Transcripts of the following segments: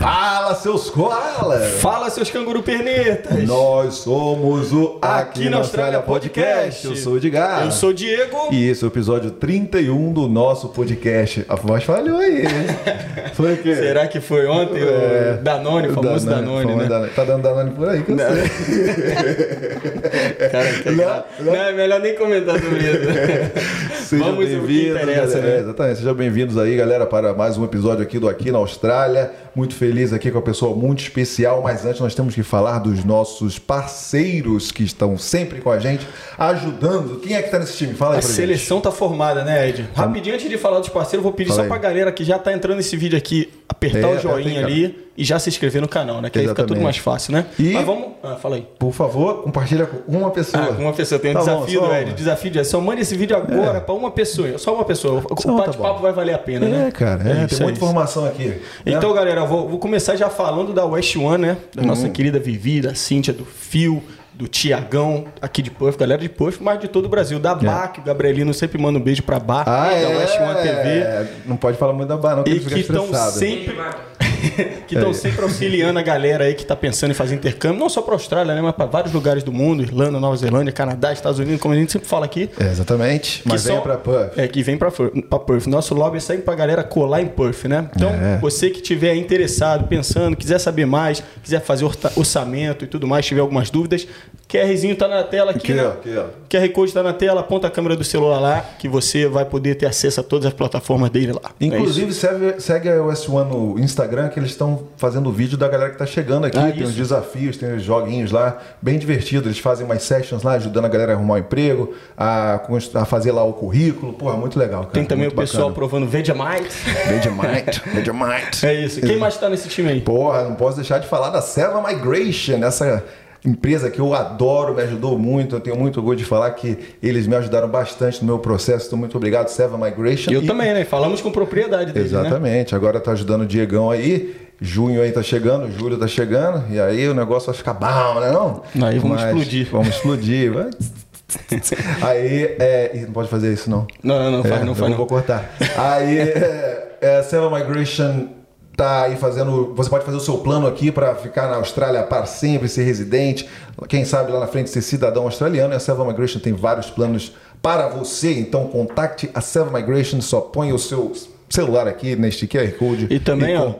Fala, seus koalas! Fala, seus canguru pernetas! Nós somos o Aqui, na Austrália Podcast. Eu sou o Edgar. Eu sou o Diego. E esse é o episódio 31 do nosso podcast. A voz falhou aí, hein? Foi o quê? Será que foi ontem é... o Danone, o famoso Danone, Danone né? Danone. Tá dando Danone por aí que eu não. sei. Cara, não, não. não, é melhor nem comentar sobre isso. Sejam Vamos bem-vindos. Né? É, exatamente. Sejam bem-vindos aí, galera, para mais um episódio aqui do Aqui na Austrália. Muito feliz aqui com a pessoa muito especial, mas antes nós temos que falar dos nossos parceiros que estão sempre com a gente, ajudando. Quem é que está nesse time? Fala aí A seleção está formada, né, Ed? Tá. Rapidinho, antes de falar dos parceiros, vou pedir Fala só para a galera que já está entrando nesse vídeo aqui, apertar é, o joinha ali e já se inscrever no canal, né? Que Exatamente. aí fica tudo mais fácil, né? E Mas vamos. Ah, fala aí. Por favor, compartilha com uma pessoa. Ah, com uma pessoa. Tem um tá desafio, bom. Desafio de só mande esse vídeo agora é. para uma pessoa. Só uma pessoa. O tá bate-papo tá vai valer a pena, é, né? É, cara. É, tem muita informação aqui. Né? Então, galera, vou, vou, começar já falando da West One, né? Da uhum. nossa querida Vivi, da Cíntia, do Fio do Tiagão, aqui de Puff, galera de Puff, mas de todo o Brasil. Da Bar, que o Gabrielino sempre manda um beijo pra Bar, ah, da é, West One TV. Não pode falar muito da Bar, não, que e que estão sempre que estão é. sempre auxiliando a galera aí que está pensando em fazer intercâmbio, não só para a Austrália, né, mas para vários lugares do mundo, Irlanda, Nova Zelândia, Canadá, Estados Unidos, como a gente sempre fala aqui. É, exatamente. Mas vem para Perth. É, que vem para Perth. Nosso lobby é sempre para a galera colar em Perth, né? Então, é. você que tiver interessado, pensando, quiser saber mais, quiser fazer orçamento e tudo mais, tiver algumas dúvidas, QRzinho tá na tela aqui. Aqui, né? ó, aqui, ó. QR Code tá na tela, aponta a câmera do celular lá, que você vai poder ter acesso a todas as plataformas dele lá. É Inclusive, é segue, segue a OS One no Instagram, que eles estão fazendo vídeo da galera que tá chegando aqui. Ah, tem isso. os desafios, tem os joguinhos lá, bem divertido. Eles fazem mais sessions lá, ajudando a galera a arrumar um emprego, a, a fazer lá o currículo. Porra, muito legal, cara. Tem também muito o pessoal bacana. provando Vegemite. Vegemite, Vegemite. É isso. Quem mais tá nesse time aí? Porra, não posso deixar de falar da Seva Migration, essa empresa que eu adoro, me ajudou muito. Eu tenho muito orgulho de falar que eles me ajudaram bastante no meu processo. Então, muito obrigado, Seva Migration. Eu e... também, né? Falamos com propriedade deles, né? Exatamente. Né? Agora tá ajudando o Diegão aí. Junho aí tá chegando, julho tá chegando, e aí o negócio vai ficar bom, né não? Aí vamos Mas, explodir. Vamos explodir. aí, é, não pode fazer isso não. Não, não, não faz, é, não faz. Não vou cortar. Aí, é, é, Seva Migration tá aí fazendo. Você pode fazer o seu plano aqui para ficar na Austrália para sempre, ser residente. Quem sabe lá na frente ser cidadão australiano. E a Selva Migration tem vários planos para você. Então contacte a Selva Migration, só põe o seu celular aqui neste QR Code e também e ó,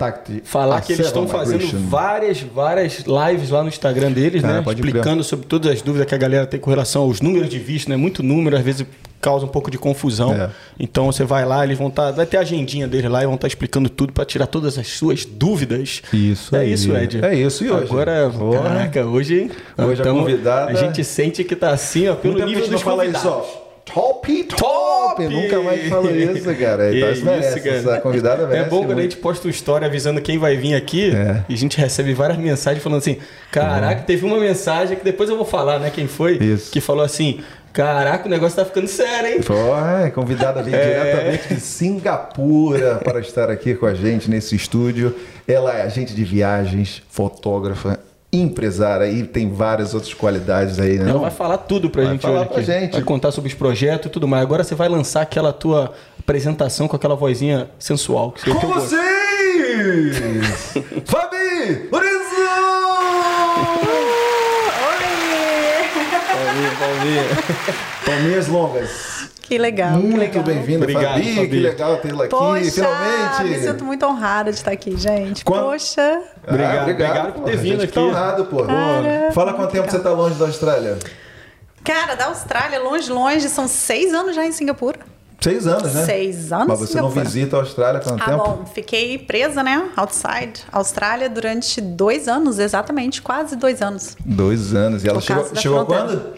falar que eles estão fazendo várias várias lives lá no Instagram deles, Cara, né, explicando sobre todas as dúvidas que a galera tem com relação aos números de visto, né, muito número às vezes causa um pouco de confusão. É. Então você vai lá, eles vão estar, tá, vai ter a agendinha deles lá e vão estar tá explicando tudo para tirar todas as suas dúvidas. Isso. É aí. isso, Ed. É isso e hoje. Agora, caraca, hoje, hoje tamo, a convidada. A gente sente que tá assim, ó, pelo Muita nível dos convidados. Isso, ó. Top, top! Nunca mais falou isso, cara. Então, isso, merece, cara. Essa convidada merece. É bom quando a gente posta uma história avisando quem vai vir aqui é. e a gente recebe várias mensagens falando assim: caraca, uhum. teve uma mensagem que depois eu vou falar, né? Quem foi? Isso. Que falou assim: Caraca, o negócio tá ficando sério, hein? Foi, convidada vem é. diretamente de Singapura para estar aqui com a gente nesse estúdio. Ela é agente de viagens, fotógrafa, empresária e tem várias outras qualidades aí, né? Ela vai falar tudo pra vai gente falar Pra gente. Vai contar sobre os projetos e tudo mais. Agora você vai lançar aquela tua apresentação com aquela vozinha sensual. Que com vocês! Fabi! Horizon! Palminhas longas. Que legal. Muito bem-vinda, Fabi. Fabi. Que legal tê-la aqui, Poxa, finalmente. Me sinto muito honrada de estar aqui, gente. Quando... Poxa. Ah, obrigado, obrigado, por ter vindo aqui. Tá honrado, pô. Cara, Fala quanto tempo você está longe da Austrália. Cara, da Austrália, longe, longe, são seis anos já em Singapura. Seis anos, né? Seis anos. Mas você não visita a Austrália há quanto ah, tempo? bom, fiquei presa, né? Outside, Austrália, durante dois anos, exatamente, quase dois anos. Dois anos. E ela chegou, chegou quando?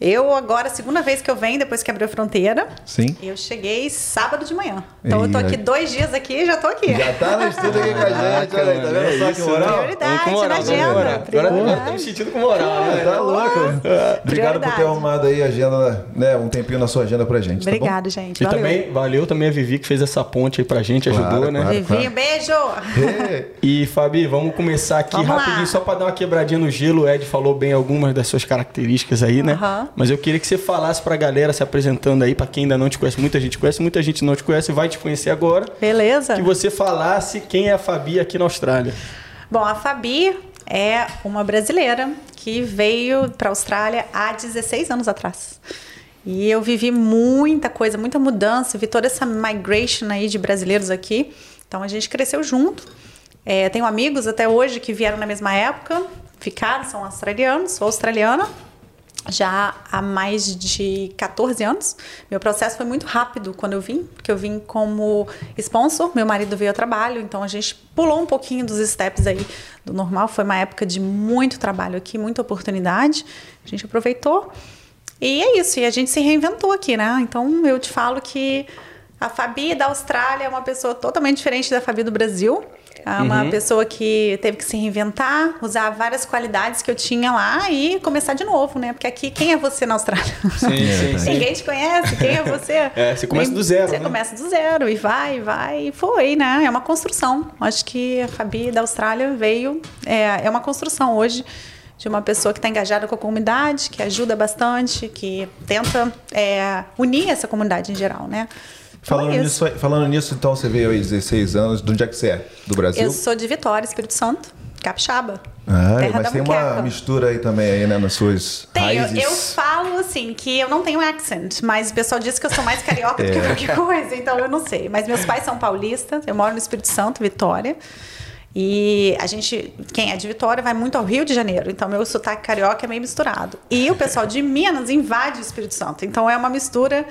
Eu agora, segunda vez que eu venho, depois que abriu a fronteira. Sim. Eu cheguei sábado de manhã. Então e eu tô aqui dois dias aqui e já tô aqui. Já tá no estúdio aqui com a gente, olha aí, tá vendo é só que moral? Prioridade com moral, na agenda. Agora, agora tô me sentindo com moral, né? Tá louco. Obrigado por ter arrumado aí a agenda, né? Um tempinho na sua agenda pra gente. Tá Obrigado, gente. E valeu. também valeu também a Vivi que fez essa ponte aí pra gente, ajudou, claro, né? Claro, Vivi, claro. beijo! e Fabi, vamos começar aqui vamos rapidinho, lá. só pra dar uma quebradinha no gelo. O Ed falou bem algumas das suas características aí, né? Mas eu queria que você falasse pra galera se apresentando aí, para quem ainda não te conhece, muita gente conhece, muita gente não te conhece, vai te conhecer agora. Beleza. Que você falasse quem é a Fabi aqui na Austrália. Bom, a Fabi é uma brasileira que veio para a Austrália há 16 anos atrás. E eu vivi muita coisa, muita mudança, vi toda essa migration aí de brasileiros aqui. Então a gente cresceu junto. É, tenho amigos até hoje que vieram na mesma época, ficaram, são australianos, sou australiana já há mais de 14 anos. Meu processo foi muito rápido quando eu vim, porque eu vim como sponsor, meu marido veio a trabalho, então a gente pulou um pouquinho dos steps aí do normal. Foi uma época de muito trabalho aqui, muita oportunidade. A gente aproveitou. E é isso, e a gente se reinventou aqui, né? Então eu te falo que a Fabi da Austrália é uma pessoa totalmente diferente da Fabi do Brasil. É uma uhum. pessoa que teve que se reinventar, usar várias qualidades que eu tinha lá e começar de novo, né? Porque aqui, quem é você na Austrália? Sim, sim, sim. Ninguém te conhece, quem é você? É, você começa do zero. Você né? começa do zero e vai, vai. E foi, né? É uma construção. Acho que a Fabi da Austrália veio. É, é uma construção hoje de uma pessoa que está engajada com a comunidade, que ajuda bastante, que tenta é, unir essa comunidade em geral, né? Falando, é nisso, falando nisso, então, você veio aí 16 anos. De onde é que você é? Do Brasil? Eu sou de Vitória, Espírito Santo, capixaba. Ah, mas tem uma mistura aí também aí, né, nas suas tem, raízes. Eu, eu falo assim que eu não tenho accent, mas o pessoal diz que eu sou mais carioca é. do que é. qualquer coisa, então eu não sei. Mas meus pais são paulistas, eu moro no Espírito Santo, Vitória. E a gente, quem é de Vitória, vai muito ao Rio de Janeiro. Então, meu sotaque carioca é meio misturado. E o pessoal de Minas invade o Espírito Santo. Então, é uma mistura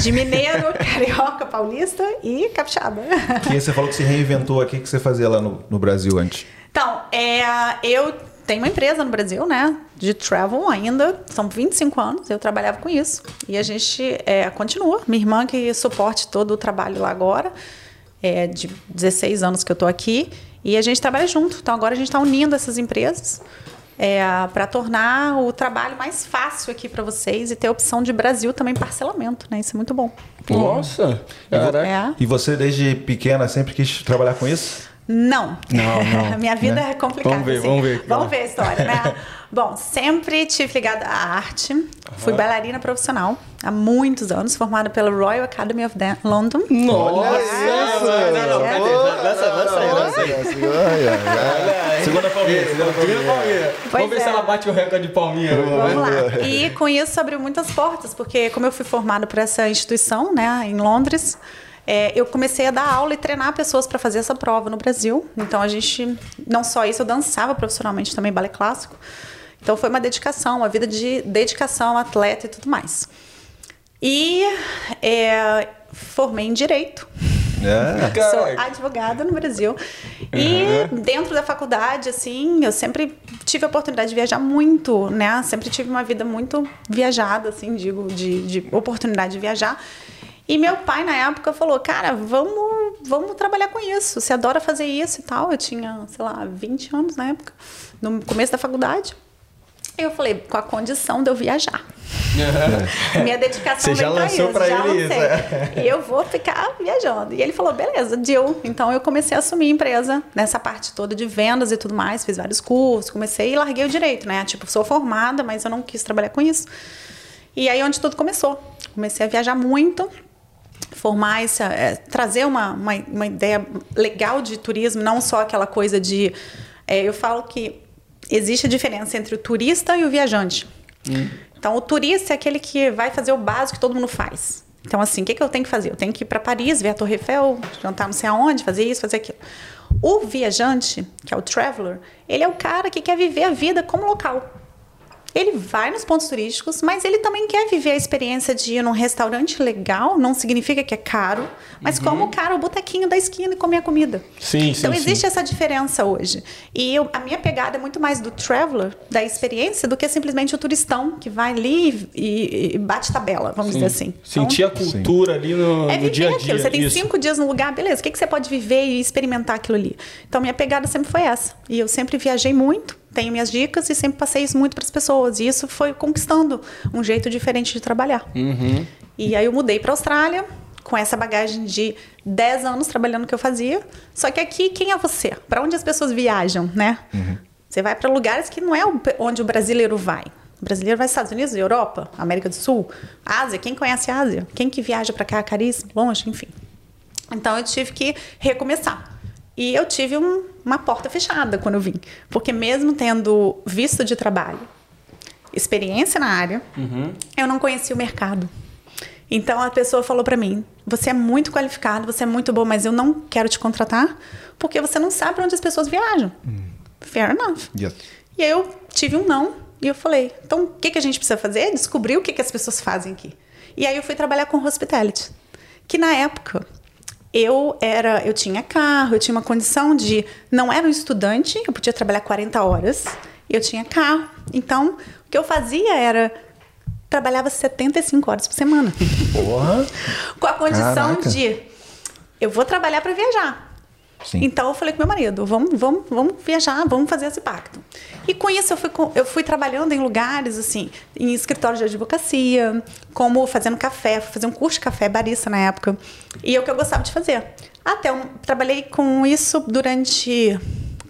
de mineiro, carioca, paulista e capixaba. Que você falou que se reinventou aqui, que você fazia lá no, no Brasil antes? Então, é, eu tenho uma empresa no Brasil, né? De travel ainda. São 25 anos, eu trabalhava com isso. E a gente é, continua. Minha irmã que suporte todo o trabalho lá agora. É de 16 anos que eu tô aqui. E a gente trabalha junto. Então agora a gente está unindo essas empresas é, para tornar o trabalho mais fácil aqui para vocês e ter a opção de Brasil também parcelamento, né? Isso é muito bom. Nossa! É. E você desde pequena sempre quis trabalhar com isso? Não. Não, não. minha vida né? é complicada. Vamos ver, assim. vamos ver. Vamos ver a história, né? Bom, sempre tive ligada à arte. Uhum. Fui bailarina profissional há muitos anos, formada pela Royal Academy of Dance London. Nossa! Lança, lança aí, lança aí. Segunda palminha, segunda palminha. Vamos ver se ela bate o recorde de palminha. Vamos lá. E com isso abriu muitas portas, porque como eu fui formada por essa instituição, né, em Londres, é, eu comecei a dar aula e treinar pessoas para fazer essa prova no Brasil. Então a gente, não só isso, eu dançava profissionalmente também balé clássico. Então foi uma dedicação, uma vida de dedicação, atleta e tudo mais. E é, formei em direito. É. Sou advogada no Brasil. E uhum. dentro da faculdade, assim, eu sempre tive a oportunidade de viajar muito, né? Sempre tive uma vida muito viajada, assim, digo, de, de oportunidade de viajar. E meu pai, na época, falou: Cara, vamos, vamos trabalhar com isso. Você adora fazer isso e tal. Eu tinha, sei lá, 20 anos na época, no começo da faculdade. Eu falei, com a condição de eu viajar. Minha dedicação Você já lançou para ele isso. É. E eu vou ficar viajando. E ele falou, beleza, deal. Então eu comecei a assumir a empresa nessa parte toda de vendas e tudo mais. Fiz vários cursos, comecei e larguei o direito, né? Tipo, sou formada, mas eu não quis trabalhar com isso. E aí onde tudo começou. Comecei a viajar muito formar essa, é, trazer uma, uma, uma, ideia legal de turismo, não só aquela coisa de. É, eu falo que existe a diferença entre o turista e o viajante. Hum. Então, o turista é aquele que vai fazer o básico que todo mundo faz. Então, assim, o que, que eu tenho que fazer? Eu tenho que ir para Paris, ver a Torre Eiffel, jantar não sei aonde, fazer isso, fazer aquilo. O viajante, que é o traveler, ele é o cara que quer viver a vida como local. Ele vai nos pontos turísticos, mas ele também quer viver a experiência de ir num restaurante legal, não significa que é caro, mas uhum. como caro o botequinho da esquina e comer a comida. Sim, então sim, existe sim. essa diferença hoje. E eu, a minha pegada é muito mais do traveler, da experiência, do que simplesmente o turistão que vai ali e, e bate tabela, vamos sim. dizer assim. Sentir então, a cultura ali no, é no dia a dia. Aquilo. Você tem isso. cinco dias no lugar, beleza, o que, que você pode viver e experimentar aquilo ali? Então minha pegada sempre foi essa. E eu sempre viajei muito tenho minhas dicas e sempre passei isso muito para as pessoas. E isso foi conquistando um jeito diferente de trabalhar. Uhum. E aí eu mudei para a Austrália com essa bagagem de 10 anos trabalhando o que eu fazia. Só que aqui, quem é você? Para onde as pessoas viajam, né? Uhum. Você vai para lugares que não é onde o brasileiro vai. brasileiro vai aos Estados Unidos, Europa, América do Sul, Ásia. Quem conhece a Ásia? Quem que viaja para cá, caríssimo, longe, enfim. Então eu tive que recomeçar. E eu tive um, uma porta fechada quando eu vim. Porque mesmo tendo visto de trabalho, experiência na área, uhum. eu não conhecia o mercado. Então a pessoa falou para mim: "Você é muito qualificado, você é muito bom, mas eu não quero te contratar porque você não sabe onde as pessoas viajam." Hum. Fair enough. Yes. E aí eu tive um não e eu falei: "Então o que que a gente precisa fazer? Descobrir o que que as pessoas fazem aqui." E aí eu fui trabalhar com hospitality, que na época eu era, eu tinha carro, eu tinha uma condição de não era um estudante, eu podia trabalhar 40 horas, eu tinha carro. Então, o que eu fazia era trabalhava 75 horas por semana. Porra. Com a condição Caraca. de eu vou trabalhar para viajar. Sim. Então eu falei com meu marido, vamos, vamos, vamos viajar, vamos fazer esse pacto. E com isso eu fui, eu fui trabalhando em lugares assim, em escritórios de advocacia, como fazendo café, fazer um curso de café barista na época. E é o que eu gostava de fazer. Até eu trabalhei com isso durante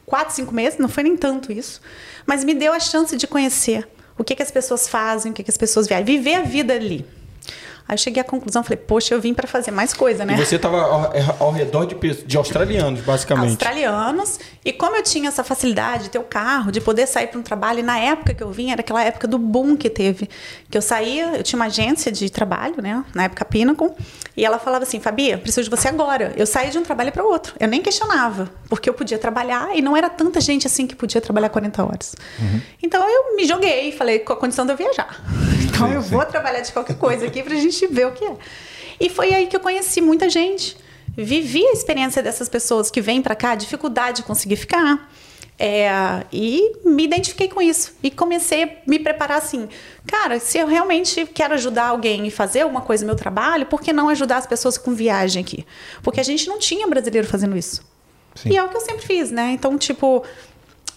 quatro, cinco meses, não foi nem tanto isso, mas me deu a chance de conhecer o que, que as pessoas fazem, o que, que as pessoas viajam, viver a vida ali. Aí eu cheguei à conclusão, falei, poxa, eu vim para fazer mais coisa, né? E você estava ao, é, ao, redor de, de australianos, basicamente. Australianos. E como eu tinha essa facilidade de ter o carro, de poder sair para um trabalho, e na época que eu vim, era aquela época do boom que teve. Que eu saía, eu tinha uma agência de trabalho, né? Na época Pinnacle. E ela falava assim, Fabia, preciso de você agora. Eu saí de um trabalho para outro. Eu nem questionava, porque eu podia trabalhar e não era tanta gente assim que podia trabalhar 40 horas. Uhum. Então eu me joguei falei, com a condição de eu viajar. Então sim, eu sim. vou trabalhar de qualquer coisa aqui pra gente ver o que é. E foi aí que eu conheci muita gente. Vivi a experiência dessas pessoas que vêm para cá, dificuldade de conseguir ficar. É, e me identifiquei com isso. E comecei a me preparar assim. Cara, se eu realmente quero ajudar alguém e fazer alguma coisa no meu trabalho, por que não ajudar as pessoas com viagem aqui? Porque a gente não tinha brasileiro fazendo isso. Sim. E é o que eu sempre fiz, né? Então, tipo,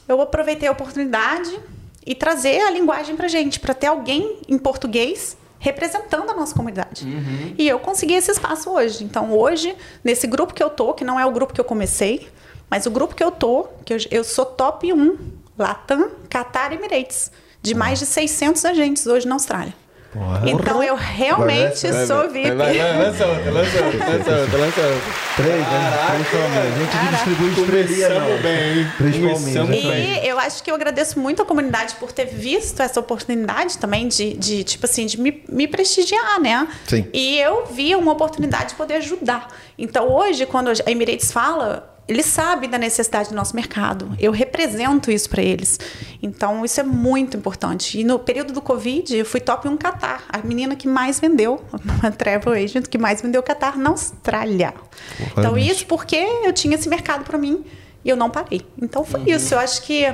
eu aproveitei a oportunidade e trazer a linguagem pra gente, para ter alguém em português representando a nossa comunidade. Uhum. E eu consegui esse espaço hoje. Então, hoje, nesse grupo que eu tô, que não é o grupo que eu comecei, mas o grupo que eu tô, que eu, eu sou top 1, Latam, Qatar e Emirates, de mais de 600 agentes hoje na Austrália. Porra. Então eu realmente sou VIP. Lança outra, lança outra, lança outra, lança outra. Três, né? Três palmeiras. A gente distribui estrelinha, bem. Três palmeiras. E eu acho que eu agradeço muito a comunidade por ter visto essa oportunidade também de, de tipo assim, de me, me prestigiar, né? Sim. E eu vi uma oportunidade de poder ajudar. Então hoje, quando a Emirates fala eles sabem da necessidade do nosso mercado. Eu represento isso para eles. Então, isso é muito importante. E no período do Covid, eu fui top 1 Qatar. A menina que mais vendeu, uma travel agent, que mais vendeu Qatar na Austrália. Então, isso porque eu tinha esse mercado para mim e eu não parei. Então, foi uhum. isso. Eu acho que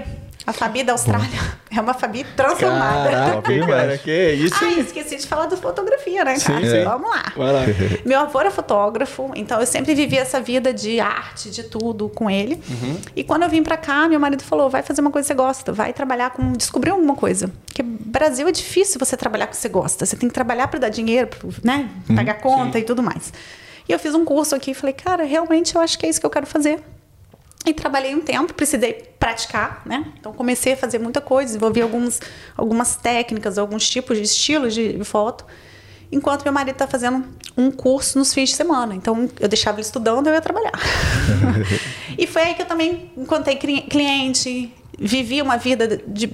a Fabi da Austrália é uma Fabi transformada. Caraca, cara, que isso? Ah, esqueci de falar da fotografia, né, cara? Sim, sim. Vamos lá. lá. Meu avô era fotógrafo, então eu sempre vivi essa vida de arte, de tudo com ele. Uhum. E quando eu vim pra cá, meu marido falou: vai fazer uma coisa que você gosta, vai trabalhar com. descobrir alguma coisa. Porque Brasil é difícil você trabalhar com o que você gosta. Você tem que trabalhar para dar dinheiro, pra, né? Uhum. Pagar conta sim. e tudo mais. E eu fiz um curso aqui e falei, cara, realmente eu acho que é isso que eu quero fazer. E trabalhei um tempo, precisei praticar, né? Então comecei a fazer muita coisa, desenvolvi alguns, algumas técnicas, alguns tipos de estilos de foto, enquanto meu marido está fazendo um curso nos fins de semana. Então eu deixava ele estudando, eu ia trabalhar. e foi aí que eu também encontrei cliente, vivi uma vida de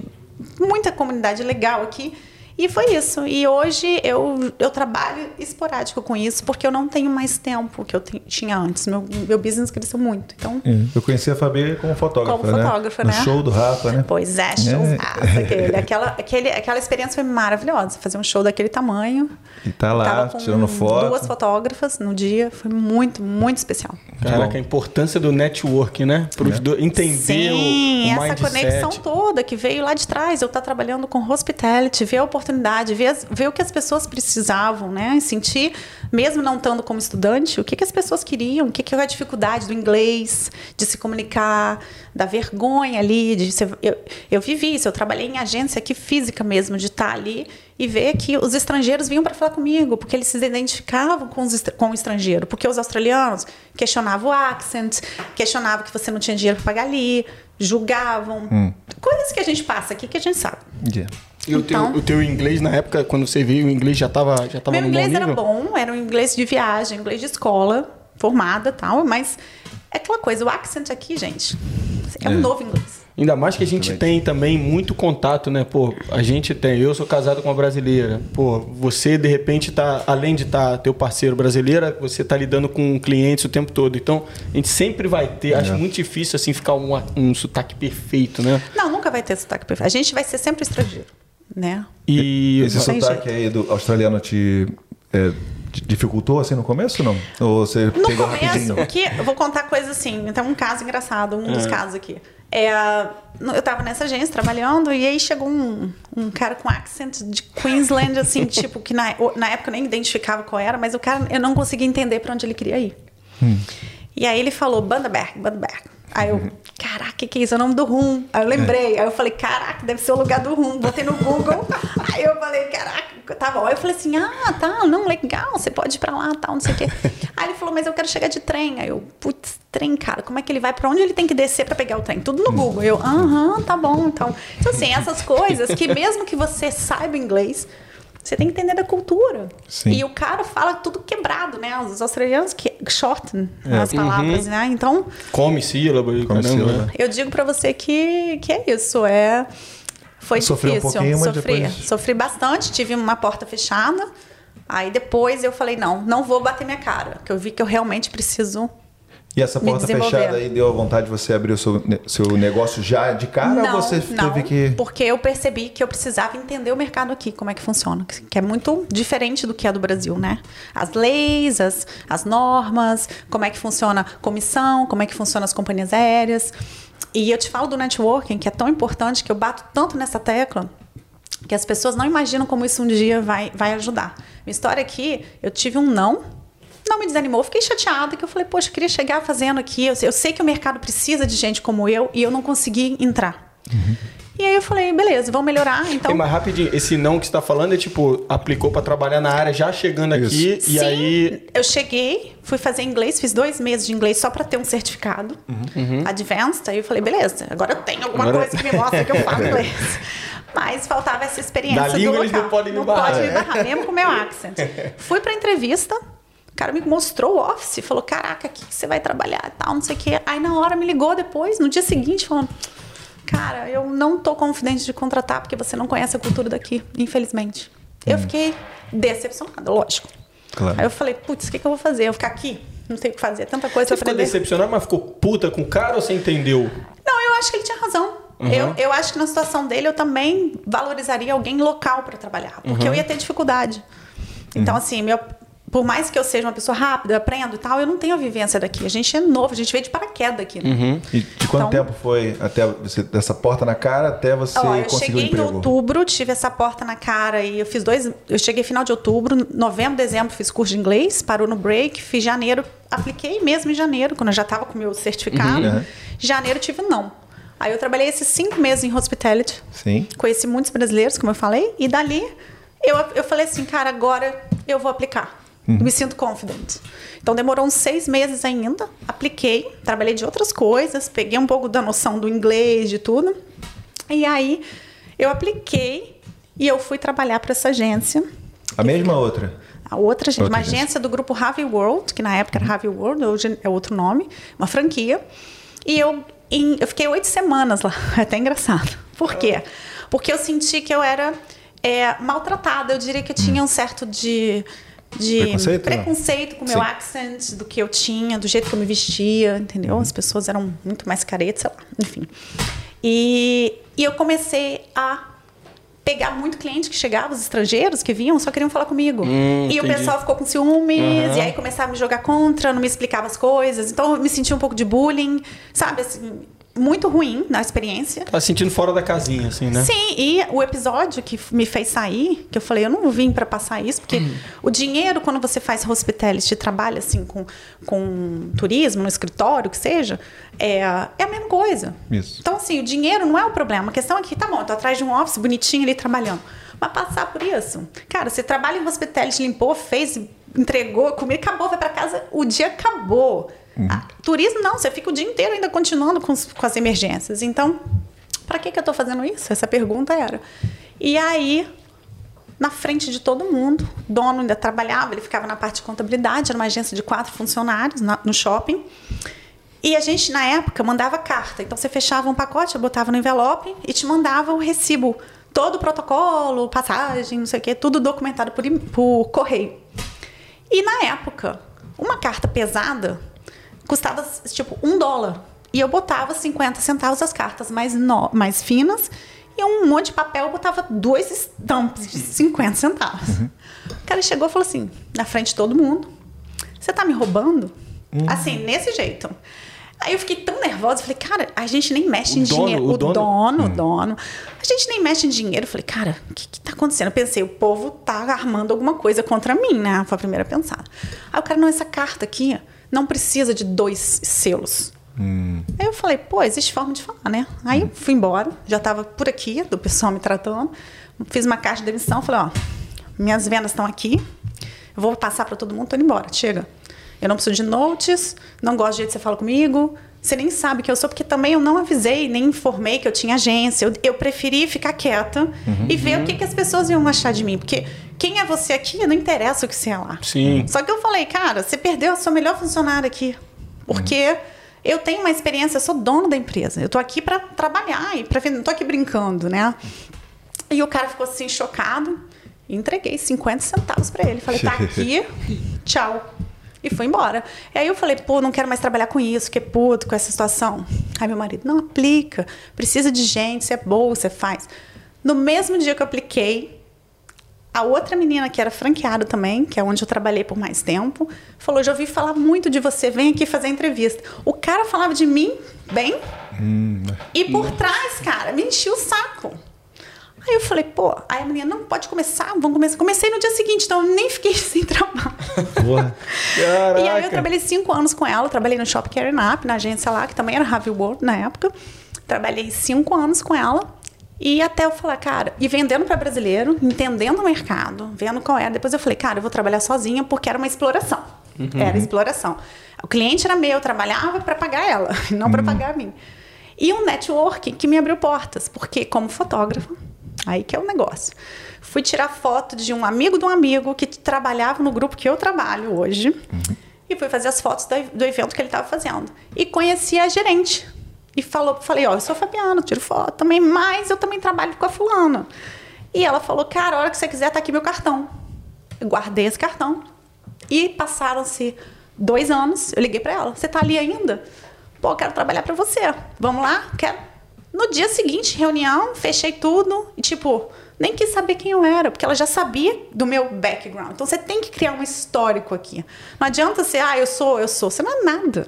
muita comunidade legal aqui e foi isso. E hoje eu, eu trabalho esporádico com isso, porque eu não tenho mais tempo que eu tinha antes. Meu, meu business cresceu muito. Então, é, eu conheci a Fabi como fotógrafa. Como né? fotógrafa, né? No show do Rafa, né? Pois é, show é. Rafa. Aquele, aquela, aquele, aquela experiência foi maravilhosa. Fazer um show daquele tamanho. E tá lá, tirando foto. Duas fotógrafas no dia. Foi muito, muito especial. Caraca, a importância do network, né? Para é. Do, entender Sim, o, o essa conexão toda que veio lá de trás. Eu estar tá trabalhando com hospitality, ver a oportunidade oportunidade, ver, ver o que as pessoas precisavam, né? Sentir, mesmo não estando como estudante, o que, que as pessoas queriam, o que, que é a dificuldade do inglês, de se comunicar, da vergonha ali. De ser, eu, eu vivi isso, eu trabalhei em agência aqui física mesmo, de estar ali e ver que os estrangeiros vinham para falar comigo, porque eles se identificavam com, os, com o estrangeiro. Porque os australianos questionavam o accent, questionavam que você não tinha dinheiro para pagar ali, julgavam. Hum. Coisas que a gente passa aqui que a gente sabe. Yeah. E então, o, teu, então o teu inglês, na época, quando você veio, o inglês já estava já tava Meu inglês era bom, era um inglês de viagem, inglês de escola, formada tal, mas é aquela coisa, o accent aqui, gente, é um é. novo inglês. Ainda mais que a gente tem também muito contato, né? Pô, a gente tem. Eu sou casado com uma brasileira. Pô, você de repente tá, além de estar tá, teu parceiro brasileira, você tá lidando com clientes o tempo todo. Então, a gente sempre vai ter. É. Acho muito difícil assim ficar um, um sotaque perfeito, né? Não, nunca vai ter sotaque perfeito. A gente vai ser sempre estrangeiro, né? E esse sotaque aí do australiano te é, dificultou assim no começo não? Ou você no pegou começo, rapidinho? Que, eu vou contar coisas assim. Então, um caso engraçado, um dos é. casos aqui. É, eu tava nessa agência trabalhando e aí chegou um, um cara com accent de Queensland, assim, tipo, que na, na época eu nem identificava qual era, mas o cara, eu não conseguia entender para onde ele queria ir. Hum. E aí ele falou Bundaberg, Bundaberg. Aí eu, caraca, o que, que é isso? É o nome do rum. Aí eu lembrei. É. Aí eu falei, caraca, deve ser o lugar do rum. Botei no Google. aí eu falei, caraca, tá bom. Aí eu falei assim, ah, tá, não, legal, você pode ir pra lá, tal, não sei o quê. aí ele falou, mas eu quero chegar de trem. Aí eu, putz, trem, cara, como é que ele vai? Pra onde ele tem que descer pra pegar o trem? Tudo no Google. Eu, aham, tá bom, então. Então, assim, essas coisas que mesmo que você saiba inglês, você tem que entender da cultura. Sim. E o cara fala tudo quebrado, né? Os australianos que shorten é. as palavras, uhum. né? Então. Come sílaba e Come sílaba. Né? Eu digo para você que, que é isso. É. Foi Sofri difícil. Um sofri, depois... sofri bastante, tive uma porta fechada. Aí depois eu falei, não, não vou bater minha cara, porque eu vi que eu realmente preciso e essa porta fechada aí deu a vontade de você abrir o seu, seu negócio já de cara não, ou você não, teve que. Porque eu percebi que eu precisava entender o mercado aqui, como é que funciona. Que é muito diferente do que é do Brasil, né? As leis, as, as normas, como é que funciona a comissão, como é que funcionam as companhias aéreas. E eu te falo do networking, que é tão importante, que eu bato tanto nessa tecla, que as pessoas não imaginam como isso um dia vai, vai ajudar. Minha história aqui, eu tive um não não me desanimou. Fiquei chateada que eu falei, poxa, eu queria chegar fazendo aqui. Eu, eu sei que o mercado precisa de gente como eu e eu não consegui entrar. Uhum. E aí eu falei, beleza, vamos melhorar. Então. E mais rapidinho, esse não que você está falando é tipo, aplicou para trabalhar na área já chegando Isso. aqui e Sim, aí. Eu cheguei, fui fazer inglês, fiz dois meses de inglês só para ter um certificado uhum. advanced. Aí eu falei, beleza, agora eu tenho alguma agora... coisa que me mostra que eu falo inglês. Mas faltava essa experiência. Da língua do local. eles não podem me barrar. Não pode me barrar, mesmo com o meu accent. Fui para entrevista cara me mostrou o office, falou: Caraca, aqui você vai trabalhar e tal, não sei o quê. Aí na hora me ligou depois, no dia seguinte, falando: Cara, eu não tô confidente de contratar porque você não conhece a cultura daqui, infelizmente. Hum. Eu fiquei decepcionada, lógico. Claro. Aí eu falei: Putz, o que, que eu vou fazer? Eu ficar aqui? Não sei o que fazer, tanta coisa você pra aprender. Você ficou decepcionada, mas ficou puta com o cara ou você entendeu? Não, eu acho que ele tinha razão. Uhum. Eu, eu acho que na situação dele eu também valorizaria alguém local para trabalhar, porque uhum. eu ia ter dificuldade. Então, uhum. assim, meu, por mais que eu seja uma pessoa rápida, aprendo e tal, eu não tenho a vivência daqui. A gente é novo, a gente veio de paraquedas aqui. Né? Uhum. E de quanto então, tempo foi até você dessa porta na cara até você ó, eu cheguei em outubro, tive essa porta na cara e eu fiz dois. Eu cheguei final de outubro, novembro, dezembro fiz curso de inglês, parou no break, fiz janeiro, apliquei mesmo em janeiro, quando eu já estava com meu certificado. Uhum. Janeiro tive não. Aí eu trabalhei esses cinco meses em hospitality. Sim. Conheci muitos brasileiros, como eu falei, e dali eu, eu falei assim, cara, agora eu vou aplicar. Uhum. Me sinto confident. Então demorou uns seis meses ainda. Apliquei, trabalhei de outras coisas, peguei um pouco da noção do inglês, de tudo. E aí eu apliquei e eu fui trabalhar para essa agência. A mesma ou outra? A outra, gente, outra uma agência, agência do grupo Harvey World, que na época era uhum. Harvey World, hoje é outro nome, uma franquia. E eu, em, eu fiquei oito semanas lá. É até engraçado. Por quê? Porque eu senti que eu era é, maltratada. Eu diria que eu tinha um certo de de preconceito, preconceito com o meu accent, do que eu tinha, do jeito que eu me vestia, entendeu? Uhum. As pessoas eram muito mais caretas, sei lá, enfim. E, e eu comecei a pegar muito cliente que chegava, os estrangeiros que vinham, só queriam falar comigo. Hum, e entendi. o pessoal ficou com ciúmes, uhum. e aí começava a me jogar contra, não me explicava as coisas. Então eu me sentia um pouco de bullying, sabe? Assim, muito ruim na experiência. Tá sentindo fora da casinha, assim, né? Sim, e o episódio que me fez sair, que eu falei, eu não vim para passar isso, porque hum. o dinheiro, quando você faz hospitality, trabalha assim com, com turismo, no escritório, que seja, é, é a mesma coisa. Isso. Então, assim, o dinheiro não é o problema. A questão é que, tá bom, eu tô atrás de um office bonitinho ali trabalhando. Mas passar por isso. Cara, você trabalha em hospitality, limpou, fez, entregou, comida, acabou, vai para casa, o dia acabou. Uhum. Ah, turismo não, você fica o dia inteiro ainda continuando com, com as emergências. Então, para que, que eu estou fazendo isso? Essa pergunta era. E aí, na frente de todo mundo, o dono ainda trabalhava, ele ficava na parte de contabilidade, era uma agência de quatro funcionários na, no shopping. E a gente, na época, mandava carta. Então, você fechava um pacote, botava no envelope e te mandava o recibo. Todo o protocolo, passagem, não sei o quê, tudo documentado por, por correio. E na época, uma carta pesada custava, tipo, um dólar. E eu botava 50 centavos as cartas mais, no, mais finas e um monte de papel eu botava dois estampas de 50 centavos. Uhum. O cara chegou e falou assim, na frente de todo mundo, você tá me roubando? Uhum. Assim, nesse jeito. Aí eu fiquei tão nervosa, falei, cara, a gente nem mexe o em dono, dinheiro. O, o dono, dono, hum. dono. A gente nem mexe em dinheiro. Eu falei, cara, o que, que tá acontecendo? Eu pensei, o povo tá armando alguma coisa contra mim, né? Foi a primeira pensada. Aí o cara, não, essa carta aqui não precisa de dois selos. Hum. Aí eu falei, pô, existe forma de falar, né? Aí hum. fui embora, já tava por aqui, do pessoal me tratando. Fiz uma caixa de demissão, falei, ó, minhas vendas estão aqui, eu vou passar para todo mundo, tô indo embora, chega. Eu não preciso de notes, não gosto do jeito que você fala comigo. Você nem sabe que eu sou, porque também eu não avisei, nem informei que eu tinha agência. Eu, eu preferi ficar quieta uhum. e ver o que, que as pessoas iam achar de mim. Porque quem é você aqui, não interessa o que você é lá. Sim. Só que eu falei, cara, você perdeu a sua melhor funcionária aqui. Porque. Uhum. Eu tenho uma experiência, eu sou dono da empresa. Eu tô aqui para trabalhar e para não tô aqui brincando, né? E o cara ficou assim chocado. Entreguei 50 centavos para ele. Falei, tá aqui, tchau. E foi embora. E aí eu falei, pô, não quero mais trabalhar com isso, que é puto com essa situação. Aí meu marido, não aplica, precisa de gente, você é boa, você faz. No mesmo dia que eu apliquei, a outra menina que era franqueada também, que é onde eu trabalhei por mais tempo, falou: já ouvi falar muito de você, vem aqui fazer entrevista. O cara falava de mim bem, hum. e por trás, cara, me enchia o saco. Aí eu falei, pô, aí a menina, não, pode começar, vamos começar. Comecei no dia seguinte, então eu nem fiquei sem trabalho. e aí eu trabalhei cinco anos com ela, trabalhei no Shop Carry Up, na agência lá, que também era Harvey World na época. Trabalhei cinco anos com ela. E até eu falar, cara, e vendendo para brasileiro, entendendo o mercado, vendo qual é. Depois eu falei, cara, eu vou trabalhar sozinha porque era uma exploração. Uhum. Era exploração. O cliente era meu, eu trabalhava para pagar ela, não uhum. para pagar a mim. E um network que me abriu portas, porque como fotógrafa, Aí que é o negócio. Fui tirar foto de um amigo de um amigo que trabalhava no grupo que eu trabalho hoje. Uhum. E fui fazer as fotos do, do evento que ele estava fazendo. E conheci a gerente. E falou, falei, ó, eu sou Fabiana, tiro foto também, mas eu também trabalho com a fulana. E ela falou, cara, a hora que você quiser, tá aqui meu cartão. Eu guardei esse cartão. E passaram-se dois anos, eu liguei para ela, você tá ali ainda? Pô, quero trabalhar para você. Vamos lá? Quero. No dia seguinte, reunião, fechei tudo e, tipo, nem quis saber quem eu era, porque ela já sabia do meu background. Então você tem que criar um histórico aqui. Não adianta ser, ah, eu sou, eu sou. Você não é nada.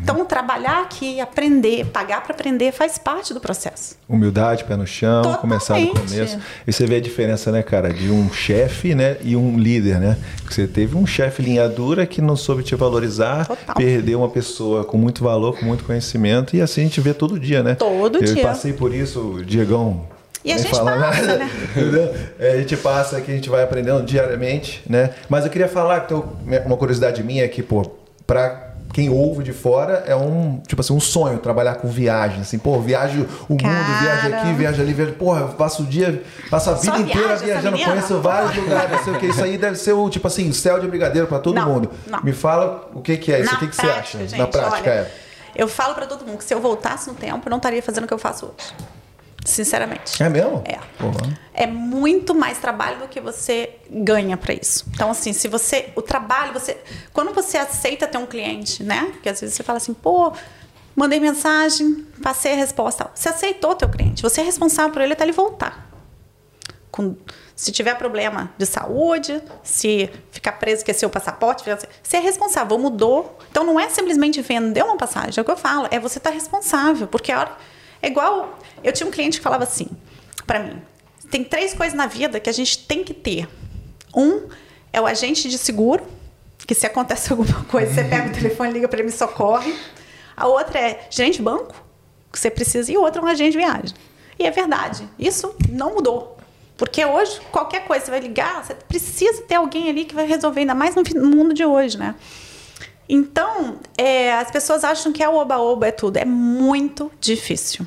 Então, trabalhar aqui, aprender, pagar para aprender faz parte do processo. Humildade, pé no chão, Totalmente. começar do começo. E você vê a diferença, né, cara, de um chefe, né, e um líder, né? Você teve um chefe linha dura que não soube te valorizar, Total. perdeu uma pessoa com muito valor, com muito conhecimento, e assim a gente vê todo dia, né? Todo Eu dia. Eu passei por isso, Diegão, e a gente passa, nada. né? É, a gente passa que a gente vai aprendendo diariamente, né? Mas eu queria falar que uma curiosidade minha é que, pô, para quem ouve de fora é um, tipo assim, um sonho trabalhar com viagem, assim, pô, viajo o Cara. mundo, viajo aqui, viajo ali, viajo, porra, eu passo o dia, passo a vida inteira viajando, conheço vários lugares, não sei o que, isso aí deve ser o, tipo assim, céu de brigadeiro para todo não, mundo. Não. Me fala o que que é isso, Na o que que prática, você acha? Gente, Na prática, olha, é. Eu falo para todo mundo que se eu voltasse no tempo, eu não estaria fazendo o que eu faço hoje. Sinceramente. É mesmo? É. É muito mais trabalho do que você ganha para isso. Então, assim, se você. O trabalho, você. Quando você aceita ter um cliente, né? Que às vezes você fala assim, pô, mandei mensagem, passei a resposta. Você aceitou teu cliente. Você é responsável por ele até ele voltar. Com, se tiver problema de saúde, se ficar preso, esquecer o passaporte, você é responsável, mudou. Então não é simplesmente vender uma passagem, é o que eu falo, é você estar tá responsável, porque a hora é igual. Eu tinha um cliente que falava assim para mim: tem três coisas na vida que a gente tem que ter. Um é o agente de seguro, que se acontece alguma coisa, você pega o telefone, liga para ele, me socorre. A outra é gerente de banco, que você precisa, e o outro é um agente de viagem. E é verdade, isso não mudou. Porque hoje, qualquer coisa, você vai ligar, você precisa ter alguém ali que vai resolver, ainda mais no mundo de hoje, né? Então, é, as pessoas acham que é o oba-oba, é tudo. É muito difícil.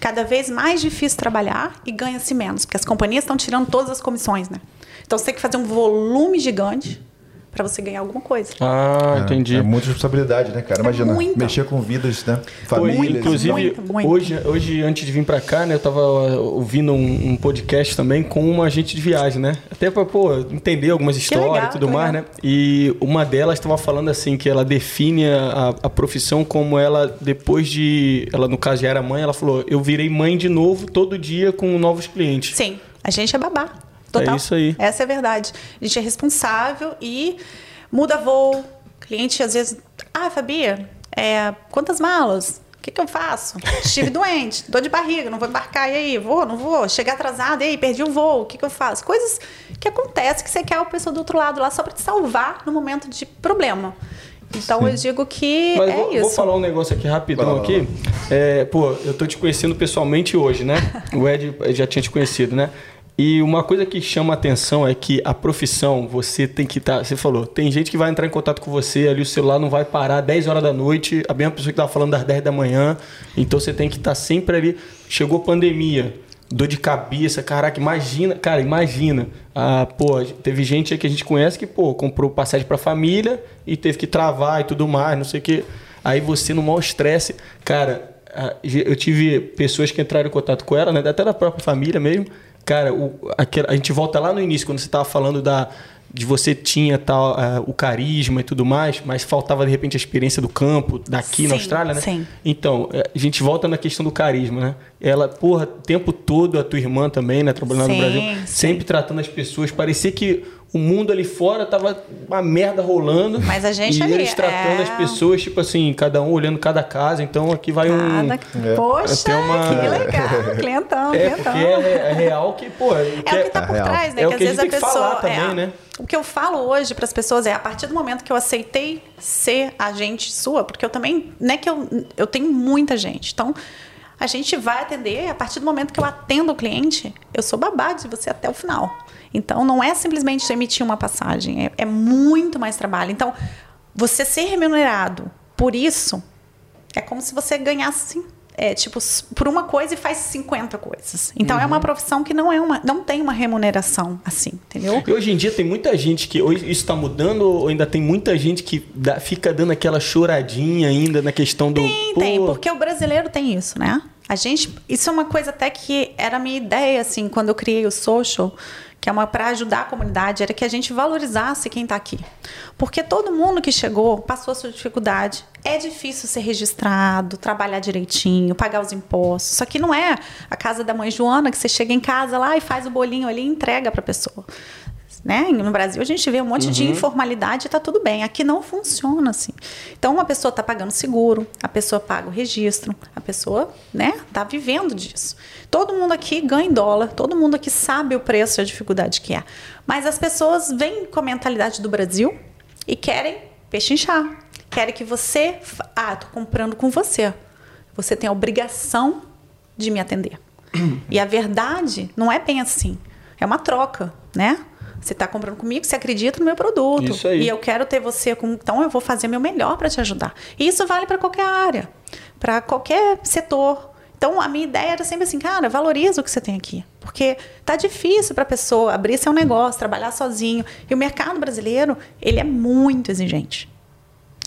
Cada vez mais difícil trabalhar e ganha-se menos, porque as companhias estão tirando todas as comissões, né? Então você tem que fazer um volume gigante para você ganhar alguma coisa. Ah, é, entendi. É muita responsabilidade, né, cara? É Imagina, muita. mexer com vidas, né? Famílias. Inclusive, muito, muito. Hoje, hoje, antes de vir para cá, né, eu tava ouvindo um, um, podcast também com uma agente de viagem, né? Até para pô, entender algumas histórias legal, e tudo mais, legal. né? E uma delas estava falando assim que ela define a, a profissão como ela depois de, ela no caso já era mãe, ela falou: "Eu virei mãe de novo todo dia com novos clientes". Sim. A gente é babá. Total. É isso aí. Essa é a verdade. A gente é responsável e muda voo. Cliente às vezes, ah, Fabia, é, quantas malas? O que, que eu faço? Estive doente, dor de barriga, não vou embarcar, e aí? Vou, não vou? Chegar atrasado, e aí? Perdi o voo, o que, que eu faço? Coisas que acontecem que você quer a pessoa do outro lado lá só para te salvar no momento de problema. Então Sim. eu digo que Mas é vou, isso. Vou falar um negócio aqui rapidão aqui. É, pô, eu tô te conhecendo pessoalmente hoje, né? o Ed já tinha te conhecido, né? E uma coisa que chama atenção é que a profissão, você tem que estar. Tá, você falou, tem gente que vai entrar em contato com você, ali o celular não vai parar 10 horas da noite, a mesma pessoa que estava falando das 10 da manhã. Então você tem que estar tá sempre ali. Chegou pandemia, dor de cabeça, caraca, imagina, cara, imagina. Ah, pô, teve gente aí que a gente conhece que, pô, comprou passagem para família e teve que travar e tudo mais, não sei o quê. Aí você no maior estresse, cara, eu tive pessoas que entraram em contato com ela, né, até da própria família mesmo Cara, o, a, a gente volta lá no início, quando você estava falando da, de você tinha tal uh, o carisma e tudo mais, mas faltava de repente a experiência do campo daqui sim, na Austrália, né? Sim. Então, eh, a gente volta na questão do carisma, né? Ela, porra, o tempo todo a tua irmã também, né, trabalhando sim, no Brasil, sim. sempre tratando as pessoas, parecia que o mundo ali fora tava uma merda rolando. Mas a gente e ali, eles tratando é... as pessoas, tipo assim, cada um olhando cada casa. Então aqui vai cada... um. É. Poxa, uma... que legal. clientão, é, clientão. É, é, real que, pô. É, o que tá por é trás, né? É que às vezes a, a pessoa. Também, é, né? O que eu falo hoje para as pessoas é a partir do momento que eu aceitei ser agente sua, porque eu também. Não é que eu, eu tenho muita gente. Então a gente vai atender, a partir do momento que eu atendo o cliente, eu sou babá de você até o final. Então, não é simplesmente emitir uma passagem, é, é muito mais trabalho. Então, você ser remunerado por isso é como se você ganhasse é, tipo, por uma coisa e faz 50 coisas. Então uhum. é uma uhum. profissão que não é uma, não tem uma remuneração assim, entendeu? E hoje em dia tem muita gente que isso está mudando ou ainda tem muita gente que dá, fica dando aquela choradinha ainda na questão do Tem, Pô. tem, porque o brasileiro tem isso, né? A gente, isso é uma coisa até que era a minha ideia assim, quando eu criei o social que é uma para ajudar a comunidade, era que a gente valorizasse quem está aqui. Porque todo mundo que chegou passou a sua dificuldade. É difícil ser registrado, trabalhar direitinho, pagar os impostos. Isso aqui não é a casa da mãe Joana, que você chega em casa lá e faz o bolinho ali e entrega para a pessoa. Né? No Brasil a gente vê um monte uhum. de informalidade e tá tudo bem. Aqui não funciona assim. Então uma pessoa está pagando seguro, a pessoa paga o registro, a pessoa, né, tá vivendo disso. Todo mundo aqui ganha em dólar, todo mundo aqui sabe o preço e a dificuldade que é. Mas as pessoas vêm com a mentalidade do Brasil e querem pechinchar. Querem que você. Ah, tô comprando com você. Você tem a obrigação de me atender. e a verdade não é bem assim. É uma troca, né? Você está comprando comigo, você acredita no meu produto. Isso aí. E eu quero ter você com. Então eu vou fazer meu melhor para te ajudar. E isso vale para qualquer área, para qualquer setor. Então, a minha ideia era sempre assim, cara, valoriza o que você tem aqui. Porque tá difícil para a pessoa abrir seu negócio, trabalhar sozinho. E o mercado brasileiro, ele é muito exigente.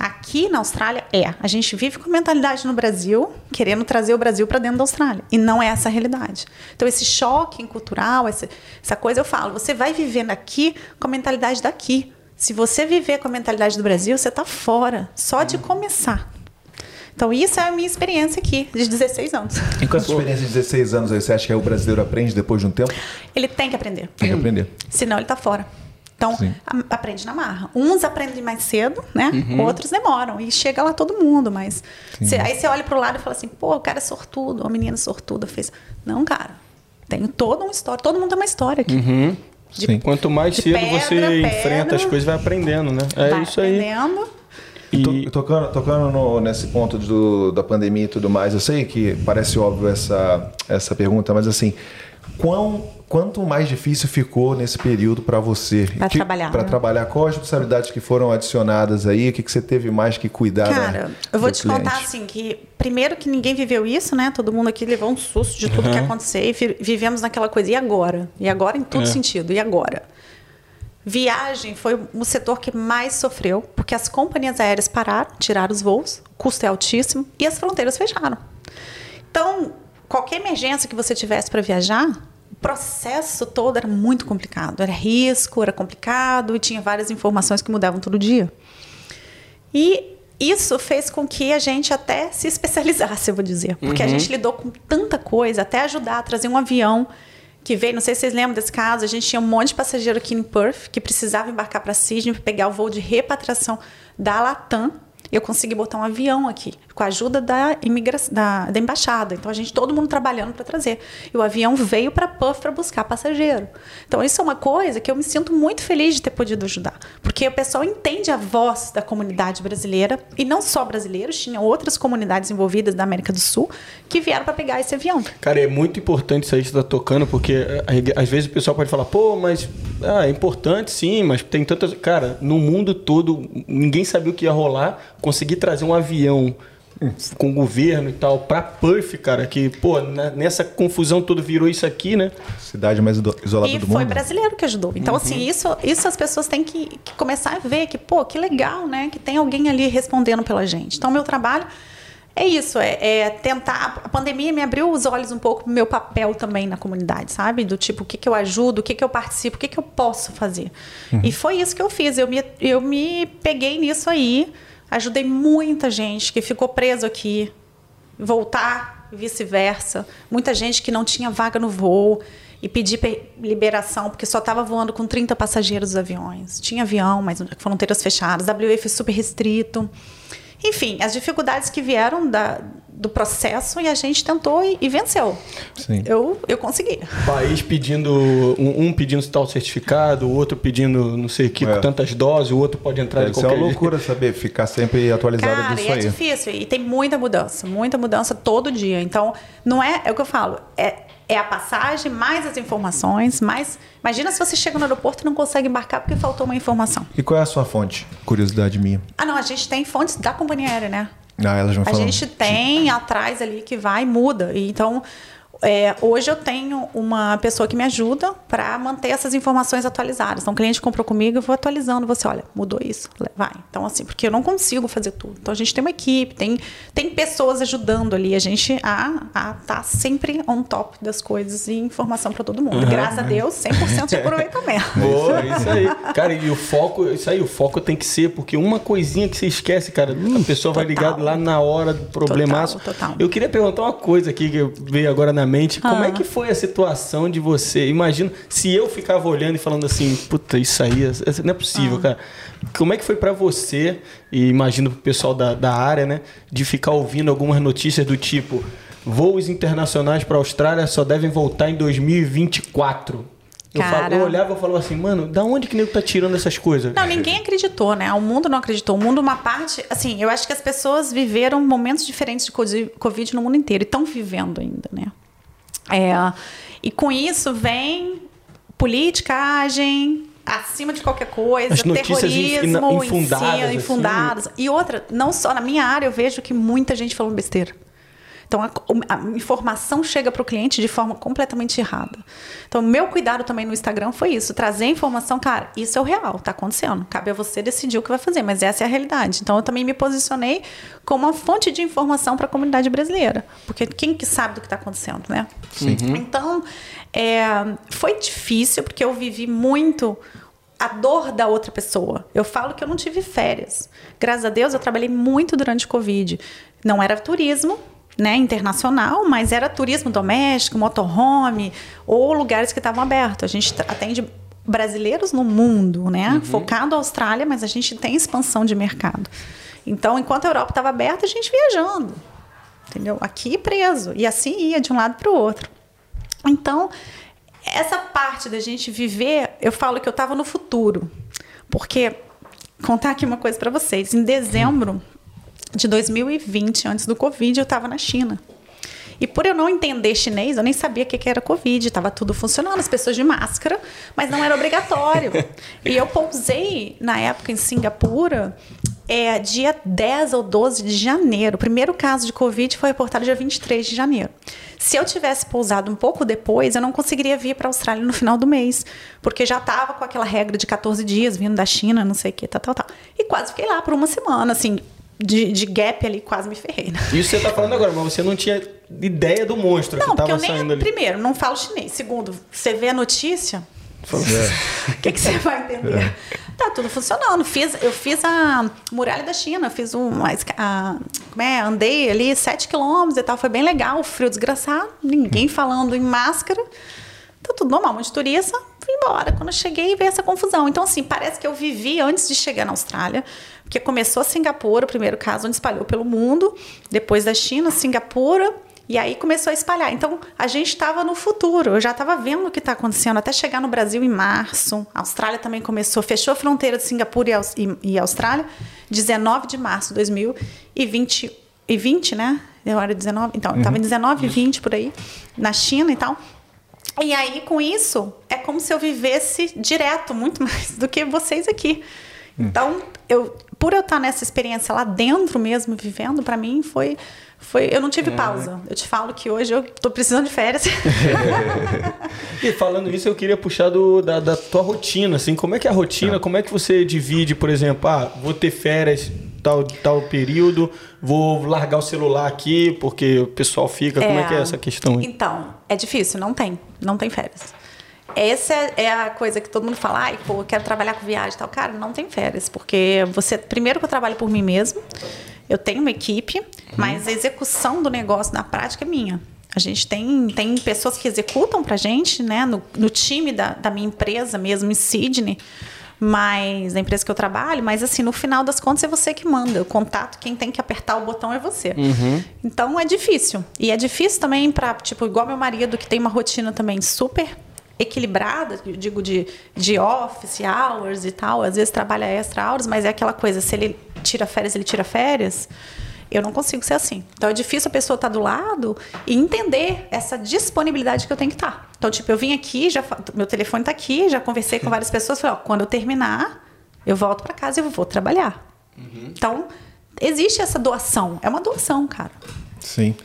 Aqui na Austrália é. A gente vive com mentalidade no Brasil, querendo trazer o Brasil para dentro da Austrália. E não é essa a realidade. Então, esse choque cultural, essa, essa coisa, eu falo, você vai vivendo aqui com a mentalidade daqui. Se você viver com a mentalidade do Brasil, você está fora, só de começar. Então, isso é a minha experiência aqui, de 16 anos. E com essa experiência de 16 anos aí, você acha que o brasileiro aprende depois de um tempo? Ele tem que aprender. Tem que aprender. Senão ele está fora. Então, a, aprende na marra. Uns aprendem mais cedo, né? Uhum. Outros demoram. E chega lá todo mundo, mas... Cê, aí você olha para o lado e fala assim, pô, o cara é sortudo, uma menina sortuda fez... Não, cara. Tem toda uma história. Todo mundo tem uma história aqui. Uhum. De, Quanto mais cedo pedra, você pedra, enfrenta as coisas, vai aprendendo, né? É vai isso aprendendo. aí. E... Tocando, tocando no, nesse ponto do, da pandemia e tudo mais, eu sei que parece óbvio essa, essa pergunta, mas assim, Quão, quanto mais difícil ficou nesse período para você? Para trabalhar. Para né? trabalhar. Quais as responsabilidades que foram adicionadas aí? O que, que você teve mais que cuidar? Cara, da, eu vou te cliente? contar assim que primeiro que ninguém viveu isso, né? Todo mundo aqui levou um susto de tudo uhum. que aconteceu e vivemos naquela coisa. E agora? E agora em todo é. sentido. E agora? Viagem foi o setor que mais sofreu, porque as companhias aéreas pararam, tiraram os voos, o custo é altíssimo e as fronteiras fecharam. Então, qualquer emergência que você tivesse para viajar, o processo todo era muito complicado. Era risco, era complicado e tinha várias informações que mudavam todo dia. E isso fez com que a gente até se especializasse, eu vou dizer. Porque uhum. a gente lidou com tanta coisa, até ajudar a trazer um avião que veio, não sei se vocês lembram desse caso, a gente tinha um monte de passageiro aqui em Perth que precisava embarcar para Sydney para pegar o voo de repatriação da Latam eu consegui botar um avião aqui, com a ajuda da, da, da embaixada. Então, a gente, todo mundo trabalhando para trazer. E o avião veio para Puff para buscar passageiro. Então, isso é uma coisa que eu me sinto muito feliz de ter podido ajudar. Porque o pessoal entende a voz da comunidade brasileira, e não só brasileiros, tinha outras comunidades envolvidas da América do Sul que vieram para pegar esse avião. Cara, é muito importante isso aí que você está tocando, porque eh, às vezes o pessoal pode falar, pô, mas ah, é importante sim, mas tem tantas. Cara, no mundo todo, ninguém sabia o que ia rolar conseguir trazer um avião com o governo e tal para Perth, cara, que, pô, nessa confusão toda virou isso aqui, né? Cidade mais isolada e do mundo. E foi brasileiro que ajudou. Então, assim, uhum. assim, isso, isso as pessoas têm que, que, começar a ver que, pô, que legal, né? Que tem alguém ali respondendo pela gente. Então, meu trabalho é isso, é, é, tentar. A pandemia me abriu os olhos um pouco pro meu papel também na comunidade, sabe? Do tipo, o que, que eu ajudo, o que, que eu participo, o que, que eu posso fazer. Uhum. E foi isso que eu fiz. Eu me, eu me peguei nisso aí. Ajudei muita gente que ficou preso aqui, voltar vice-versa. Muita gente que não tinha vaga no voo e pedir liberação porque só estava voando com 30 passageiros os aviões. Tinha avião, mas fronteiras fechadas. WF super restrito. Enfim, as dificuldades que vieram da, do processo e a gente tentou e, e venceu. Sim. Eu, eu consegui. País pedindo, um, um pedindo tal certificado, o outro pedindo não sei o que, é. tantas doses, o outro pode entrar Deve de qualquer Isso é uma loucura saber, ficar sempre atualizado Cara, disso e é aí. é difícil e tem muita mudança, muita mudança todo dia. Então, não é, é o que eu falo, é, é a passagem, mais as informações, mais... Imagina se você chega no aeroporto e não consegue embarcar porque faltou uma informação. E qual é a sua fonte? Curiosidade minha. Ah, não, a gente tem fontes da companhia aérea, né? Ah, elas a gente tem atrás ali que vai e muda. E então, é, hoje eu tenho uma pessoa que me ajuda para manter essas informações atualizadas. Então, o cliente comprou comigo, eu vou atualizando. Você, olha, mudou isso, vai. Então, assim, porque eu não consigo fazer tudo. Então, a gente tem uma equipe, tem, tem pessoas ajudando ali. A gente a, a tá sempre on top das coisas e informação para todo mundo. Uhum. Graças a Deus, 100% de aproveitamento. Boa, isso aí. Cara, e o foco, isso aí, o foco tem que ser, porque uma coisinha que você esquece, cara, a pessoa total. vai ligar lá na hora do problemaço. Total, total. Eu queria perguntar uma coisa aqui que veio agora na mente. Como é ah. que foi a situação de você? Imagina se eu ficava olhando e falando assim, puta, isso aí é, não é possível, ah. cara. Como é que foi para você, e imagino pro pessoal da, da área, né, de ficar ouvindo algumas notícias do tipo voos internacionais para a Austrália só devem voltar em 2024? Eu, falo, eu, olhava e falava assim, mano, da onde que nego tá tirando essas coisas? Não, ninguém acreditou, né? O mundo não acreditou. O mundo, uma parte. Assim, eu acho que as pessoas viveram momentos diferentes de Covid no mundo inteiro e estão vivendo ainda, né? É, e com isso vem politicagem acima de qualquer coisa, As terrorismo infundadas. Assim. E outra, não só na minha área eu vejo que muita gente falando besteira. Então, a, a informação chega para o cliente de forma completamente errada. Então, meu cuidado também no Instagram foi isso: trazer informação, cara, isso é o real, está acontecendo. Cabe a você decidir o que vai fazer, mas essa é a realidade. Então, eu também me posicionei como uma fonte de informação para a comunidade brasileira. Porque quem que sabe do que está acontecendo, né? Sim. Uhum. Então, é, foi difícil, porque eu vivi muito a dor da outra pessoa. Eu falo que eu não tive férias. Graças a Deus, eu trabalhei muito durante o Covid. Não era turismo, né, internacional, mas era turismo doméstico, motorhome ou lugares que estavam abertos. A gente atende brasileiros no mundo, né? Uhum. Focado na Austrália, mas a gente tem expansão de mercado. Então, enquanto a Europa estava aberta, a gente viajando. Entendeu? Aqui preso. E assim ia de um lado para o outro. Então, essa parte da gente viver, eu falo que eu estava no futuro. Porque, contar aqui uma coisa para vocês. Em dezembro de 2020, antes do Covid, eu estava na China. E por eu não entender chinês, eu nem sabia o que era Covid. Estava tudo funcionando, as pessoas de máscara, mas não era obrigatório. e eu pousei, na época, em Singapura, é, dia 10 ou 12 de janeiro. O primeiro caso de Covid foi reportado dia 23 de janeiro. Se eu tivesse pousado um pouco depois, eu não conseguiria vir para a Austrália no final do mês, porque já estava com aquela regra de 14 dias vindo da China, não sei o que, tal, tal, tal. E quase fiquei lá por uma semana, assim, de, de gap ali, quase me ferrei. Né? Isso você está falando agora, mas você não tinha ideia do monstro não, que estava saindo ali. Primeiro, não falo chinês. Segundo, você vê a notícia, o que, que você vai entender? É. Tá tudo funcionando. Fiz, eu fiz a muralha da China, fiz um. A, como é? Andei ali 7 quilômetros e tal. Foi bem legal, frio desgraçado, ninguém falando em máscara. Tá tudo normal, um monte de turista, embora. Quando eu cheguei, veio essa confusão. Então, assim, parece que eu vivi antes de chegar na Austrália, porque começou a Singapura, o primeiro caso onde espalhou pelo mundo, depois da China, Singapura, e aí começau a espalhar. Então, a gente estava no futuro. Eu já estava vendo o que está acontecendo até chegar no Brasil em março. A Austrália também começou, fechou a fronteira de Singapura e, e, e Austrália, 19 de março de 2020, e 20, né? Eu era 19, então, estava em 19 e 20 por aí, na China e tal. E aí, com isso, é como se eu vivesse direto, muito mais do que vocês aqui. Hum. Então, eu, por eu estar nessa experiência lá dentro mesmo, vivendo, para mim foi foi, eu não tive é. pausa. Eu te falo que hoje eu tô precisando de férias. e falando nisso, eu queria puxar do, da, da, tua rotina, assim, como é que é a rotina? É. Como é que você divide, por exemplo, ah, vou ter férias tal, tal período, vou largar o celular aqui porque o pessoal fica. É, como é que é essa questão aí? Então, é difícil, não tem. Não tem férias. Essa é a coisa que todo mundo fala, ai, pô, eu quero trabalhar com viagem e tal. Cara, não tem férias, porque você. Primeiro que eu trabalho por mim mesmo. Eu tenho uma equipe, uhum. mas a execução do negócio na prática é minha. A gente tem, tem pessoas que executam para a gente, né? No, no time da, da minha empresa mesmo, em Sydney, mas da empresa que eu trabalho, mas assim, no final das contas é você que manda. O contato, quem tem que apertar o botão é você. Uhum. Então é difícil. E é difícil também para, tipo, igual meu marido, que tem uma rotina também super equilibrada, digo de, de office hours e tal, às vezes trabalha extra hours, mas é aquela coisa, se ele tira férias, ele tira férias. Eu não consigo ser assim. Então é difícil a pessoa estar tá do lado e entender essa disponibilidade que eu tenho que estar. Tá. Então, tipo, eu vim aqui, já meu telefone está aqui, já conversei com várias pessoas, falei, ó, quando eu terminar, eu volto para casa e eu vou trabalhar. Uhum. Então, existe essa doação. É uma doação, cara. Sim.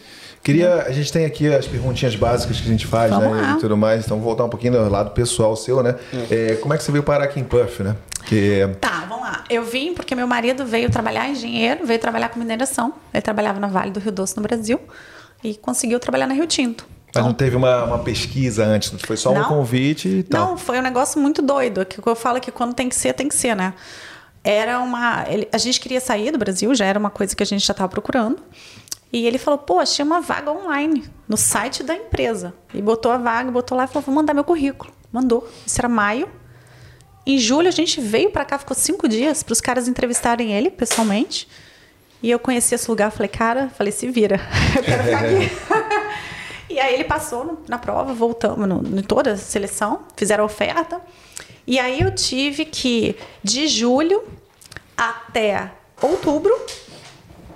Queria, a gente tem aqui as perguntinhas básicas que a gente faz, Vamos né? Lá. E tudo mais. Então, voltar um pouquinho do lado pessoal seu, né? É. É, como é que você veio parar aqui em Puff, né? Que... Tá, vamos lá. Eu vim porque meu marido veio trabalhar engenheiro, veio trabalhar com mineração. Ele trabalhava na Vale do Rio Doce, no Brasil. E conseguiu trabalhar na Rio Tinto. Mas não teve uma, uma, pesquisa antes, foi só não, um convite e tal? Não, foi um negócio muito doido. Que eu falo que quando tem que ser, tem que ser, né? Era uma. Ele, a gente queria sair do Brasil, já era uma coisa que a gente já estava procurando. E ele falou, pô, achei uma vaga online no site da empresa. E botou a vaga, botou lá e falou, vou mandar meu currículo. Mandou. Isso era maio. Em julho a gente veio para cá, ficou cinco dias para os caras entrevistarem ele pessoalmente. E eu conheci esse lugar, falei, cara, falei, se vira, eu quero ficar aqui. e aí ele passou na prova, voltamos no, toda a seleção, fizeram a oferta. E aí eu tive que, de julho até outubro,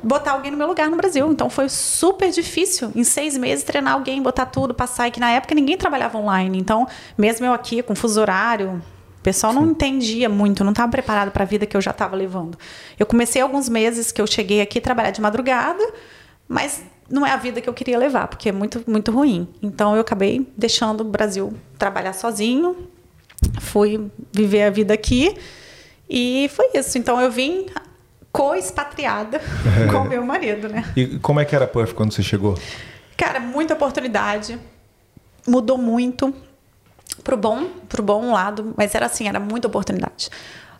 botar alguém no meu lugar no Brasil. Então foi super difícil, em seis meses, treinar alguém, botar tudo, passar. E que na época ninguém trabalhava online. Então, mesmo eu aqui, com fuso horário, o pessoal não entendia muito, não estava preparado para a vida que eu já estava levando. Eu comecei alguns meses que eu cheguei aqui a trabalhar de madrugada, mas não é a vida que eu queria levar, porque é muito, muito ruim. Então eu acabei deixando o Brasil trabalhar sozinho, fui viver a vida aqui e foi isso. Então eu vim co-expatriada com meu marido, né? E como é que era Puff quando você chegou? Cara, muita oportunidade. Mudou muito pro bom, pro bom lado, mas era assim, era muita oportunidade.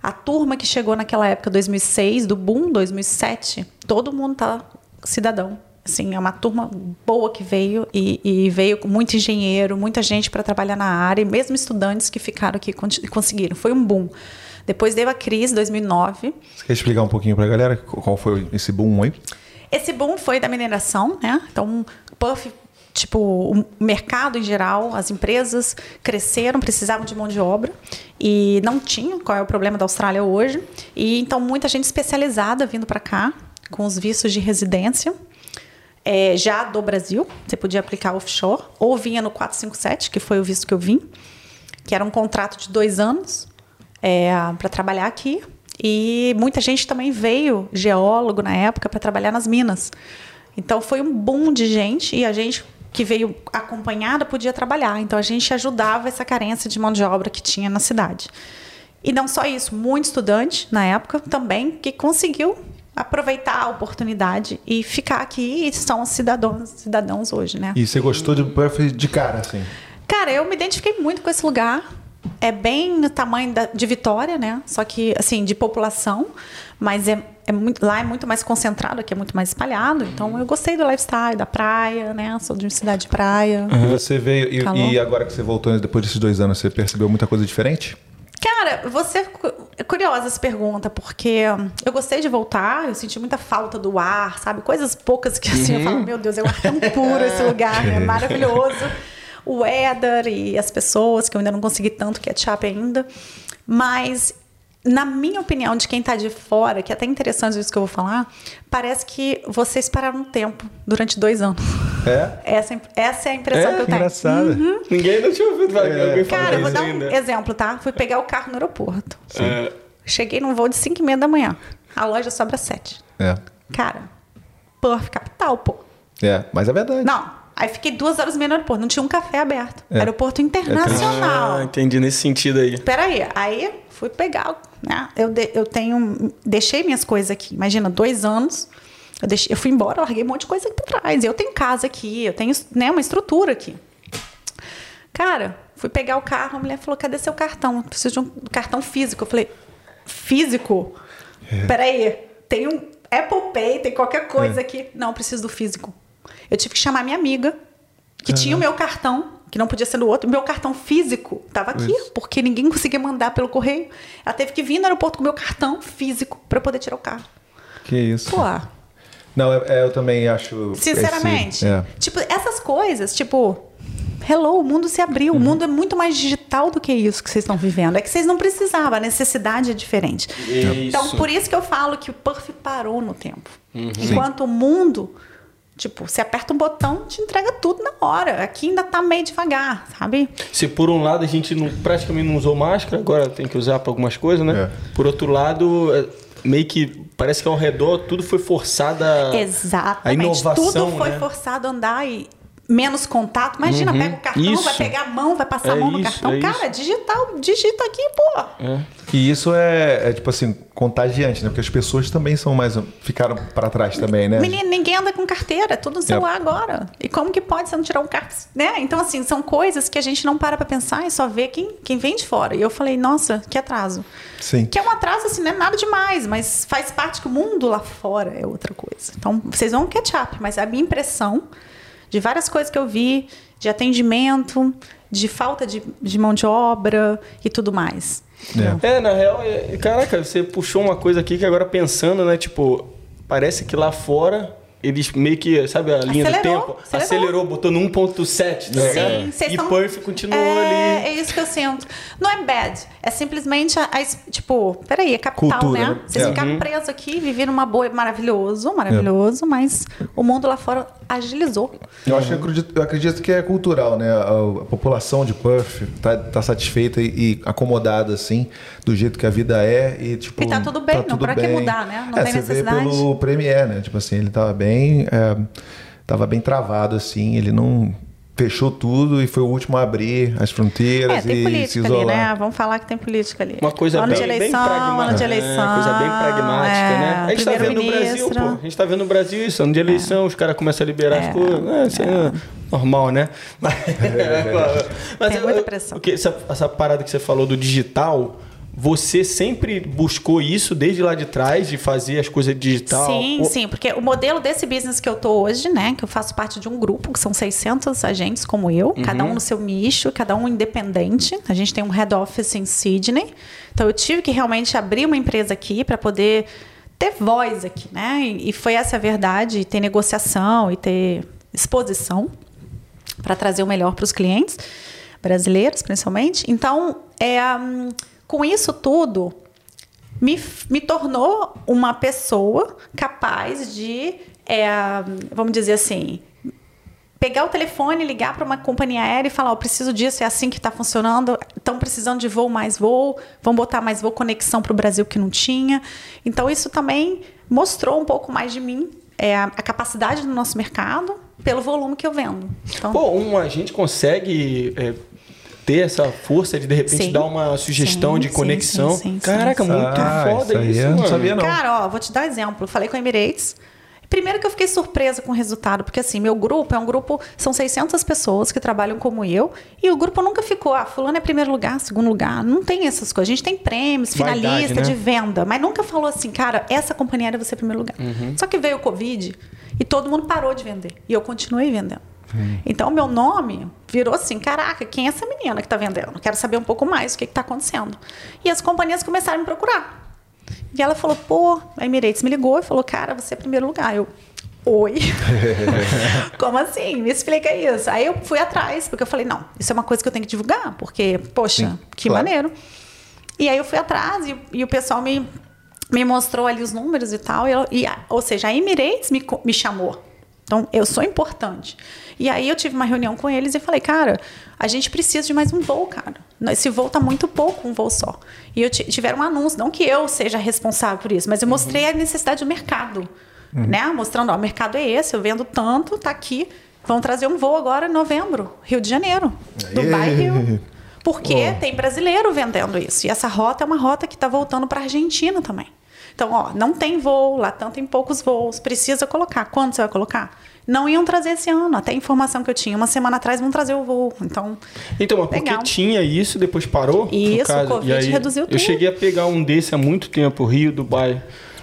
A turma que chegou naquela época, 2006, do boom 2007, todo mundo tá cidadão. Assim, é uma turma boa que veio e, e veio com muito engenheiro, muita gente para trabalhar na área, e mesmo estudantes que ficaram aqui conseguiram. Foi um boom. Depois veio a crise, 2009. Você quer explicar um pouquinho para a galera qual foi esse boom aí? Esse boom foi da mineração, né? Então, Puff tipo, o mercado em geral, as empresas cresceram, precisavam de mão de obra e não tinham, qual é o problema da Austrália hoje. E então muita gente especializada vindo para cá com os vistos de residência. é, já do Brasil, você podia aplicar offshore, ou vinha no 457, que foi o visto que eu vim, que era um contrato de dois anos é, para trabalhar aqui. E muita gente também veio, geólogo na época, para trabalhar nas minas. Então foi um boom de gente e a gente que veio acompanhada podia trabalhar. Então a gente ajudava essa carência de mão de obra que tinha na cidade. E não só isso, muito estudante na época também que conseguiu aproveitar a oportunidade e ficar aqui e são cidadãos, cidadãos hoje, né? E você gostou de de cara, assim? Cara, eu me identifiquei muito com esse lugar. É bem no tamanho da, de Vitória, né? Só que, assim, de população. Mas é, é muito, lá é muito mais concentrado, aqui é muito mais espalhado. Então, eu gostei do lifestyle, da praia, né? Sou de uma cidade de praia. Uhum. Você veio... E, e, agora que você voltou, depois desses dois anos, você percebeu muita coisa diferente? Cara, você é curiosa essa pergunta, porque eu gostei de voltar, eu senti muita falta do ar, sabe? Coisas poucas que assim, uhum. eu falo, meu Deus, é um ar tão puro esse lugar, é maravilhoso. O weather e as pessoas, que eu ainda não consegui tanto catch-up ainda. Mas na minha opinião, de quem está de fora, que é até interessante isso que eu vou falar, parece que vocês pararam um tempo durante dois anos. É? Essa, essa é a impressão é, que eu tenho. Engraçado. Uhum. Ninguém não tinha ouvido é. alguém falar Cara, eu vou dar um exemplo, tá? Fui pegar o carro no aeroporto. É. Cheguei num voo de 5 e meia da manhã. A loja sobra 7. É. Cara, Perth capital, pô. É, mas é verdade. Não, Aí fiquei duas horas e meia no aeroporto, não tinha um café aberto. É. Aeroporto internacional. Ah, entendi nesse sentido aí. Peraí, aí fui pegar, né? Eu, de, eu tenho, deixei minhas coisas aqui. Imagina, dois anos, eu, deixei, eu fui embora, larguei um monte de coisa aqui pra trás. Eu tenho casa aqui, eu tenho né, uma estrutura aqui. Cara, fui pegar o carro, a mulher falou, cadê seu cartão? Eu preciso de um cartão físico. Eu falei, físico? É. Peraí, tem um Apple Pay, tem qualquer coisa é. aqui. Não, preciso do físico. Eu tive que chamar minha amiga, que tinha o meu cartão, que não podia ser do outro. Meu cartão físico estava aqui, Isso. porque ninguém conseguia mandar pelo correio. Ela teve que vir no aeroporto com o meu cartão físico para poder tirar o carro. Que isso. Pô. Não, é, é, eu também acho. Sinceramente. Esse, é. Tipo, essas coisas, tipo. Hello, o mundo se abriu. Uhum. O mundo é muito mais digital do que isso que vocês estão vivendo. É que vocês não precisavam, a necessidade é diferente. Isso. Então, por isso que eu falo que o Puff parou no tempo. Uhum. Enquanto Sim. o mundo Tipo, você aperta um botão, te entrega tudo na hora. Aqui ainda tá meio devagar, sabe? Se por um lado a gente não, praticamente não usou máscara, agora tem que usar para algumas coisas, né? É. Por outro lado, é, meio que parece que ao redor tudo foi forçada. Exatamente. A inovação, tudo foi né? forçado a andar e menos contato. Imagina, uhum. pega o cartão, isso. vai pegar a mão, vai passar é a mão no cartão. É Cara, isso. digital, digita aqui, pô. É. E isso é, é, tipo assim, contagiante, né? Porque as pessoas também são mais. ficaram para trás também, né? Menino, ninguém anda com carteira, tudo no celular agora. E como que pode você não tirar um cartão? Né? Então, assim, são coisas que a gente não para pra pensar e só vê quem, quem vem de fora. E eu falei, nossa, que atraso. Sim. Que é um atraso, assim, não é nada demais, mas faz parte que o mundo lá fora é outra coisa. Então, vocês vão catch up, mas a minha impressão de várias coisas que eu vi, de atendimento, de falta de, de mão de obra e tudo mais. É, é na real, é, caraca, você puxou uma coisa aqui que agora pensando, né? Tipo, parece que lá fora eles meio que, sabe a linha acelerou, do tempo? Acelerou, acelerou botou no 1.7, né? Sim, E tão... Perth continuou é, ali. É isso que eu sinto. Não é bad, é simplesmente, a, a tipo, peraí, é capital, Cultura, né? né? Vocês é. ficaram uhum. presos aqui, viveram uma boa, maravilhoso, maravilhoso, é. mas o mundo lá fora agilizou. Eu acho que eu acredito, eu acredito que é cultural, né? A, a população de Perth tá, tá satisfeita e, e, acomodada, assim, do jeito que a vida é. E, tipo, e tá tudo bem, tá não pra que mudar, né? Não é, tem necessidade. Vê pelo Premier, né? Tipo assim, ele tava bem. É, tava bem travado, assim, ele não fechou tudo e foi o último a abrir as fronteiras é, tem e política se isolar. ali, né? Vamos falar que tem política ali. Uma coisa ano bem, de eleição, bem pragmática. Ano de eleição, é, coisa bem pragmática, é, né? A gente está vendo no Brasil, pô. A gente está vendo no Brasil isso, ano de eleição, é. os caras começam a liberar as coisas. É, é normal, né? Mas, mas tem muita pressão. Eu, essa, essa parada que você falou do digital você sempre buscou isso desde lá de trás, de fazer as coisas digital? Sim, sim, porque o modelo desse business que eu tô hoje, né, que eu faço parte de um grupo, que são 600 agentes como eu, uhum. cada um no seu nicho, cada um independente. A gente tem um head office em Sydney. Então eu tive que realmente abrir uma empresa aqui para poder ter voz aqui, né? E foi essa a verdade, ter negociação e ter exposição para trazer o melhor para os clientes brasileiros, principalmente. Então, é um, com isso tudo, me, me tornou uma pessoa capaz de é, vamos dizer assim, pegar o telefone, ligar para uma companhia aérea e falar: oh, preciso disso, é assim que está funcionando, estão precisando de voo mais voo, vão botar mais voo conexão para o Brasil que não tinha. Então, isso também mostrou um pouco mais de mim, é, a, capacidade do nosso mercado, pelo volume que eu vendo. Então, Pô, um agente consegue. É, ter essa força de de repente sim. dar uma sugestão sim, de conexão. Sim, Caraca, muito ah, foda isso, isso mano. Não sabia não. Cara, ó, vou te dar um exemplo. falei com a Emirates, Primeiro que eu fiquei surpresa com o resultado, porque assim, meu grupo é um grupo, são 600 pessoas que trabalham como eu, e o grupo nunca ficou, ah, fulano é primeiro lugar, segundo lugar, não tem essas coisas. A gente tem prêmios, finalista Vaidade, né? de venda, mas nunca falou assim, cara, essa companhia era você primeiro lugar. Uhum. Só que veio o Covid e todo mundo parou de vender, e eu continuei vendendo. Uhum. Então, meu nome virou assim: caraca, quem é essa menina que está vendendo? Quero saber um pouco mais o que está acontecendo. E as companhias começaram a me procurar. E ela falou, pô, a Emirates me ligou e falou, cara, você é primeiro lugar. Eu, oi? Como assim? Me explica isso. Aí eu fui atrás, porque eu falei, não, isso é uma coisa que eu tenho que divulgar, porque, poxa, Sim, que claro. maneiro. E aí eu fui atrás e, e, o pessoal me, me mostrou ali os números e tal. E, e ou seja, a Emirates me, me chamou. Então, eu sou importante. E aí eu tive uma reunião com eles e falei, cara, a gente precisa de mais um voo, cara. Esse voo está muito pouco, um voo só. E eu tiveram um anúncio, não que eu seja responsável por isso, mas eu mostrei uhum. a necessidade do mercado. Uhum. Né? Mostrando, ó, o mercado é esse, eu vendo tanto, tá aqui. Vão trazer um voo agora em novembro, Rio de Janeiro. Dubai, Rio. Porque oh. tem brasileiro vendendo isso. E essa rota é uma rota que está voltando para a Argentina também. Então, ó, não tem voo, lá tanto tem poucos voos, precisa colocar. Quando você vai colocar? Não iam trazer esse ano. Até a informação que eu tinha, uma semana atrás vão trazer o voo. Então, então mas porque tinha isso, depois parou? Isso, o Covid aí, reduziu tudo. Eu cheguei a pegar um desse há muito tempo, Rio, Dubai.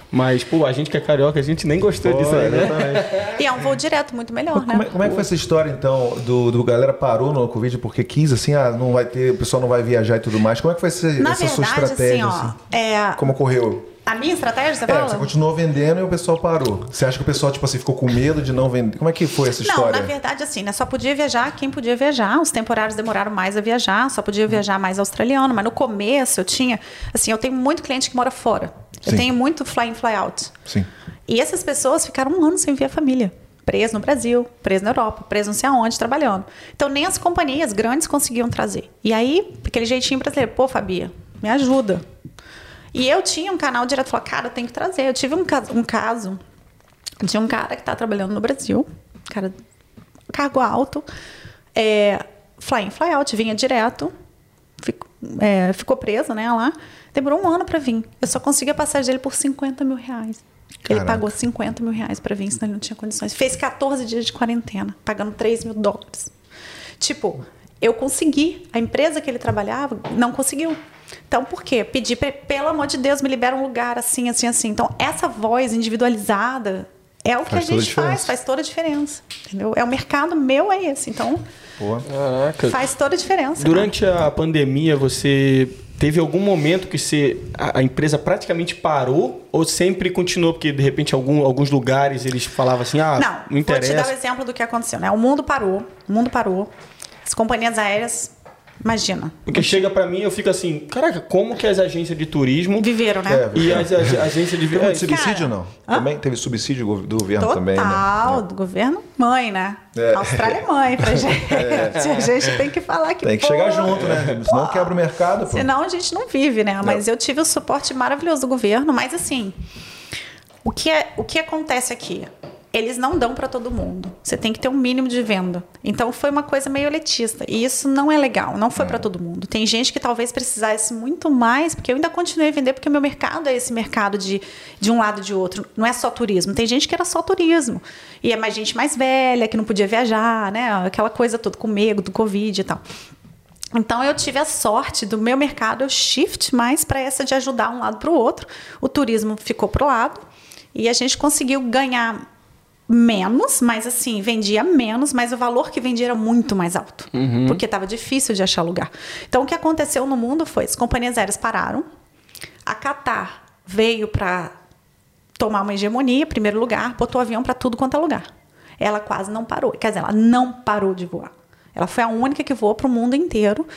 Mas, pô, a gente que é carioca, a gente nem gostou pô, disso aí, né? E é um voo direto muito melhor, né? Como é, como é, que foi essa história, então, do, do galera parou no Covid porque quis, assim, ah, não vai ter, o pessoal não vai viajar e tudo mais. Como é que foi essa, essa verdade, sua estratégia? Assim, ó, assim? É... Como ocorreu? A minha estratégia, você é, fala? Você continuou vendendo e o pessoal parou. Você acha que o pessoal, tipo assim, ficou com medo de não vender? Como é que foi essa história? Não, na verdade, assim, né? Só podia viajar quem podia viajar. Os temporários demoraram mais a viajar, só podia viajar mais australiano. Mas no começo eu tinha. Assim, eu tenho muito cliente que mora fora. Sim. Eu tenho muito fly in, fly out. Sim. E essas pessoas ficaram um ano sem ver a família preso no Brasil, preso na Europa, preso não sei aonde, trabalhando. Então nem as companhias grandes conseguiam trazer. E aí, aquele jeitinho brasileiro, pô, Fabia, me ajuda. E eu tinha um canal direto, falei, cara, eu tenho que trazer. Eu tive um caso, um caso de um cara que está trabalhando no Brasil, cara, cargo alto, é, fly in, fly out, vinha direto, fico, é, ficou preso, né, lá. Demorou um ano para vir. Eu só consegui a passagem dele por 50 mil reais. Caraca. Ele pagou 50 mil reais para vir, senão ele não tinha condições. Fez 14 dias de quarentena, pagando 3 mil dólares. Tipo, eu consegui. A empresa que ele trabalhava não conseguiu. Então, por quê? Pedir, pelo amor de Deus, me libera um lugar assim, assim, assim. Então, essa voz individualizada é o que faz a gente a faz, faz toda a diferença. Entendeu? É o mercado meu, é esse. Então, faz toda a diferença. Durante cara. a pandemia, você teve algum momento que você, a, a, empresa praticamente parou ou sempre continuou? Porque, de repente, algum, alguns lugares eles falavam assim, ah, não, não interessa. Vou te dar o um exemplo do que aconteceu. Né? O mundo parou, o mundo parou. As companhias aéreas Imagina. Porque chega para mim eu fico assim, caraca, como que as agências de turismo. Viveram, né? É, e as, as agências de. Teve é, subsídio, não? Hã? Também teve subsídio do governo Total, também. Total, né? do governo mãe, né? É. A Austrália é mãe pra gente. É. A gente tem que falar que. Tem que pô, chegar junto, né? Senão quebra o mercado. Pô. Senão a gente não vive, né? Mas não. eu tive o suporte maravilhoso do governo, mas assim. O que, é, o que acontece aqui? Eles não dão para todo mundo. Você tem que ter um mínimo de venda. Então foi uma coisa meio elitista. E isso não é legal, não foi para todo mundo. Tem gente que talvez precisasse muito mais, porque eu ainda continuei a vender, porque o meu mercado é esse mercado de, de um lado e de outro. Não é só turismo. Tem gente que era só turismo. E é mais gente mais velha, que não podia viajar, né? Aquela coisa toda com medo do Covid e tal. Então eu tive a sorte do meu mercado eu shift mais para essa de ajudar um lado para o outro. O turismo ficou pro lado e a gente conseguiu ganhar menos, mas assim, vendia menos, mas o valor que vendia era muito mais alto, uhum. porque estava difícil de achar lugar. Então, o que aconteceu no mundo foi: as companhias aéreas pararam, a Qatar veio para tomar uma hegemonia, primeiro lugar, botou avião para tudo quanto é lugar. Ela quase não parou, quer dizer, ela não parou de voar. Ela foi a única que voou para o mundo inteiro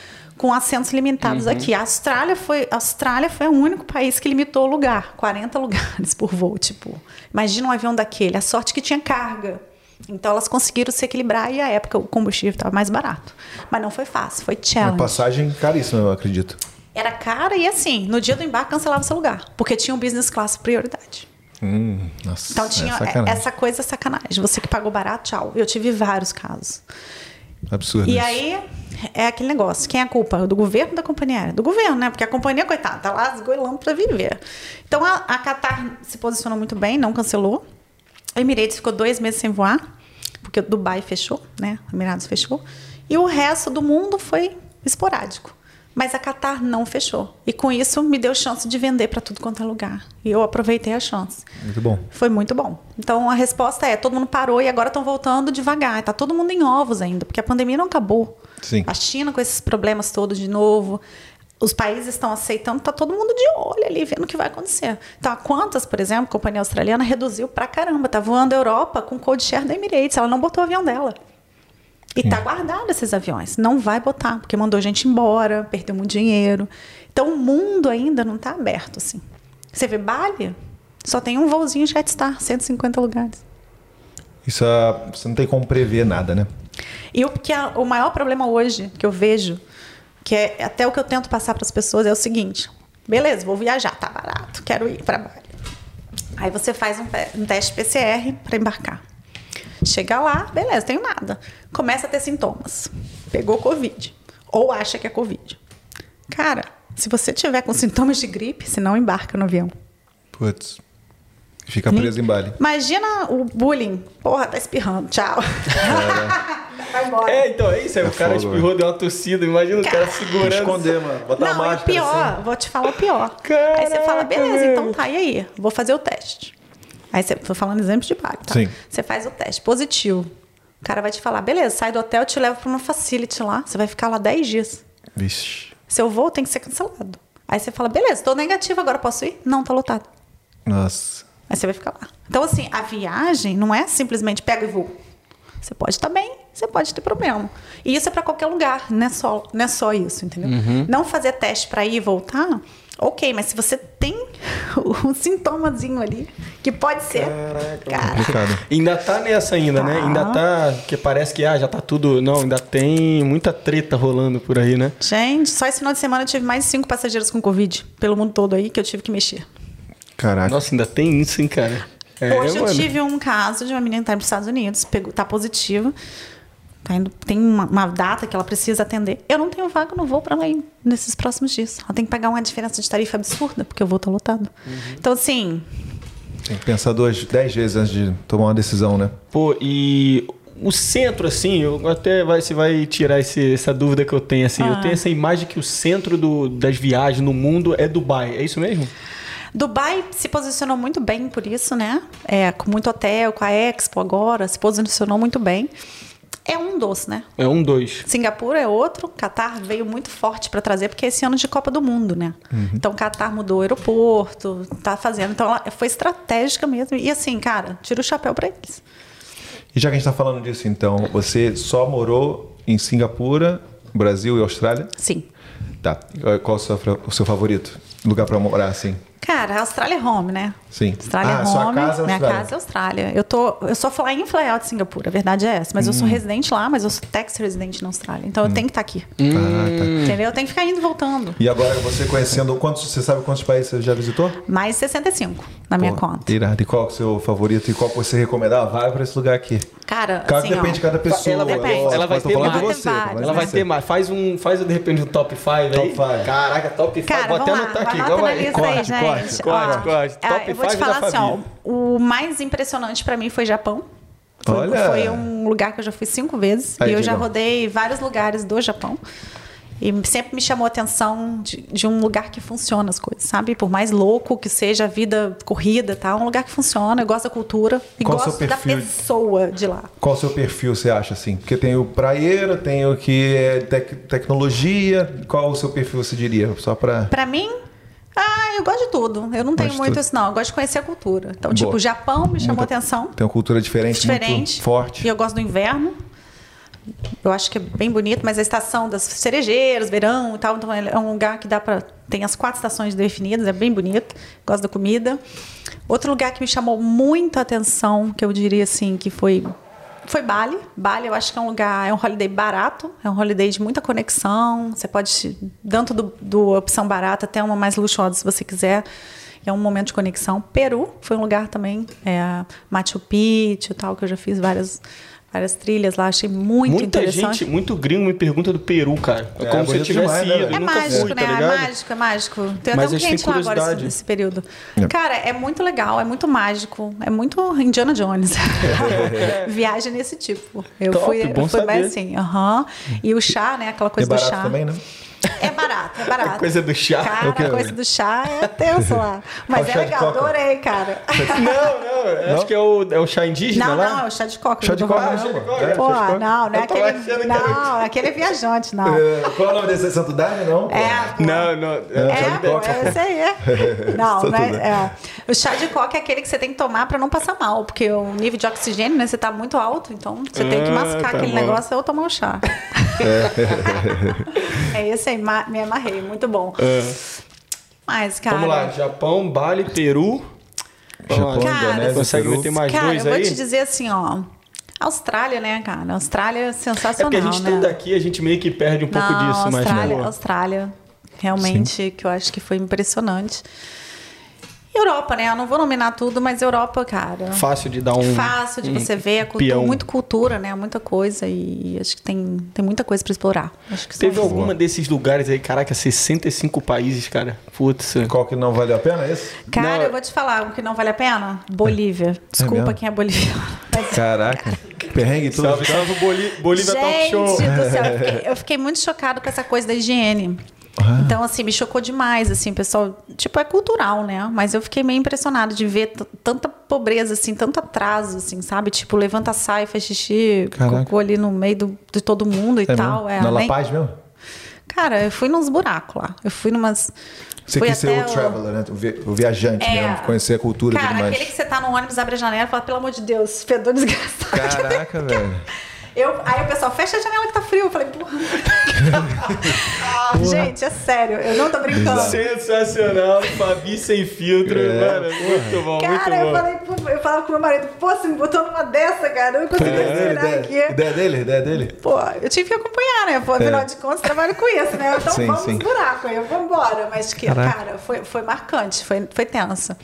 com assentos limitados uhum. aqui. A Austrália foi, a Austrália foi o único país que limitou o lugar, 40 lugares por voo, tipo. Imagina um avião daquele, a sorte que tinha carga. Então elas conseguiram se equilibrar e a época o combustível estava mais barato. Mas não foi fácil, foi challenge. Uma passagem caríssima, eu acredito. Era cara e assim, no dia do embarque cancelava seu lugar, porque tinha o business class prioridade. Hum, nossa, então tinha é essa coisa sacanagem. Você que pagou barato, tchau. Eu tive vários casos. Absurdo. E aí é aquele negócio. Quem é a culpa? Do governo da companhia aérea? Do governo, né? Porque a companhia, coitada, tá lá esgoelando para viver. Então a, a Qatar se posicionou muito bem, não cancelou. A Emirates ficou dois meses sem voar, porque o Dubai fechou, né? Emirados fechou. E o resto do mundo foi esporádico. Mas a Qatar não fechou. E com isso me deu chance de vender para tudo quanto é lugar. E eu aproveitei a chance. Muito bom. Foi muito bom. Então a resposta é: todo mundo parou e agora estão voltando devagar. Está todo mundo em ovos ainda, porque a pandemia não acabou. Sim. A China com esses problemas todos de novo. Os países estão aceitando, está todo mundo de olho ali, vendo o que vai acontecer. Então, a Qantas, por exemplo, a companhia australiana, reduziu pra caramba. Tá voando a Europa com code share da Emirates. Ela não botou o avião dela. E está guardado esses aviões. Não vai botar, porque mandou gente embora, perdeu muito dinheiro. Então o mundo ainda não está aberto assim. Você vê Bali, só tem um voozinho Jetstar, 150 lugares. Isso ah, você não tem como prever nada, né? E o que é, o maior problema hoje que eu vejo, que é até o que eu tento passar para as pessoas é o seguinte: beleza, vou viajar, tá barato, quero ir para Bali. Aí você faz um, um teste PCR para embarcar. Chega lá, beleza, tenho nada. Começa a ter sintomas. Pegou Covid. Ou acha que é Covid. Cara, se você tiver com sintomas de gripe, você não embarca no avião. Putz. Fica preso em Bali. Imagina o bullying. Porra, tá espirrando. Tchau. É. Vai embora. É, então é isso. Aí é o cara fogo, espirrou, deu uma tossida. Imagina o cara segurando. Esconder, mano. Botar não, uma máscara. pior, assim. vou te falar o pior. Caraca, aí você fala, beleza, então tá, e aí? Vou fazer o teste. Aí você, tô falando exemplo de Bali, tá? Sim. Você faz o teste positivo. O cara vai te falar, beleza, sai do hotel, eu te levo para uma facility lá. Você vai ficar lá 10 dias. Vixe. Seu voo tem que ser cancelado. Aí você fala, beleza, tô negativo, agora posso ir? Não, tá lotado. Nossa. Aí você vai ficar lá. Então, assim, a viagem não é simplesmente pega e voa. Você pode estar bem, você pode ter problema. E isso é para qualquer lugar, não é só, não é só isso, entendeu? Uhum. Não fazer teste para ir e voltar Ok, mas se você tem um sintomazinho ali, que pode ser. Caraca, cara. Ainda tá nessa ainda, né? Ainda tá. Que parece que ah, já tá tudo. Não, ainda tem muita treta rolando por aí, né? Gente, só esse final de semana eu tive mais cinco passageiros com Covid pelo mundo todo aí que eu tive que mexer. Caraca. Nossa, ainda tem isso, hein, cara? É, Hoje eu tive um caso de uma menina que tá nos Estados Unidos, pegou, tá positiva. Tá indo, tem uma, uma, data que ela precisa atender. Eu não tenho vaga, não vou para lá nesses próximos dias. Ela tem que pagar uma diferença de tarifa absurda, porque eu vou estar lotado. Uhum. Então, assim. Tem que pensar duas, dez vezes antes de tomar uma decisão, né? Pô, e o centro, assim, eu até vai, você vai tirar esse, essa dúvida que eu tenho, assim. Ah. Eu tenho essa imagem que o centro do, das viagens no mundo é Dubai. É isso mesmo? Dubai se posicionou muito bem por isso, né? É, com muito hotel, com a Expo agora, se posicionou muito bem. É um dos, né? É um dos. Singapura é outro. Qatar veio muito forte para trazer, porque é esse ano de Copa do Mundo, né? Uhum. Então, Qatar mudou o aeroporto, tá fazendo. Então, ela foi estratégica mesmo. E assim, cara, tira o chapéu para eles. E já que a gente está falando disso, então, você só morou em Singapura, Brasil e Austrália? Sim. Tá. Qual o seu, o seu favorito? Lugar para morar, assim? Cara, a Austrália é home, né? Sim. Austrália ah, é home. Casa é minha casa é Austrália. Eu, tô, eu sou fly in, fly out de Singapura, a verdade é essa. Mas hum. eu sou hum. residente lá, mas eu sou tax residente na Austrália. Então hum. eu tenho que estar tá aqui. Hum. Ah, tá. Entendeu? Eu tenho que ficar indo e voltando. E agora você conhecendo, quantos, você sabe quantos países você já visitou? Mais 65 na Pô, minha conta. Irado. E qual é o seu favorito e qual você recomendar? Vai para esse lugar aqui. Cara, Caso assim, depende de cada pessoa. Ela vai, depende. ela vai ter mais. Você, ela vai ter mais. Faz um, faz de repente um top 5 aí. Top 5. Caraca, top 5. Vou até anotar aqui. Calma aí. Corte, corte, corte, corte. Top 5 Eu vou te falar assim, ó. O mais impressionante para mim foi Japão. Foi, Olha. foi um lugar que eu já fui cinco vezes. Aí, e eu já rodei vários lugares do Japão. E sempre me chamou a atenção de, de, um lugar que funciona as coisas, sabe? Por mais louco que seja a vida corrida, tá? Um lugar que funciona, eu gosto da cultura e Qual gosto da pessoa de lá. Qual o seu perfil, você acha, assim? Porque tem o praieiro, tem o que é tec tecnologia. Qual o seu perfil, você diria? Só para... Para mim, ah, eu gosto de tudo. Eu não tenho muito isso, não. Eu gosto de conhecer a cultura. Então, Boa. tipo, o Japão me chamou Muita, atenção. Tem uma cultura diferente, diferente. forte. E eu gosto do inverno. eu acho que é bem bonito, mas a estação das cerejeiras, verão e tal, então é um lugar que dá para tem as quatro estações definidas, é bem bonito. Gosto da comida. Outro lugar que me chamou muita atenção, que eu diria assim, que foi foi Bali. Bali, eu acho que é um lugar, é um holiday barato, é um holiday de muita conexão. Você pode, tanto do, do opção barata até uma mais luxuosa, se você quiser. É um momento de conexão. Peru foi um lugar também, é, Machu Picchu, tal, que eu já fiz várias várias trilhas lá, achei muito Muita interessante. gente, muito gringo me pergunta do Peru, cara. É, como se eu tivesse demais, né, ido. Né? É mágico, fui, né? Tá é mágico, é mágico. Tem Mas até um cliente lá agora nesse, nesse período. É. Cara, é muito legal, é muito mágico, é muito Indiana Jones. Viagem nesse tipo. Eu Top, fui, eu fui mais assim, aham. Uh -huh. E o chá, né? Aquela coisa é do chá. também, né? É barato, é barato. A coisa do chá. Cara, a coisa do chá é tenso lá. Mas é legal, adorei, cara. Não, não, acho que é o, é o chá indígena não, lá. Não, é o chá de coca. Chá de coca, chá de coca. Pô, não, não é aquele... Não, aquele é viajante, não. É, qual é o nome desse Santo Daime, não? É, pô. Não, não. É, é, pô, é esse aí. Não, não é, é. O chá de coca é aquele que você tem que tomar pra não passar mal, porque o nível de oxigênio, né, você tá muito alto, então você tem que ah, mascar tá aquele bom. negócio ou tomar o chá. É, é esse aí, me amarrei muito bom. É. Mas, cara. Vamos lá, Japão, Bali, Peru. Japão, cara, Indonésia, consegue Peru. meter mais cara, dois aí? eu vou te dizer assim, ó. Austrália, né, cara? Austrália é sensacional. É porque a gente né? estando aqui, a gente meio que perde um pouco disso, Austrália, mas. Austrália, realmente, Sim. que eu acho que foi impressionante. Europa, né? Eu não vou nominar tudo, mas Europa, cara. Fácil de dar um. Fácil de um você ver, a cultura, muita cultura, né? Muita coisa e acho que tem, tem muita coisa para explorar. Acho que Teve alguma desses lugares aí, caraca, 65 países, cara. Putz. Qual que não vale a pena esse? Cara, não. eu vou te falar, o que não vale a pena? Bolívia. É Desculpa é quem é boliviano. Caraca. Perrengue tudo. Salve, salve Bolívia Gente Talk Show. Do céu, eu, fiquei, eu fiquei muito chocado com essa coisa da higiene. Uhum. Então, assim, me chocou demais, assim, pessoal. Tipo, é cultural, né? Mas eu fiquei meio impressionada de ver tanta pobreza, assim, tanto atraso, assim, sabe? Tipo, levanta, sai, faz xixi, Caraca. cocô ali no meio do, de todo mundo e é tal. É, Na La Paz mesmo? Cara, eu fui nos buracos lá. Eu fui numas. Você quis ser o, traveler, né? O viajante é, mesmo, conhecer a cultura cara, e tudo mais. aquele que você tá no ônibus, abre a janela e fala, pelo amor de Deus, fedor desgraçado. Caraca, velho. Eu, aí o pessoal, fecha a janela que tá frio. Eu falei, porra. Gente, é sério, eu não tô brincando. Sensacional, Fabi sem filtro, é, mano. Muito bom, cara, muito bom. eu falei, eu falava com meu marido, pô, você me botou numa dessa, cara. Eu não consegui é, respirar ideia, aqui. Ideia dele, ideia dele. Pô, eu tive que acompanhar, né? Pô, afinal é. de contas, trabalho com isso, né? Então sim, vamos sim. buraco aí, vamos embora. Mas que, Caraca. cara, foi, foi marcante, foi, foi tensa.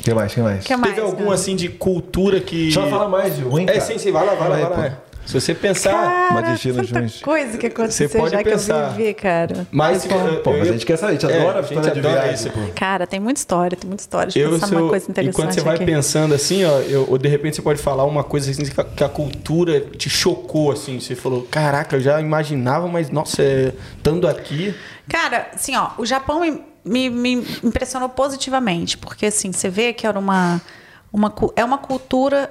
O que mais? que mais? que mais? Teve algum, cara? assim, de cultura que. Só fala mais ruim, É, sim, sim, vai lá, vai lá, vai lá. Se você pensar. Cara, tanta coisa que aconteceu você pode já pensar. que eu vivi, cara. Mas, pô, eu, pô, mas a gente quer saber, a gente é, adora a história de viagem. Isso, cara, tem muita história, tem muita história. Deixa eu pensar numa coisa interessante. E quando você vai aqui. pensando assim, ó, eu, ou de repente você pode falar uma coisa assim que a cultura te chocou, assim. Você falou, caraca, eu já imaginava, mas nossa, é, estando aqui. Cara, assim, ó, o Japão me, me, me impressionou positivamente, porque assim, você vê que era uma, uma, é uma cultura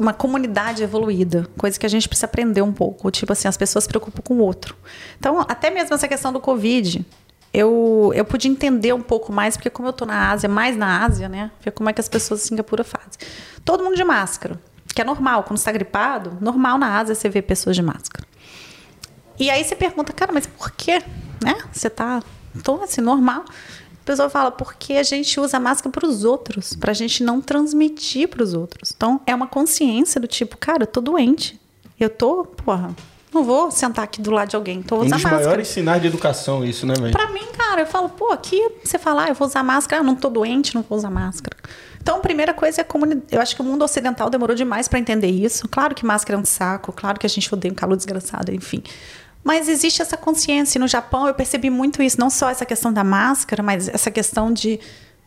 uma comunidade evoluída, coisa que a gente precisa aprender um pouco. Tipo assim, as pessoas se preocupam com o outro. Então, até mesmo essa questão do Covid, eu, eu pude entender um pouco mais, porque como eu estou na Ásia, mais na Ásia, né? Ver como é que as pessoas de Singapura fazem. Todo mundo de máscara, que é normal. Quando está gripado, normal na Ásia você ver pessoas de máscara. E aí você pergunta, cara, mas por quê? Né? Você está tão assim, normal. Pessoa fala, porque a gente usa máscara para os outros, para a gente não transmitir para os outros. Então, é uma consciência do tipo, cara, eu tô doente. Eu tô, porra, não vou sentar aqui do lado de alguém, tô usando um dos máscara. maiores sinais de educação isso, né, velho? Pra mim, cara, eu falo, pô, aqui você falar, ah, eu vou usar máscara, ah, não tô doente, não vou usar máscara. Então, a primeira coisa é a comunidade. Eu acho que o mundo ocidental demorou demais para entender isso. Claro que máscara é um saco, claro que a gente odeia um calor desgraçado, enfim. Mas existe essa consciência. E no Japão eu percebi muito isso, não só essa questão da máscara, mas essa questão de.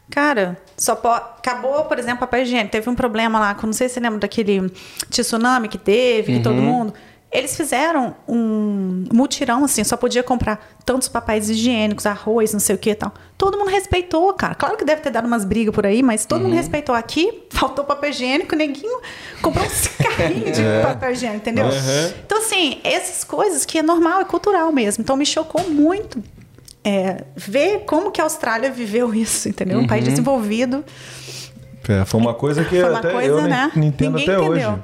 Cara, só pode, acabou, por exemplo, a papel higiênico. Teve um problema lá, não sei se você lembra daquele tsunami que teve, uhum. que todo mundo. Eles fizeram um mutirão, assim, só podia comprar tantos papéis higiênicos, arroz, não sei o que e tal. Todo mundo respeitou, cara. Claro que deve ter dado umas brigas por aí, mas todo uhum. mundo respeitou. Aqui, faltou papel higiênico, neguinho comprou um carrinho de é. papel higiênico, entendeu? Uhum. Então, assim, essas coisas que é normal, é cultural mesmo. Então, me chocou muito é, ver como que a Austrália viveu isso, entendeu? Um país uhum. desenvolvido. É, foi uma coisa que foi uma até coisa, eu né? entendo Ninguém até entendeu. hoje.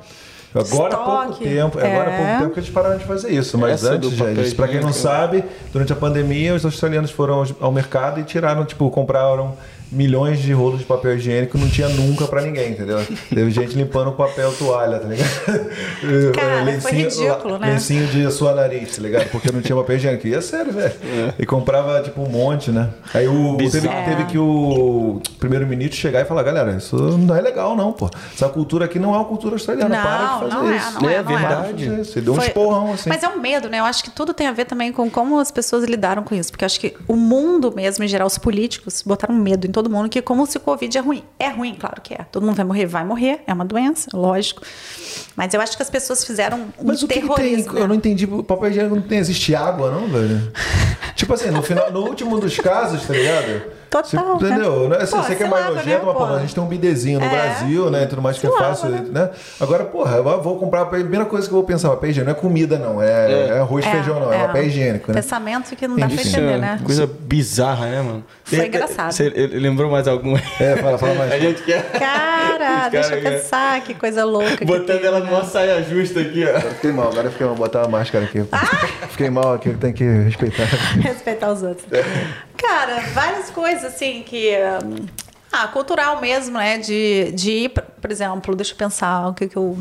Agora há pouco tempo, é. agora há pouco tempo que eles pararam de fazer isso. Mas Essa antes, gente, para quem não sabe, durante a pandemia, os australianos foram ao mercado e tiraram, tipo, compraram milhões de rolos de papel higiênico não tinha nunca para ninguém, entendeu? Teve gente limpando papel toalha, tá ligado? Cara, lencinho, foi ridículo, né? Lencinho de sua nariz, tá ligado? Porque não tinha papel higiênico. E é sério, velho. É. E comprava, tipo, um monte, né? Aí o, teve, teve, que o primeiro-ministro chegar e falar, galera, isso não é legal não, pô. Essa cultura aqui não é uma cultura australiana, não, para de fazer não isso. É, não é, é, não é verdade. Você deu um esporrão, assim. Mas é um medo, né? Eu acho que tudo tem a ver também com como as pessoas lidaram com isso. Porque eu acho que o mundo mesmo, em geral, os políticos, botaram medo em todo mundo, que como se o Covid é ruim. É ruim, claro que é. Todo mundo vai morrer, vai morrer, é uma doença, lógico. Mas eu acho que as pessoas fizeram um Mas o terrorismo. Que tem? Eu não entendi, o papel higiênico não tem, existe água, não, velho? tipo assim, no, final, no último dos casos, tá ligado? Total. Você, entendeu? Né? Pô, você que é mais nojento, né, mas porra, a gente tem um bidezinho no é. Brasil, né? Tudo mais que é fácil, né? né? Agora, porra, eu vou comprar a primeira coisa que eu vou pensar, papel higiênico não é comida, não. É, é. é arroz e é, feijão, não. É, papel higiênico, né? Pensamento que não dá pra entender, né? Coisa bizarra, né, mano? Foi engraçado. Você lembrou mais algum? É, fala, fala mais. A gente quer. Cara, deixa eu pensar, que coisa louca. Botando ela numa saia justa aqui, ó. Fiquei mal, agora eu fiquei mal. Botar a máscara aqui. Ah! Fiquei mal aqui, tem que respeitar. Respeitar os outros. Cara, várias coisas assim que. Ah, cultural mesmo, né? De, de ir, por exemplo, deixa eu pensar o que, que eu.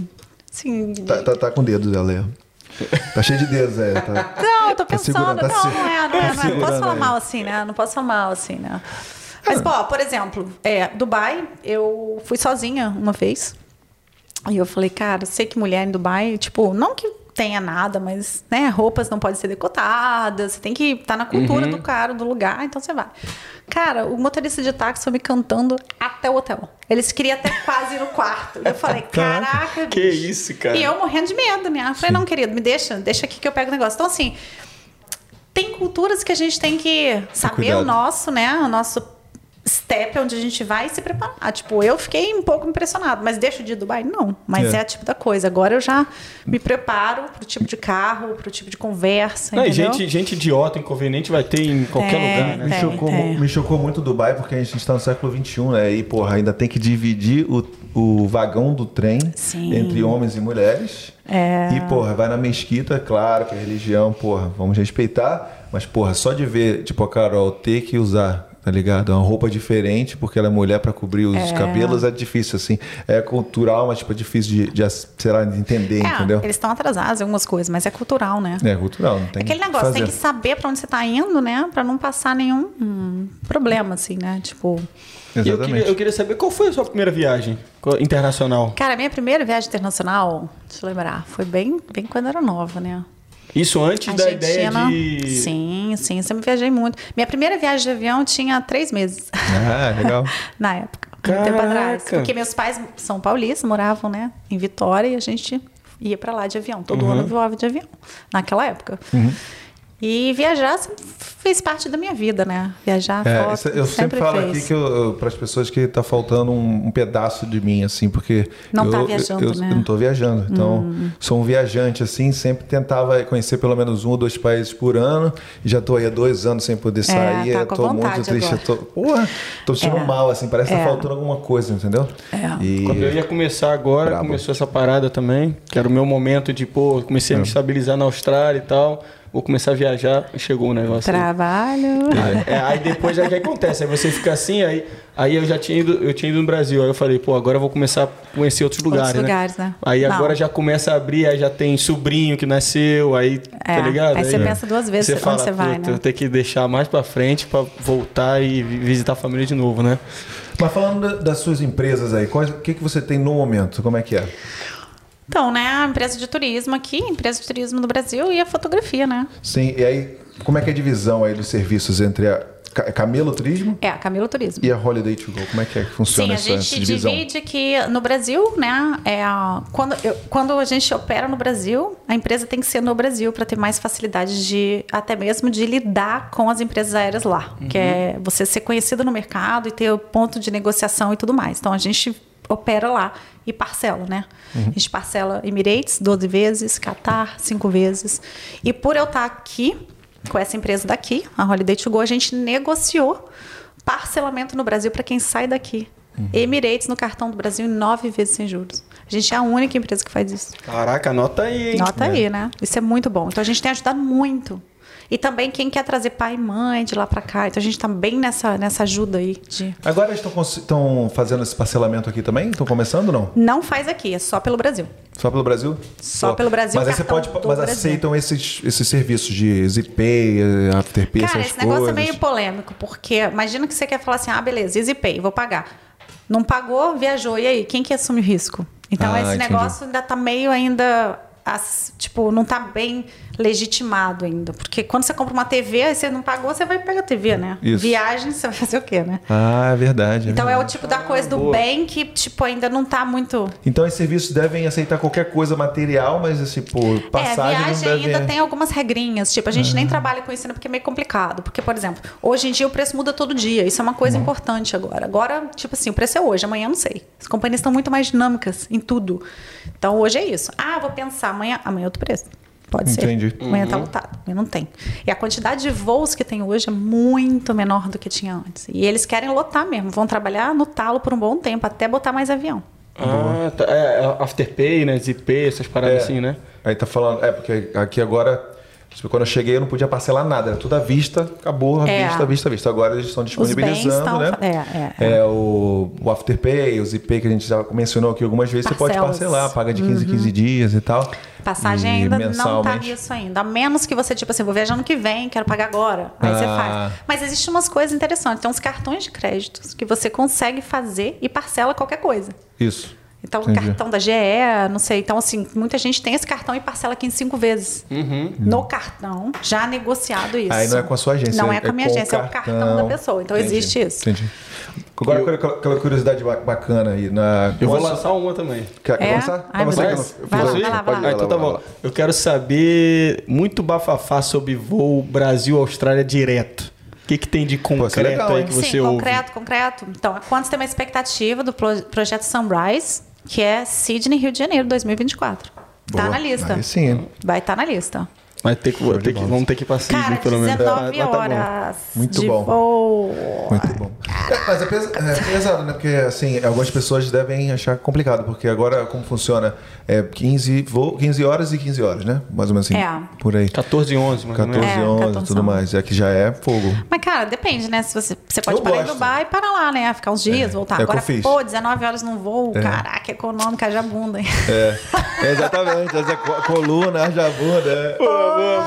Assim, de... tá, tá, tá com dedos, ela. Tá cheio de dedos, é. Tá, não, eu tô tá pensando. Tá não, não é, não é, não é. Não posso falar mal assim, né? Não posso falar mal assim, né? Mas, pô, por exemplo, é, Dubai, eu fui sozinha uma vez. E eu falei, cara, sei que mulher em Dubai, tipo, não que tenha nada, mas, né, roupas não podem ser decotadas, você tem que estar tá na cultura uhum. do cara, do lugar, então você vai. Cara, o motorista de táxi foi me cantando até o hotel. Eles queriam até quase ir no quarto. Eu falei, caraca, Que isso, cara. E eu morrendo de medo, né? Eu falei, não, querido, me deixa, deixa aqui que eu pego o negócio. Então, assim, tem culturas que a gente tem que saber o nosso, né? O nosso step onde a gente vai se preparar. Tipo, eu fiquei um pouco impressionado, mas deixo de Dubai? Não. Mas é, é a tipo da coisa. Agora eu já me preparo pro tipo de carro, pro tipo de conversa. Não, gente, gente idiota, inconveniente vai ter em qualquer é, lugar, né? Me, chocou, me chocou muito Dubai, porque a gente está no século XXI, né? E, porra, ainda tem que dividir o, o vagão do trem Sim. entre homens e mulheres. É. E, porra, vai na mesquita, claro que é religião, porra, vamos respeitar. Mas, porra, só de ver, tipo, a Carol ter que usar tá ligado? É uma roupa diferente, porque ela é mulher para cobrir os é. cabelos, é difícil, assim. É cultural, mas tipo, é difícil de, de sei lá, de entender, é, entendeu? Eles estão atrasados em algumas coisas, mas é cultural, né? É cultural, não tem Aquele negócio, fazer. tem que saber para onde você tá indo, né? Para não passar nenhum hum, problema, assim, né? Tipo. Exatamente. Eu queria, eu queria, saber qual foi a sua primeira viagem internacional. Cara, a minha primeira viagem internacional, deixa eu lembrar, foi bem, bem quando eu era nova, né? Isso antes da ideia de. Sim, sim, sempre viajei muito. Minha primeira viagem de avião tinha três meses. Ah, legal. Na época. Caraca. tempo atrás. Porque meus pais são paulistas, moravam, né, em Vitória, e a gente ia para lá de avião. Todo uhum. ano voava de avião, naquela época. Uhum. E viajar fez parte da minha vida, né? Viajar, é, foto, Eu sempre, sempre falo fez. aqui que para as pessoas que está faltando um, um, pedaço de mim, assim, porque não está viajando, eu, né? Eu não estou viajando, então hum. sou um viajante, assim, sempre tentava conhecer pelo menos um ou dois países por ano. E já estou aí há dois anos sem poder é, sair, é, estou muito triste, tô, porra, estou sentindo é. mal, assim, parece que está é. faltando alguma coisa, entendeu? É. E... Quando eu ia começar agora, Bravo. começou essa parada também, que era o meu momento de, pô, comecei a me estabilizar na Austrália e tal vou começar a viajar, chegou o negócio. Trabalho. Aí, é, aí depois já que acontece, aí você fica assim, aí, aí eu já tinha ido, eu tinha ido no Brasil, aí eu falei, pô, agora eu vou começar a conhecer outros lugares, outros né? lugares né? Aí Não. agora já começa a abrir, aí já tem sobrinho que nasceu, aí, tá é, tá ligado? Aí, aí você pensa duas vezes você onde fala, você vai, né? Eu tenho que deixar mais para frente para voltar e visitar a família de novo, né? Mas falando das suas empresas aí, o que, que você tem no momento? Como é que é? Então, né, a empresa de turismo aqui, empresa de turismo no Brasil e a fotografia, né? Sim, e aí, como é que é a divisão aí dos serviços entre a Camelo Turismo? É, a Camelo Turismo. E a Holiday to Go, como é que, é que funciona Sim, essa, a gente divide que no Brasil, né, é, quando, eu, quando a gente opera no Brasil, a empresa tem que ser no Brasil para ter mais facilidade de, até mesmo de lidar com as empresas aéreas lá, uhum. que é você ser conhecido no mercado e ter o ponto de negociação e tudo mais. Então, a gente opera lá e parcela, né? Uhum. A gente parcela Emirates 12 vezes, Qatar 5 vezes. E por eu estar aqui, com essa empresa daqui, a Holiday to Go, a gente negociou parcelamento no Brasil para quem sai daqui. Uhum. Emirates no cartão do Brasil em nove vezes sem juros. A gente é a única empresa que faz isso. Caraca, anota aí, hein? Nota é. aí, né? Isso é muito bom. Então a gente tem ajudado muito. E também quem quer trazer pai e mãe de lá para cá. Então a gente está bem nessa, nessa ajuda aí. De... Agora estão fazendo esse parcelamento aqui também? Estão começando ou não? Não faz aqui, é só pelo Brasil. Só pelo Brasil? Só pelo Brasil. Mas você pode. Mas aceitam esses, esses serviços de ZPay, Afterpay, Cara, esse coisas. negócio é meio polêmico, porque imagina que você quer falar assim: ah, beleza, EasyPay, vou pagar. Não pagou, viajou. E aí, quem que assume o risco? Então ah, esse entendi. negócio ainda está meio ainda. As, tipo, não está bem legitimado ainda. Porque quando você compra uma TV, aí você não pagou, você vai pegar a TV, né? Isso. Viagem, você vai fazer o quê, né? Ah, é verdade. É então verdade. é o tipo da coisa do bem que, tipo, ainda não tá muito. Então os serviços devem aceitar qualquer coisa material, mas assim, por passagem. É, viagem deve... ainda tem algumas regrinhas. Tipo, a gente ah. nem trabalha com isso porque é meio complicado. Porque, por exemplo, hoje em dia o preço muda todo dia. Isso é uma coisa hum. importante agora. Agora, tipo assim, o preço é hoje, amanhã eu não sei. As companhias estão muito mais dinâmicas em tudo. Então hoje é isso. Ah, vou pensar, amanhã, amanhã é outro preço. Pode Entendi. ser. Amanhã está uhum. lotado. Amanhã não tem. E a quantidade de voos que tem hoje é muito menor do que tinha antes. E eles querem lotar mesmo. Vão trabalhar no talo por um bom tempo, até botar mais avião. Ah, tá. É, é Afterpay, né? Zipay, essas paradas é. assim, né? Aí tá falando... É, porque aqui agora Tipo, quando eu cheguei, eu não podia parcelar nada, era tudo à vista, acabou, à é. vista, à vista, à vista. Agora eles estão disponibilizando, estão... né? É, é, é. é, o, o Afterpay, o Zipay, que a gente já mencionou aqui algumas vezes, Parcelas. você pode parcelar, paga de 15 em uhum. 15 dias e tal. Passagem e ainda não tá nisso ainda. A menos que você, tipo assim, vou viajar ano que vem, quero pagar agora. Aí ah. você faz. Mas existem umas coisas interessantes. Tem uns cartões de créditos que você consegue fazer e parcela qualquer coisa. Isso. Então, o cartão da GE, não sei. Então, assim, muita gente tem esse cartão e parcela aqui em cinco vezes. Uhum. No cartão, já negociado isso. Aí não é com a sua agência. Não é, é com a minha agência, é o cartão da pessoa. Então, Entendi. existe isso. Entendi. Agora, eu... aquela curiosidade bacana aí. Na... Eu vou lançar uma também. Quer, é? lançar? Ai, você vai, vai, lá, vai lá. Ah, então tá bom. Eu quero saber muito bafafá sobre voo Brasil-Austrália direto. O que, que tem de concreto Pô, é legal, aí que você Sim, ouve? concreto, concreto. Então, quantos tem uma expectativa do projeto Sunrise, que é Sydney, Rio de Janeiro, 2024. Tá Boa. Tá na lista. Aí sim. Vai estar tá na lista. Vai ter que, ter que, vamos ter que ir pra Sydney, Cara, pelo menos. 19 horas. Tá Muito bom. Voo. Muito bom. É, mas é, pes é, pesado, né? Porque, assim, algumas pessoas devem achar complicado, porque agora, como funciona? É 15, voo, 15 horas e 15 horas, né? Mais ou menos assim. É. Por aí. 14 e 11, mais 14 e 11 e tudo mais. É que já é fogo. Mas, cara, depende, né? Se você, você pode eu parar gosto. em Dubai e parar lá, né? Ficar uns dias, é. voltar. É agora, pô, 19 horas no voo. É. Caraca, econômica, haja bunda. É. Exatamente. Essa coluna, haja bunda. É. Pô, boa,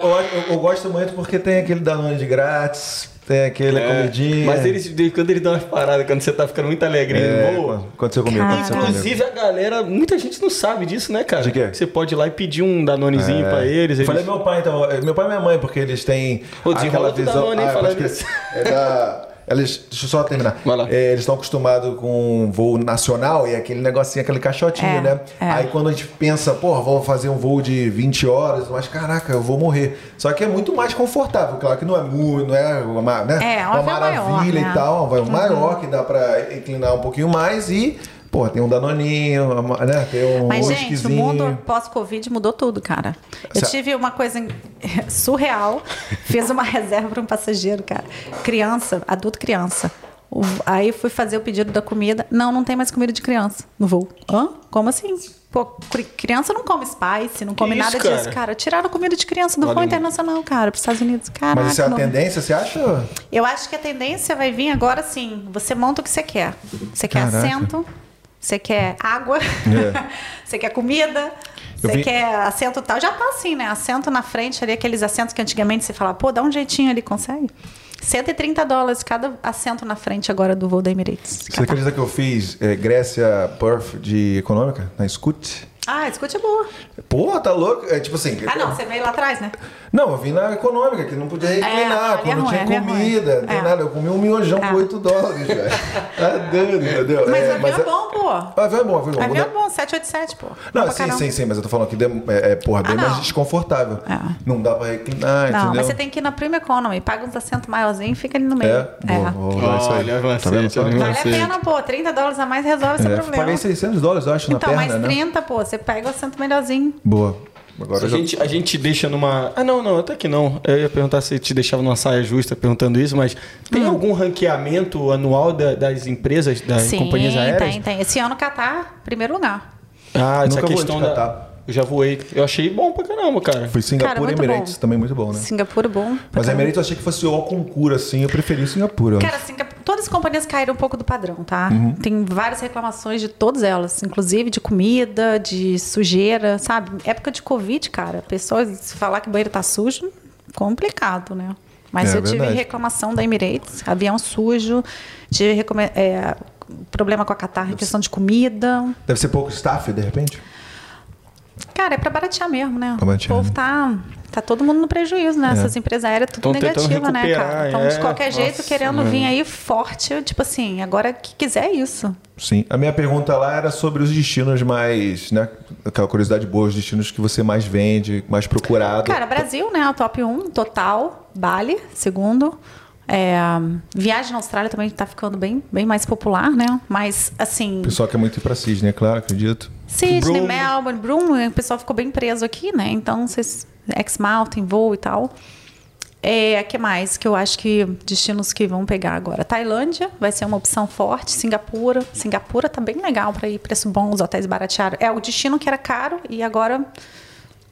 boa. Eu, eu, eu, gosto muito porque tem aquele Danone de grátis. Tem aquele é, comidinha. Mas eles, quando ele dá umas paradas, quando você tá ficando muito alegre, é, boa. Aconteceu comigo. Aconteceu Inclusive, comigo. a galera, muita gente não sabe disso, né, cara? De quê? Você pode ir lá e pedir um Danonezinho é. pra eles. Eu falei meu pai, então. Meu pai e minha mãe, porque eles têm. Pô, aquela visão. Danone, ah, É da. Eles, deixa eu só terminar. É, eles estão acostumados com voo nacional e aquele negocinho, aquele caixotinho, é, né? É. Aí quando a gente pensa, pô, vou fazer um voo de 20 horas, mas caraca, eu vou morrer. Só que é muito mais confortável. Claro que não é muito, não é uma, né? é, uma maravilha maior, né? e tal, um uhum. maior que dá para inclinar um pouquinho mais e Pô, tem um Danoninho, né? Tem um Mas, gente, o mundo pós-Covid mudou tudo, cara. Eu tive uma coisa surreal. Fiz uma reserva para um passageiro, cara. Criança, adulto criança. Aí fui fazer o pedido da comida. Não, não tem mais comida de criança no voo. Hã? Como assim? Pô, criança não come spice, não come nada cara? disso, cara. Tiraram comida de criança do voo internacional, cara, para os Estados Unidos. Caraca, Mas isso é a não... tendência, você acha? Eu acho que a tendência vai vir agora sim. Você monta o que você quer. Você quer Caraca. assento, você quer água? É. você quer comida? Você vi... quer assento tal? Já tá assim, né? Assento na frente ali, aqueles assentos que antigamente você falava, pô, dá um jeitinho ali, consegue? 130 dólares cada assento na frente agora do voo da Emirates. Você acredita que eu fiz é, Grécia Perth de econômica na Scoot? Ah, Scoot é boa. Porra, tá louco? É tipo assim. Ah, não, você veio lá atrás, né? Não, eu vim na econômica, que não podia reclinar, é, quando não é tinha comida, não tem é. nada. Eu comi um miojão é. por 8 dólares, velho. Tá dando, entendeu? Mas é, avião é bom, pô. Avião é bom, avião é bom. Avião é bom, 787, pô. Não, sim, sim, sim, mas eu tô falando que é, é porra, bem ah, mais desconfortável. É. Não dá pra reclinar, não, entendeu? mas você tem que ir na Prima Economy, paga uns assentos maiorzinhos e fica ali no meio. É? Boa, é. Vou isso aí. Olha, tá vendo? Vale a pena, pô. 30 dólares a mais resolve esse problema. Paguei 600 dólares, eu acho, na perna, Então, mais 30, pô. Você pega o assento melhorzinho. Boa. Agora a, já... gente, a gente deixa numa. Ah, não, não, até que não. Eu ia perguntar se te deixava numa saia justa perguntando isso, mas tem hum. algum ranqueamento anual da, das empresas, das Sim, companhias aéreas? Tem, tem. Esse ano Catar, primeiro lugar. Ah, essa Nunca questão da. Eu já voei. Eu achei bom pra caramba, cara. Foi Singapura e Emirates, bom. também muito bom, né? Singapura bom. Mas a Emirates eu achei que fosse o concura, assim. Eu preferi Singapura. Cara, Singapura, todas as companhias caíram um pouco do padrão, tá? Uhum. Tem várias reclamações de todas elas, inclusive de comida, de sujeira, sabe? Época de Covid, cara. Pessoas falar que o banheiro tá sujo, complicado, né? Mas é, eu tive reclamação da Emirates, avião sujo, tive é, problema com a Qatar questão de comida. Deve ser pouco staff, de repente? Cara, é para baratear mesmo, né? Baratear. O povo tá, tá todo mundo no prejuízo, né? É. Essas empresas aéreas, tudo negativa, né, cara? Então, é. de qualquer Nossa, jeito, querendo vir aí forte, tipo assim, agora que quiser isso. Sim. A minha pergunta lá era sobre os destinos mais, né? Aquela curiosidade boa, os destinos que você mais vende, mais procurado. Cara, Brasil, né? O top 1, total. Bali, segundo. É, viagem na Austrália também está ficando bem, bem mais popular, né? Mas, assim... O pessoal quer muito ir para Sydney, é claro, acredito. Sydney, Melbourne, Broome, o pessoal ficou bem preso aqui, né? Então, vocês... Exmouth, tem voo e tal. É, que mais que eu acho que destinos que vão pegar agora? Tailândia vai ser uma opção forte. Singapura. Singapura tá bem legal para ir, preço bom, os hotéis baratearam. É o destino que era caro e agora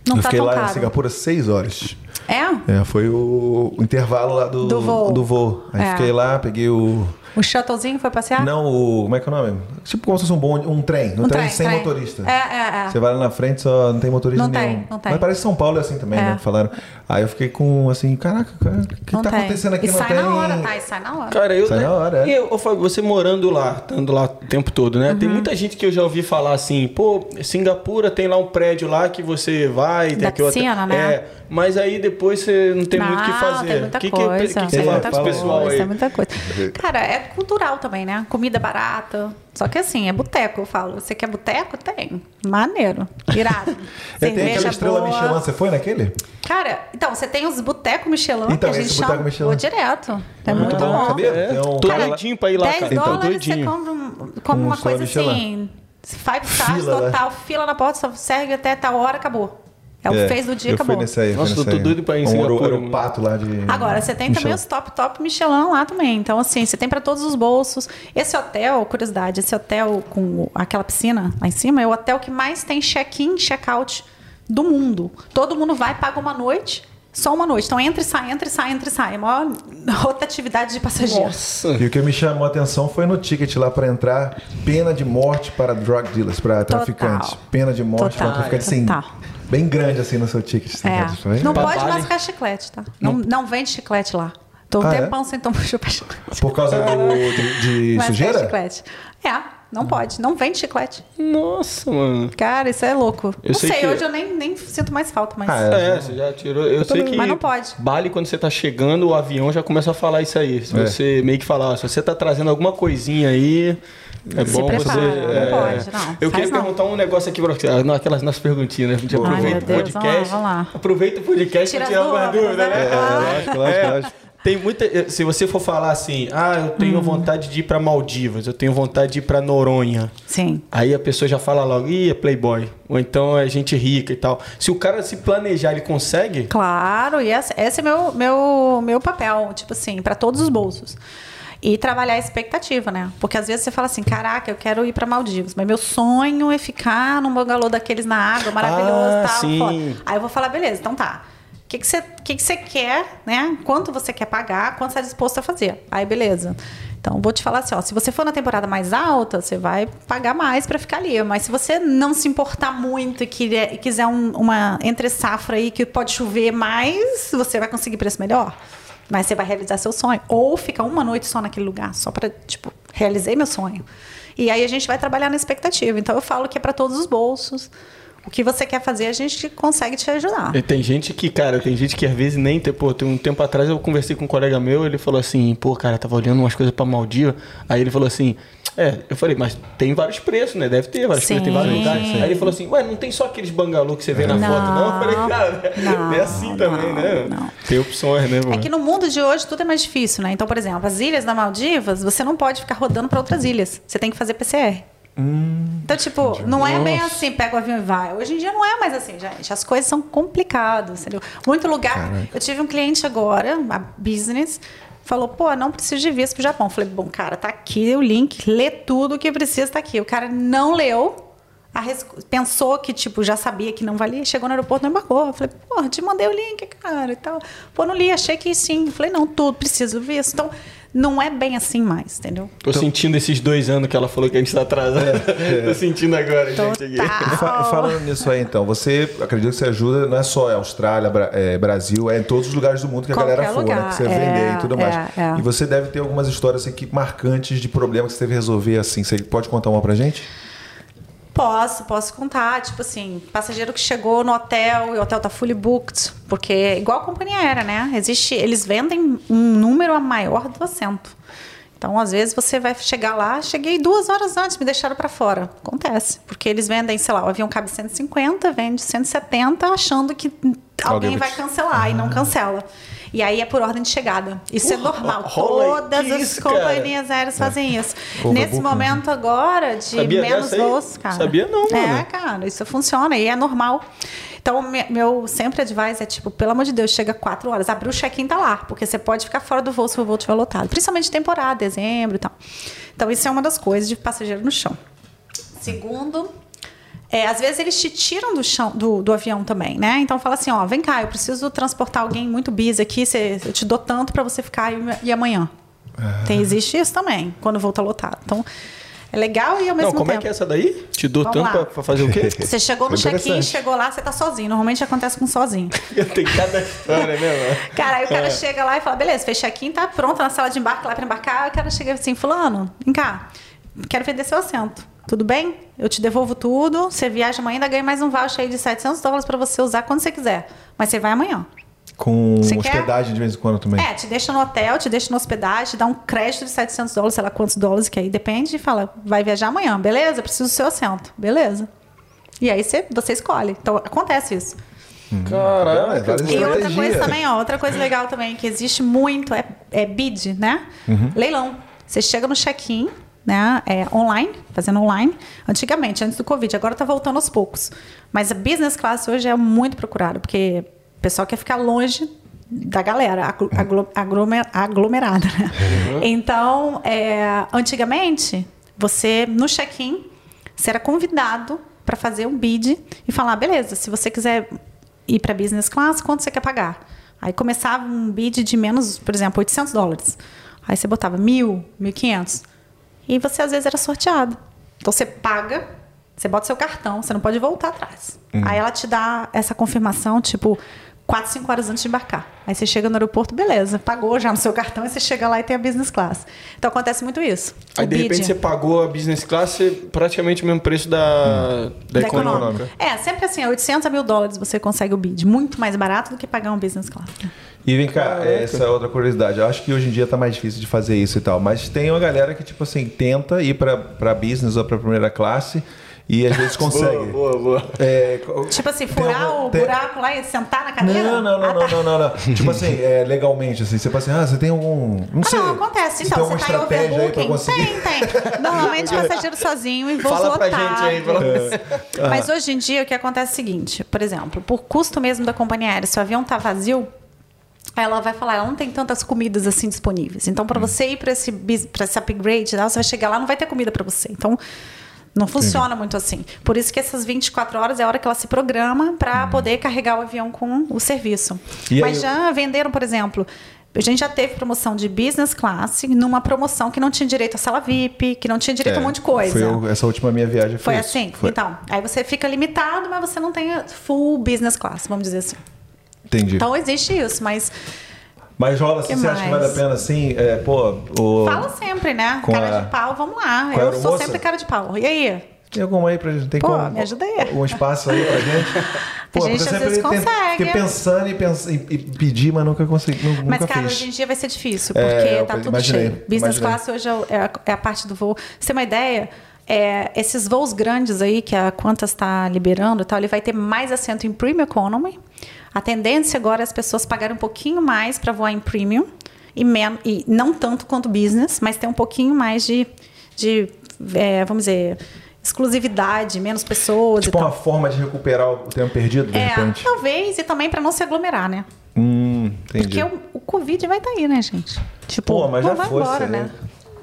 não eu tá fiquei tão lá caro. em Singapura seis horas. É? É, foi o, o intervalo lá do, do voo. Do voo. Aí é. fiquei lá, peguei o o shuttlezinho foi passear? Não, o. Como é que é o nome? Tipo como se fosse um, bom, um trem. Um, um trem, trem, sem trem. motorista. É, é, é. Você vai lá na frente, só não tem motorista não nenhum. Tem, não tem. Mas parece São Paulo é assim também, é. né? Falaram. Aí eu fiquei com assim, caraca, o que não tá tem. acontecendo aqui? E não sai tem... na hora, tá? E sai na hora. Cara, eu. Sai na hora, é. E eu, você morando lá, estando lá o tempo todo, né? Uhum. Tem muita gente que eu já ouvi falar assim, pô, Singapura tem lá um prédio lá que você vai. Da tem piscina, né? É. Mas aí depois você não tem não, muito o que fazer. Tem muita que coisa. Que, que, que você fala pro pessoal aí? Tem muita coisa. Cara, é cultural também, né? Comida barata. Só que assim, é boteco, eu falo. Você quer boteco? Tem. Maneiro. Irado. é, tem aquela estrela boa. Michelin, você foi naquele? Cara, então, você tem os botecos Michelin então, que a gente chama. Michelin. Vou direto. É ah, muito bom. Sabia? É. Um Tô doidinho pra ir lá, 10 cara. dólares então, doidinho. você compra um, come um uma coisa Michelin. assim. Five stars fila, total, né? fila na porta, só serve até tal hora, acabou. É o é, fez do dia, eu acabou. Fui nesse aí, Nossa, eu tô doido pra ir em Singapura. Um, um pato lá de... Agora, você tem Michelin. também os top, top Michelin lá também. Então, assim, você tem para todos os bolsos. Esse hotel, curiosidade, esse hotel com aquela piscina lá em cima é o hotel que mais tem check-in, check-out do mundo. Todo mundo vai, paga uma noite só uma noite. Então entra e sai, entra e sai, entra e sai. É maior rotatividade de passageiros. Nossa. E o que me chamou a atenção foi no ticket lá para entrar pena de morte para drug dealers, para traficantes. Pena de morte Total. para traficantes. Sim. Bem grande assim no seu ticket. É. Não pode Babale. mascar chiclete, tá? Não, não vende chiclete lá. Tô um ah, tempão é? sem tomar chiclete. Por causa do, de, de sujeira? chiclete. É. Não pode, não vende chiclete. Nossa, mano. Cara, isso é louco. Eu não sei, que... hoje eu nem, nem sinto mais falta, mas. Ah, é, é você já tirou. Eu, eu sei que. Mas não pode. Bali, quando você tá chegando, o avião já começa a falar isso aí. Se é. você meio que falar, se você tá trazendo alguma coisinha aí. É Se bom prepara, você. Não é... pode, não. Eu queria não. perguntar um negócio aqui para você. Naquelas nas perguntinhas, né? A gente aproveita o podcast. Vamos lá, vamos lá. Aproveita o podcast para tirar alguma dúvida, né? É, lógico, lógico, lógico. Tem muita. Se você for falar assim, ah, eu tenho hum. vontade de ir para Maldivas, eu tenho vontade de ir para Noronha. Sim. Aí a pessoa já fala logo, ih, é playboy. Ou então é gente rica e tal. Se o cara se planejar, ele consegue? Claro, e esse, esse é meu, meu, meu papel, tipo assim, para todos os bolsos. E trabalhar a expectativa, né? Porque às vezes você fala assim, caraca, eu quero ir para Maldivas, mas meu sonho é ficar num bangalô daqueles na água, maravilhoso ah, tal. Sim. Aí eu vou falar, beleza, então tá que, que, você, que, que você quer, né? Quanto você quer pagar, quanto você está disposto a fazer. Aí, beleza. Então, vou te falar assim, ó, se você for na temporada mais alta, você vai pagar mais para ficar ali. Mas se você não se importar muito e quiser, quiser um, uma entre safra aí que pode chover mais, você vai conseguir preço melhor. Mas você vai realizar seu sonho. Ou ficar uma noite só naquele lugar, só para, tipo, realizei meu sonho. E aí a gente vai trabalhar na expectativa. Então, eu falo que é para todos os bolsos o que você quer fazer, a gente consegue te ajudar. E tem gente que, cara, tem gente que às vezes nem tem, pô, tem um tempo atrás eu conversei com um colega meu, ele falou assim, pô, cara, tava olhando umas coisas para Maldiva, aí ele falou assim, é, eu falei, mas tem vários preços, né? Deve ter vários sim, preços, tem vários lugares. Aí ele falou assim, ué, não tem só aqueles bangalô que você vê na não, foto, não? Eu falei, cara, não, é assim também, não, né? Não. Tem opções, né, mano? É que no mundo de hoje tudo é mais difícil, né? Então, por exemplo, as ilhas da Maldivas, você não pode ficar rodando para outras ilhas. Você tem que fazer PCR. Hum, então, tipo, não é bem assim, pega o avião e vai. Hoje em dia não é mais assim, gente. As coisas são complicadas, entendeu? Muito lugar. Caraca. Eu tive um cliente agora, a business, falou, pô, não preciso de visto pro Japão. Falei, bom, cara, tá aqui o link, lê tudo o que precisa, tá aqui. O cara não leu, pensou que, tipo, já sabia que não valia, chegou no aeroporto, não embarcou. Falei, pô, te mandei o link, cara, e tal. Pô, não li, achei que sim. Falei, não, tudo, preciso visto. Então, não é bem assim mais, entendeu? Tô então, sentindo esses dois anos que ela falou que a gente tá atrasado. É, é. Tô sentindo agora, Total. gente. Aqui. Falando nisso aí, então, você acredita que você ajuda, não é só Austrália, é, Brasil, é em todos os lugares do mundo que a Qualquer galera for, né? Que você é, vender e tudo mais. É, é. E você deve ter algumas histórias aqui marcantes de problemas que você teve que resolver assim. Você pode contar uma pra gente? Posso, posso contar. Tipo assim, passageiro que chegou no hotel e o hotel tá fully booked, porque é igual a companhia aérea, né? Existe, eles vendem um número maior do assento. Então, às vezes, você vai chegar lá, cheguei duas horas antes, me deixaram para fora. Acontece. Porque eles vendem, sei lá, o avião cabe 150, vende 170, achando que alguém vai cancelar ah. e não cancela. E aí é por ordem de chegada. Isso uh, é normal. Todas as isso, companhias cara. aéreas fazem é. isso. Nesse momento agora de Sabia menos voos, cara. Sabia não, é, mano. É, cara, isso funciona e é normal. Então, meu sempre advice é tipo, pelo amor de Deus, chega quatro horas. Abriu o check-in, tá lá. Porque você pode ficar fora do voo se o voo estiver lotado. Principalmente temporada, dezembro e tal. Então, isso é uma das coisas de passageiro no chão. Segundo, é, às vezes eles te tiram do chão do, do, avião também, né? Então fala assim, ó, vem cá, eu preciso transportar alguém muito busy aqui, cê, eu te dou tanto para você ficar e, e amanhã. Ah. Tem, existe isso também, quando voo tá lotado. Então, é legal e ao mesmo Não, como tempo. é que é essa daí? Te dou Vamos tanto para fazer o quê? Você chegou no check-in, chegou lá, você tá sozinho. Normalmente acontece com sozinho. Tem cada história mesmo. Cara, aí o cara é. chega lá e fala: beleza, fez check-in, tá pronto na sala de embarque lá para embarcar. O cara chega assim: Fulano, vem cá, quero vender seu assento. Tudo bem? Eu te devolvo tudo. Você viaja amanhã, ainda ganha mais um voucher aí de 700 dólares para você usar quando você quiser. Mas você vai amanhã. Com você hospedagem quer? de vez em quando também. É, te deixa no hotel, te deixa no hospedagem, te dá um crédito de 700 dólares, sei lá quantos dólares que aí depende, e fala, vai viajar amanhã, beleza? Preciso do seu assento, beleza. E aí você, você escolhe. Então, acontece isso. Hum. Caraca, e outra coisa também, ó, outra coisa legal também que existe muito é, é bid, né? Uhum. Leilão. Você chega no check-in, né, é, online, fazendo online, antigamente, antes do Covid, agora está voltando aos poucos. Mas a business class hoje é muito procurado, porque o pessoal quer ficar longe da galera aglomerada. Né? Uhum. Então, é, antigamente, você, no check-in, você era convidado para fazer um bid e falar, beleza, se você quiser ir para business class, quanto você quer pagar? Aí começava um bid de menos, por exemplo, 800 dólares. Aí você botava mil, 1.500. E você às vezes era sorteado. Então você paga, você bota seu cartão, você não pode voltar atrás. Uhum. Aí ela te dá essa confirmação, tipo, 4, 5 horas antes de embarcar. Aí você chega no aeroporto, beleza, pagou já no seu cartão e você chega lá e tem a business class. Então acontece muito isso. Aí o de bid. repente você pagou a business class praticamente o mesmo preço da, hum. da, da econômica. econômica. É, sempre assim, 800 a mil dólares você consegue o bid. Muito mais barato do que pagar um business class. E vem cá, Caraca. essa é outra curiosidade. Eu acho que hoje em dia tá mais difícil de fazer isso e tal. Mas tem uma galera que, tipo assim, tenta ir para business ou para primeira classe e às vezes consegue. boa, boa, boa. É, tipo assim, furar uma, o tem... buraco lá e sentar na cadeira? Não, não, não, ah, tá. não, não, não, não. tipo assim, é, legalmente, assim, você fala assim, ah, você tem algum. Não ah, sei. Não, acontece. Então, uma você tá pra conseguir. Tem, tem. Normalmente passageiro sozinho e voo Fala pra gente aí, pelo é. Mas hoje em dia o que acontece é o seguinte, por exemplo, por custo mesmo da companhia aérea, se o avião tá vazio, ela vai falar, ela não tem tantas comidas assim disponíveis. Então, para hum. você ir para esse, esse upgrade, você vai chegar lá, não vai ter comida para você. Então, não funciona Entendi. muito assim. Por isso que essas 24 horas é a hora que ela se programa para hum. poder carregar o avião com o serviço. E Mas já venderam, por exemplo, a gente já teve promoção de business class numa promoção que não tinha direito a sala VIP, que não tinha direito é, a um monte de coisa. Foi essa última minha viagem foi, foi assim. Foi. Então, aí você fica limitado, mas você não tem full business class, vamos dizer assim. Entendi. Então existe isso, mas. Mas rola, assim, você acha que vale a pena assim? É, pô, o... Fala sempre, né? Cara a... de pau, vamos lá. eu sou sempre cara de pau. E aí? Tem alguma aí pra gente? Tem Pô, como, me ajuda aí. Um espaço aí pra gente? Pô, a gente às vezes consegue. Fiquei pensando e, pens e, pedir, mas nunca consegui. Nunca mas, cara, hoje em dia vai ser difícil, porque é, tá tudo imaginei, cheio. Business imaginei. class hoje é, é a, é a parte do voo. Você ter uma ideia, é, esses voos grandes aí que a Qantas está liberando e tal, ele vai ter mais assento em Premium Economy. A tendência agora é as pessoas pagarem um pouquinho mais para voar em Premium e, e, não tanto quanto Business, mas ter um pouquinho mais de, de é, vamos dizer, exclusividade, menos pessoas. Tipo uma forma de recuperar o tempo perdido, de é, repente. Talvez, e também para não se aglomerar, né? Hum, entendi. Porque o, o Covid vai estar tá aí, né, gente? Tipo, Pô, mas já foi, embora, né?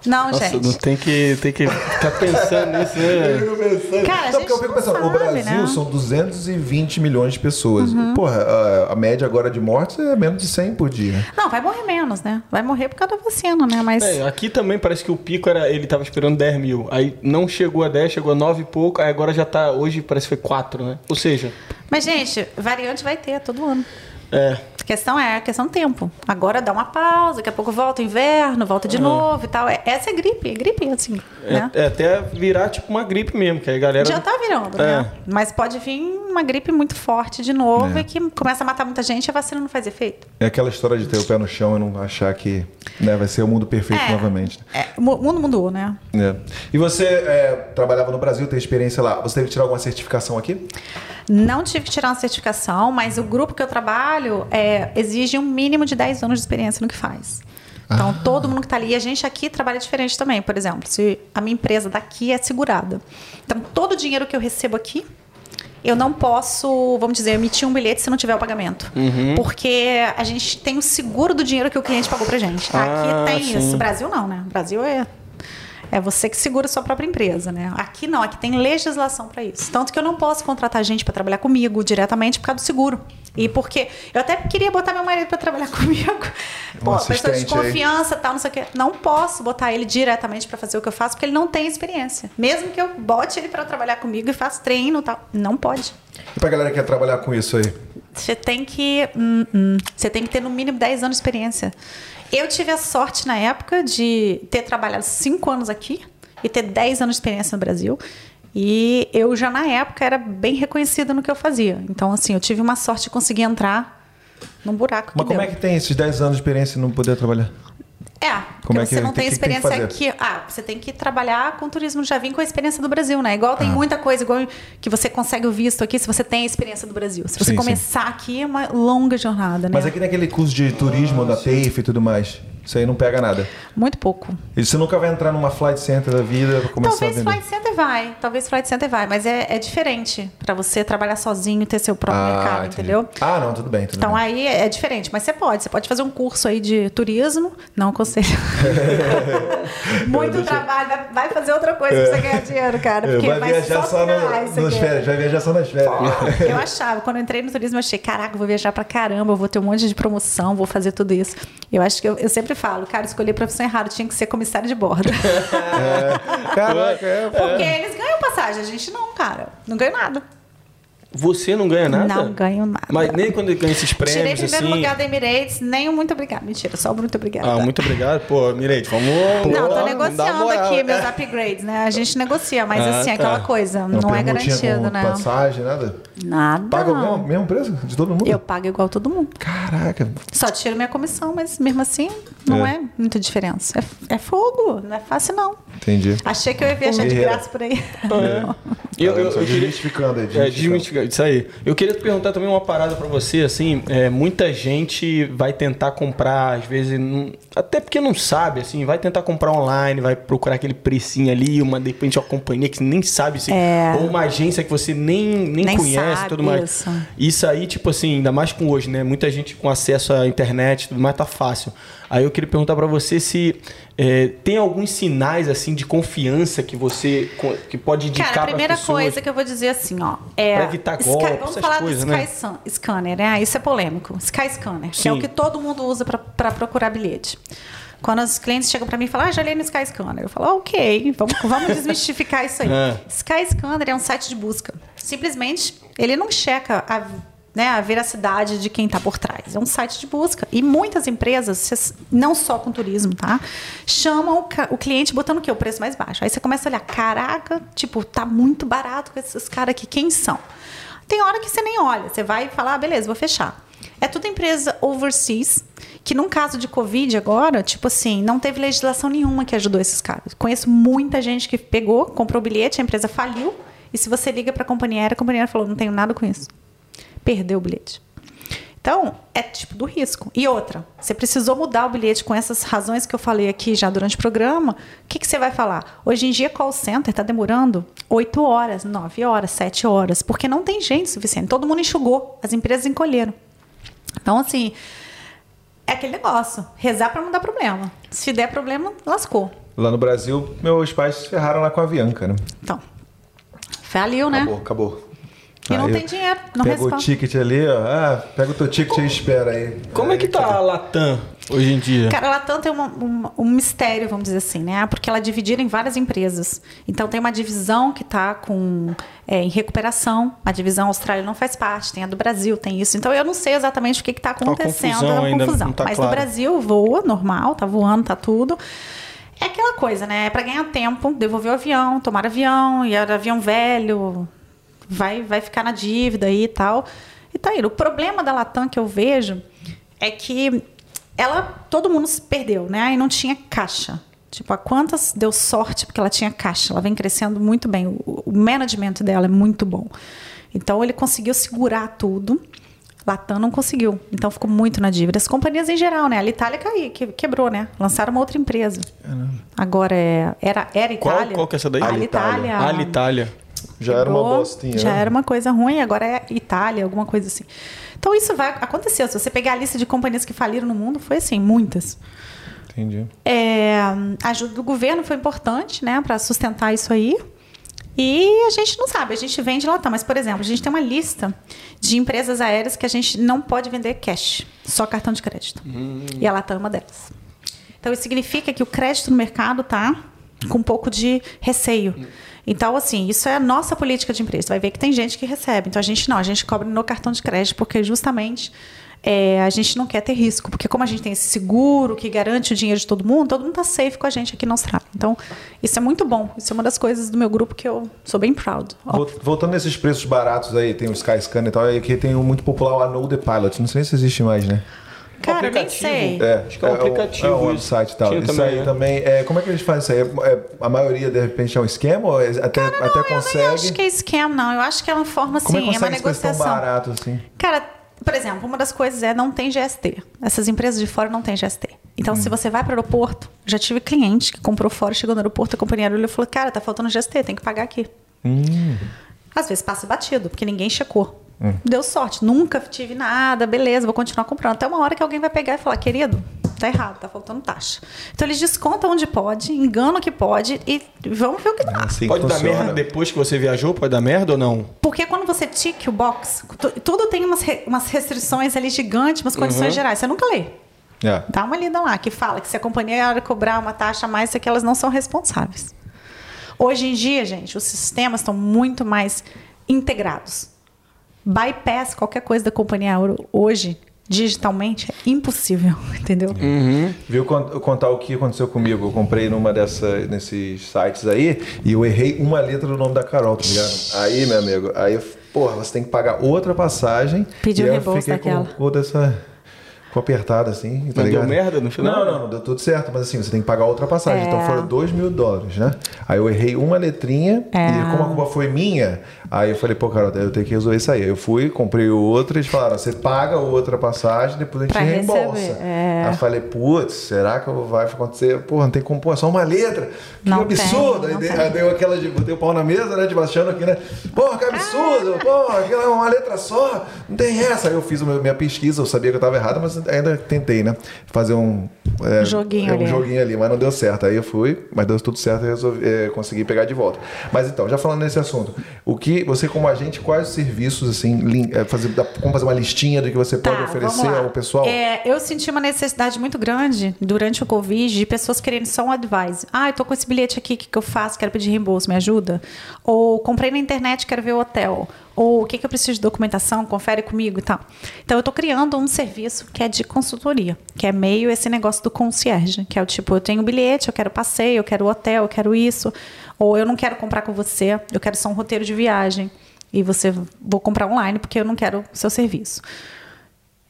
Não, Nossa, gente. Não tem que, tem que ficar pensando nisso, né? Cara, não, porque eu fico pensando, sabe, o Brasil né? são 220 milhões de pessoas. Uhum. Porra, a, a, média agora de mortes é menos de 100 por dia. Não, vai morrer menos, né? Vai morrer por causa da vacina, né? Mas... É, aqui também parece que o pico era, ele tava esperando 10 mil. Aí não chegou a 10, chegou a 9 e pouco, aí agora já tá, hoje parece que foi 4, né? Ou seja... Mas, gente, variante vai ter todo ano. É. A questão é a questão do tempo. Agora dá uma pausa, daqui a pouco volta o inverno, volta de uhum. novo e tal. É, essa é gripe, é gripe assim. É, né? é, até virar tipo uma gripe mesmo, que aí a galera. Já tá virando, é. né? Mas pode vir uma gripe muito forte de novo é. e que começa a matar muita gente e a vacina não faz efeito. É aquela história de ter o pé no chão e não achar que né, vai ser o mundo perfeito é, novamente. É, o mundo mudou, né? É. E você é, trabalhava no Brasil, tem experiência lá. Você teve que tirar alguma certificação aqui? Não tive que tirar uma certificação, mas o grupo que eu trabalho é, exige um mínimo de 10 anos de experiência no que faz. Então, ah. todo mundo que está ali, a gente aqui trabalha diferente também. Por exemplo, se a minha empresa daqui é segurada. Então, todo o dinheiro que eu recebo aqui, eu não posso, vamos dizer, emitir um bilhete se não tiver o pagamento. Uhum. Porque a gente tem o seguro do dinheiro que o cliente pagou pra gente. Ah, aqui tem sim. isso. Brasil não, né? Brasil é é você que segura a sua própria empresa, né? Aqui não, aqui tem legislação para isso. Tanto que eu não posso contratar gente para trabalhar comigo diretamente por causa do seguro. E porque eu até queria botar meu marido para trabalhar comigo. Pô, pessoa de confiança, aí. tal, não sei o quê. Não posso botar ele diretamente para fazer o que eu faço porque ele não tem experiência. Mesmo que eu bote ele para trabalhar comigo e faça treino, tal, não pode. E pra galera que quer trabalhar com isso aí? Você tem que, hum, hum, você tem que ter no mínimo 10 anos de experiência. Eu tive a sorte na época de ter trabalhado cinco anos aqui e ter 10 anos de experiência no Brasil. E eu já na época era bem reconhecida no que eu fazia. Então, assim, eu tive uma sorte de conseguir entrar num buraco. Mas como deu. é que tem esses 10 anos de experiência e não poder trabalhar? É, Como é que, você não tem, tem experiência tem aqui. Ah, você tem que trabalhar com turismo. Já vim com a experiência do Brasil, né? Igual tem ah. muita coisa, igual que você consegue o visto aqui se você tem a experiência do Brasil. Se você sim, começar sim. aqui, é uma longa jornada, né? Mas aqui naquele curso de turismo ah, da TAFE e tudo mais. Isso aí não pega nada. Muito pouco. E você nunca vai entrar numa flight center da vida para começar Talvez a vender? Talvez flight center vai. Talvez flight center vai. Mas é, é diferente para você trabalhar sozinho e ter seu próprio ah, mercado, entendi. entendeu? Ah, não, tudo bem. Tudo então bem. aí é diferente. Mas você pode. Você pode fazer um curso aí de turismo. Não aconselho. Muito trabalho. Vai, fazer outra coisa é. para você ganhar dinheiro, cara. Porque vai, viajar só, só no, nas férias. Vai viajar só nas férias. eu achava. Quando eu entrei no turismo, eu achei, caraca, vou viajar para caramba. Vou ter um monte de promoção. Vou fazer tudo isso. Eu acho que eu, eu sempre falo, cara, escolher escolhi a profissão errada, tinha que ser comissário de bordo. É. Caraca, é. Porque eles ganham passagem, a gente não, cara. Não ganha nada. Você não ganha nada? Não ganho nada. Mas nem quando ganha esses prêmios, Tirei primeiro assim... lugar da Emirates, nem um muito obrigado. Mentira, só muito obrigado. Ah, muito obrigado. Pô, Emirates, vamos... Não, tô negociando aqui meus upgrades, né? A gente negocia, mas ah, assim, tá. aquela coisa, não, não é garantido, né? passagem, nada? Nada. Paga o mesmo, mesmo preço de todo mundo? Eu pago igual todo mundo. Caraca. Só tiro minha comissão, mas mesmo assim, não é, é muita diferença. É, é, fogo, não é fácil não. Entendi. Achei que eu ia viajar de graça por aí. É. eu, eu, eu, eu desmistificando aí. É, desmistificando. Isso aí. Eu queria te perguntar também uma parada para você, assim, é, muita gente vai tentar comprar, às vezes, não, até porque não sabe, assim, vai tentar comprar online, vai procurar aquele precinho ali, uma, de repente, uma companhia que nem sabe se. É. Ou uma agência que você nem, nem, nem conhece tudo mais. Isso. isso aí, tipo assim, ainda mais com hoje, né? Muita gente com acesso à internet, tudo mais tá fácil. Aí eu queria perguntar para você se é, tem alguns sinais assim de confiança que você que pode indicar Cara, a primeira coisa que eu vou dizer assim, ó, é para evitar golpes, Sky, vamos falar coisas, do Sky né? Scanner, né? Isso é polêmico. Sky Scanner, Sim. que é o que todo mundo usa para procurar bilhete. Quando os clientes chegam para mim e falam, ah, já li no Sky Scanner. Eu falo, ok, vamos, vamos desmistificar isso aí. É. Sky Scanner é um site de busca. Simplesmente, ele não checa a né, a veracidade de quem está por trás. É um site de busca. E muitas empresas, não só com turismo, tá? Chamam o, cliente botando o quê? O preço mais baixo. Aí você começa a olhar, caraca, tipo, tá muito barato com esses caras aqui. Quem são? Tem hora que você nem olha. Você vai falar, ah, beleza, vou fechar. É tudo empresa overseas, que num caso de Covid agora, tipo assim, não teve legislação nenhuma que ajudou esses caras. Conheço muita gente que pegou, comprou o bilhete, a empresa faliu, e se você liga para a companhia aérea, a companhia falou, não tenho nada com isso perdeu o bilhete. Então, é tipo do risco. E outra, você precisou mudar o bilhete com essas razões que eu falei aqui já durante o programa. O que, que você vai falar? Hoje em dia, call center está demorando 8 horas, 9 horas, 7 horas, porque não tem gente suficiente. Todo mundo enxugou, as empresas encolheram. Então, assim, é aquele negócio: rezar para não dar problema. Se der problema, lascou. Lá no Brasil, meus pais se ferraram lá com a Avianca, né? Então, faliu, né? Acabou, acabou. E não tem dinheiro, não Pega o ticket ali, ó. Ah, pega o teu ticket e espera aí. Como é que tá a Latam hoje em dia? Cara, a Latam tem uma, uma, um mistério, vamos dizer assim, né? Porque ela é dividida em várias empresas. Então tem uma divisão que está com é, em recuperação. A divisão Austrália não faz parte, tem a do Brasil, tem isso. Então eu não sei exatamente o que está acontecendo. Tá uma confusão, é confusão. Tá Mas claro. no Brasil voa normal, tá voando, tá tudo. É aquela coisa, né? É para ganhar tempo, devolver o avião, tomar avião, e era avião velho, vai, vai ficar na dívida aí e tal. E tá aí. O problema da Latam que eu vejo é que ela, todo mundo se perdeu, né? E não tinha caixa. Tipo, a quantas deu sorte porque ela tinha caixa. Ela vem crescendo muito bem. O, o management dela é muito bom. Então ele conseguiu segurar tudo. Latam não conseguiu. Então ficou muito na dívida. As companhias em geral, né? A Itália caiu, que, quebrou, né? Lançaram uma outra empresa. Agora é. Era, era Itália. Qual, qual que é essa daí? Alitalia. Alitalia. Já era uma bostinha. Já né? era uma coisa ruim, agora é Itália, alguma coisa assim. Então isso vai acontecer. Se você pegar a lista de companhias que faliram no mundo, foi assim, muitas. Entendi. É, a ajuda do governo foi importante, né, para sustentar isso aí. E a gente não sabe, a gente vende lá, tá. Mas, por exemplo, a gente tem uma lista de empresas aéreas que a gente não pode vender cash, só cartão de crédito. Hum. E a Latam é uma delas. Então, isso significa que o crédito no mercado tá com um pouco de receio. Então, assim, isso é a nossa política de empresa. Vai ver que tem gente que recebe. Então, a gente não, a gente cobra no cartão de crédito, porque justamente é, a gente não quer ter risco. Porque como a gente tem esse seguro que garante o dinheiro de todo mundo, todo mundo está safe com a gente aqui na Austrália. Então, isso é muito bom. Isso é uma das coisas do meu grupo que eu sou bem proud. Vol- Voltando nesses preços baratos aí, tem o Skyscanner e tal, e aqui tem o muito popular o Know The Pilot. Não sei se existe mais, né? Cara, nem sei. É, Acho que é um aplicativo É um isso. website e tal. Tinha isso também, aí né? também. É, como é que eles fazem isso aí? É- é- a maioria, de repente, é um esquema? Ou é- até, até Eu nem consegue? acho que é scam, não. Eu acho que é uma forma, assim, Como é que é uma consegue esse preço tão negociação. barato assim? Cara, por exemplo, uma das coisas é não tem GST. Essas empresas de fora não têm GST. Então, Hum. se você vai para o aeroporto, já tive cliente que comprou fora, chegou no aeroporto, a companhia aérea olhou e falou: Cara, tá faltando GST, tem que pagar aqui. Hum. Às vezes passa batido, porque ninguém checou. Deu sorte, nunca tive nada, beleza, vou continuar comprando. Até uma hora que alguém vai pegar e falar: Querido, tá errado, tá faltando taxa. Então, eles descontam onde pode, enganam o que pode e vamos ver o que dá. Assim Pode dar funciona. merda depois que você viajou? Pode dar merda ou não? Porque quando você tique o box, tu- tudo tem umas, re- umas restrições ali gigantes, umas condições gerais. Você nunca lê. É. Dá uma lida lá, que fala que se a companhia cobrar uma taxa a mais, isso aqui elas não são responsáveis. Hoje em dia, gente, os sistemas estão muito mais integrados. Bypass qualquer coisa da companhia aérea hoje, digitalmente, é impossível, entendeu? Viu con- contar o que aconteceu comigo? Eu comprei numa dessa, nesses sites aí e eu errei uma letra do nome da Carol, tá ligado? Aí, meu amigo, aí, eu- porra, você tem que pagar outra passagem. Pediu e aí reembolso eu fiquei daquela. com toda essa. Com apertada assim, tá Mas deu ligado? merda no final? Não, não, não, deu tudo certo, mas assim, você tem que pagar outra passagem. É. Então foram 2 mil dólares, né? Aí eu errei uma letrinha É. e como a culpa foi minha, aí eu falei, pô, Carol, eu tenho que resolver isso aí. Aí eu fui, comprei outra, eles falaram, você paga outra passagem, depois a gente Pra reembolsa. receber, é. Aí eu falei, putz, será que vai acontecer? Porra, não tem como pôr, é só uma letra. Que Não absurdo. tem, aí tem. aí deu aquela de, botei o pau na mesa, né, de baixando aqui, né? Porra, que absurdo, porra, aquela é uma letra só, não tem essa. Aí eu fiz a minha- pesquisa, eu sabia que eu estava errado, mas ainda tentei, né? Fazer um... é, Joguinho é, um ali. joguinho ali, mas não deu certo. Aí eu fui, mas deu tudo certo e resolvi, é, consegui pegar de volta. Mas então, já falando nesse assunto, o que você como agente, quais os serviços, assim, é, fazer, dá- como fazer uma listinha do que você pode Tá, oferecer vamos lá. ao pessoal? É, eu senti uma necessidade muito grande durante o Covid de pessoas querendo só um advice. Ah, eu tô com esse bilhete aqui, o que, que eu faço? Quero pedir reembolso, me ajuda? Ou comprei na internet, quero ver o hotel. Ou o que, que eu preciso de documentação? Confere comigo e tal. Então, eu tô criando um serviço que é de consultoria, que é meio esse negócio do concierge, que é o tipo, eu tenho bilhete, eu quero passeio, eu quero hotel, eu quero isso. Ou eu não quero comprar com você, eu quero só um roteiro de viagem. E você vou comprar online porque eu não quero o seu serviço.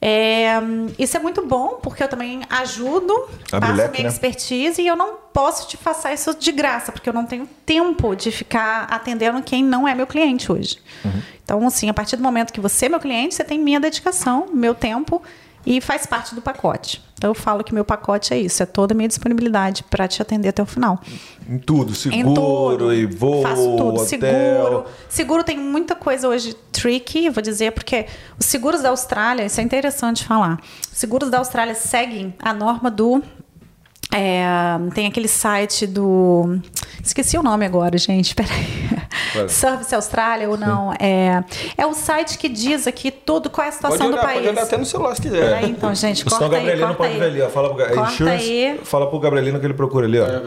É, isso é muito bom, porque eu também ajudo, Abre passo leque, minha né? expertise e eu não posso te passar isso de graça, porque eu não tenho tempo de ficar atendendo quem não é meu cliente hoje. Uhum. Então, assim, a partir do momento que você é meu cliente, você tem minha dedicação, meu tempo e faz parte do pacote. Então eu falo que meu pacote é isso, é toda a minha disponibilidade para te atender até o final. Em tudo, seguro em tudo, e voo, Faço tudo, hotel. seguro. Seguro tem muita coisa hoje tricky, vou dizer, porque os seguros da Austrália, isso é interessante falar. Os seguros da Austrália seguem a norma do é, tem aquele site do. Esqueci o nome agora, gente. Peraí. Service Austrália ou não. É, é o site que diz aqui tudo qual é a situação pode olhar, do país. Pode olhar até no celular se quiser. É, então, gente, corta Senão, o Gabrielino pode aí. ver ali. Ó. Fala pro, corta insurance, aí. Fala pro Gabrielino que ele procura ali. Ó. É,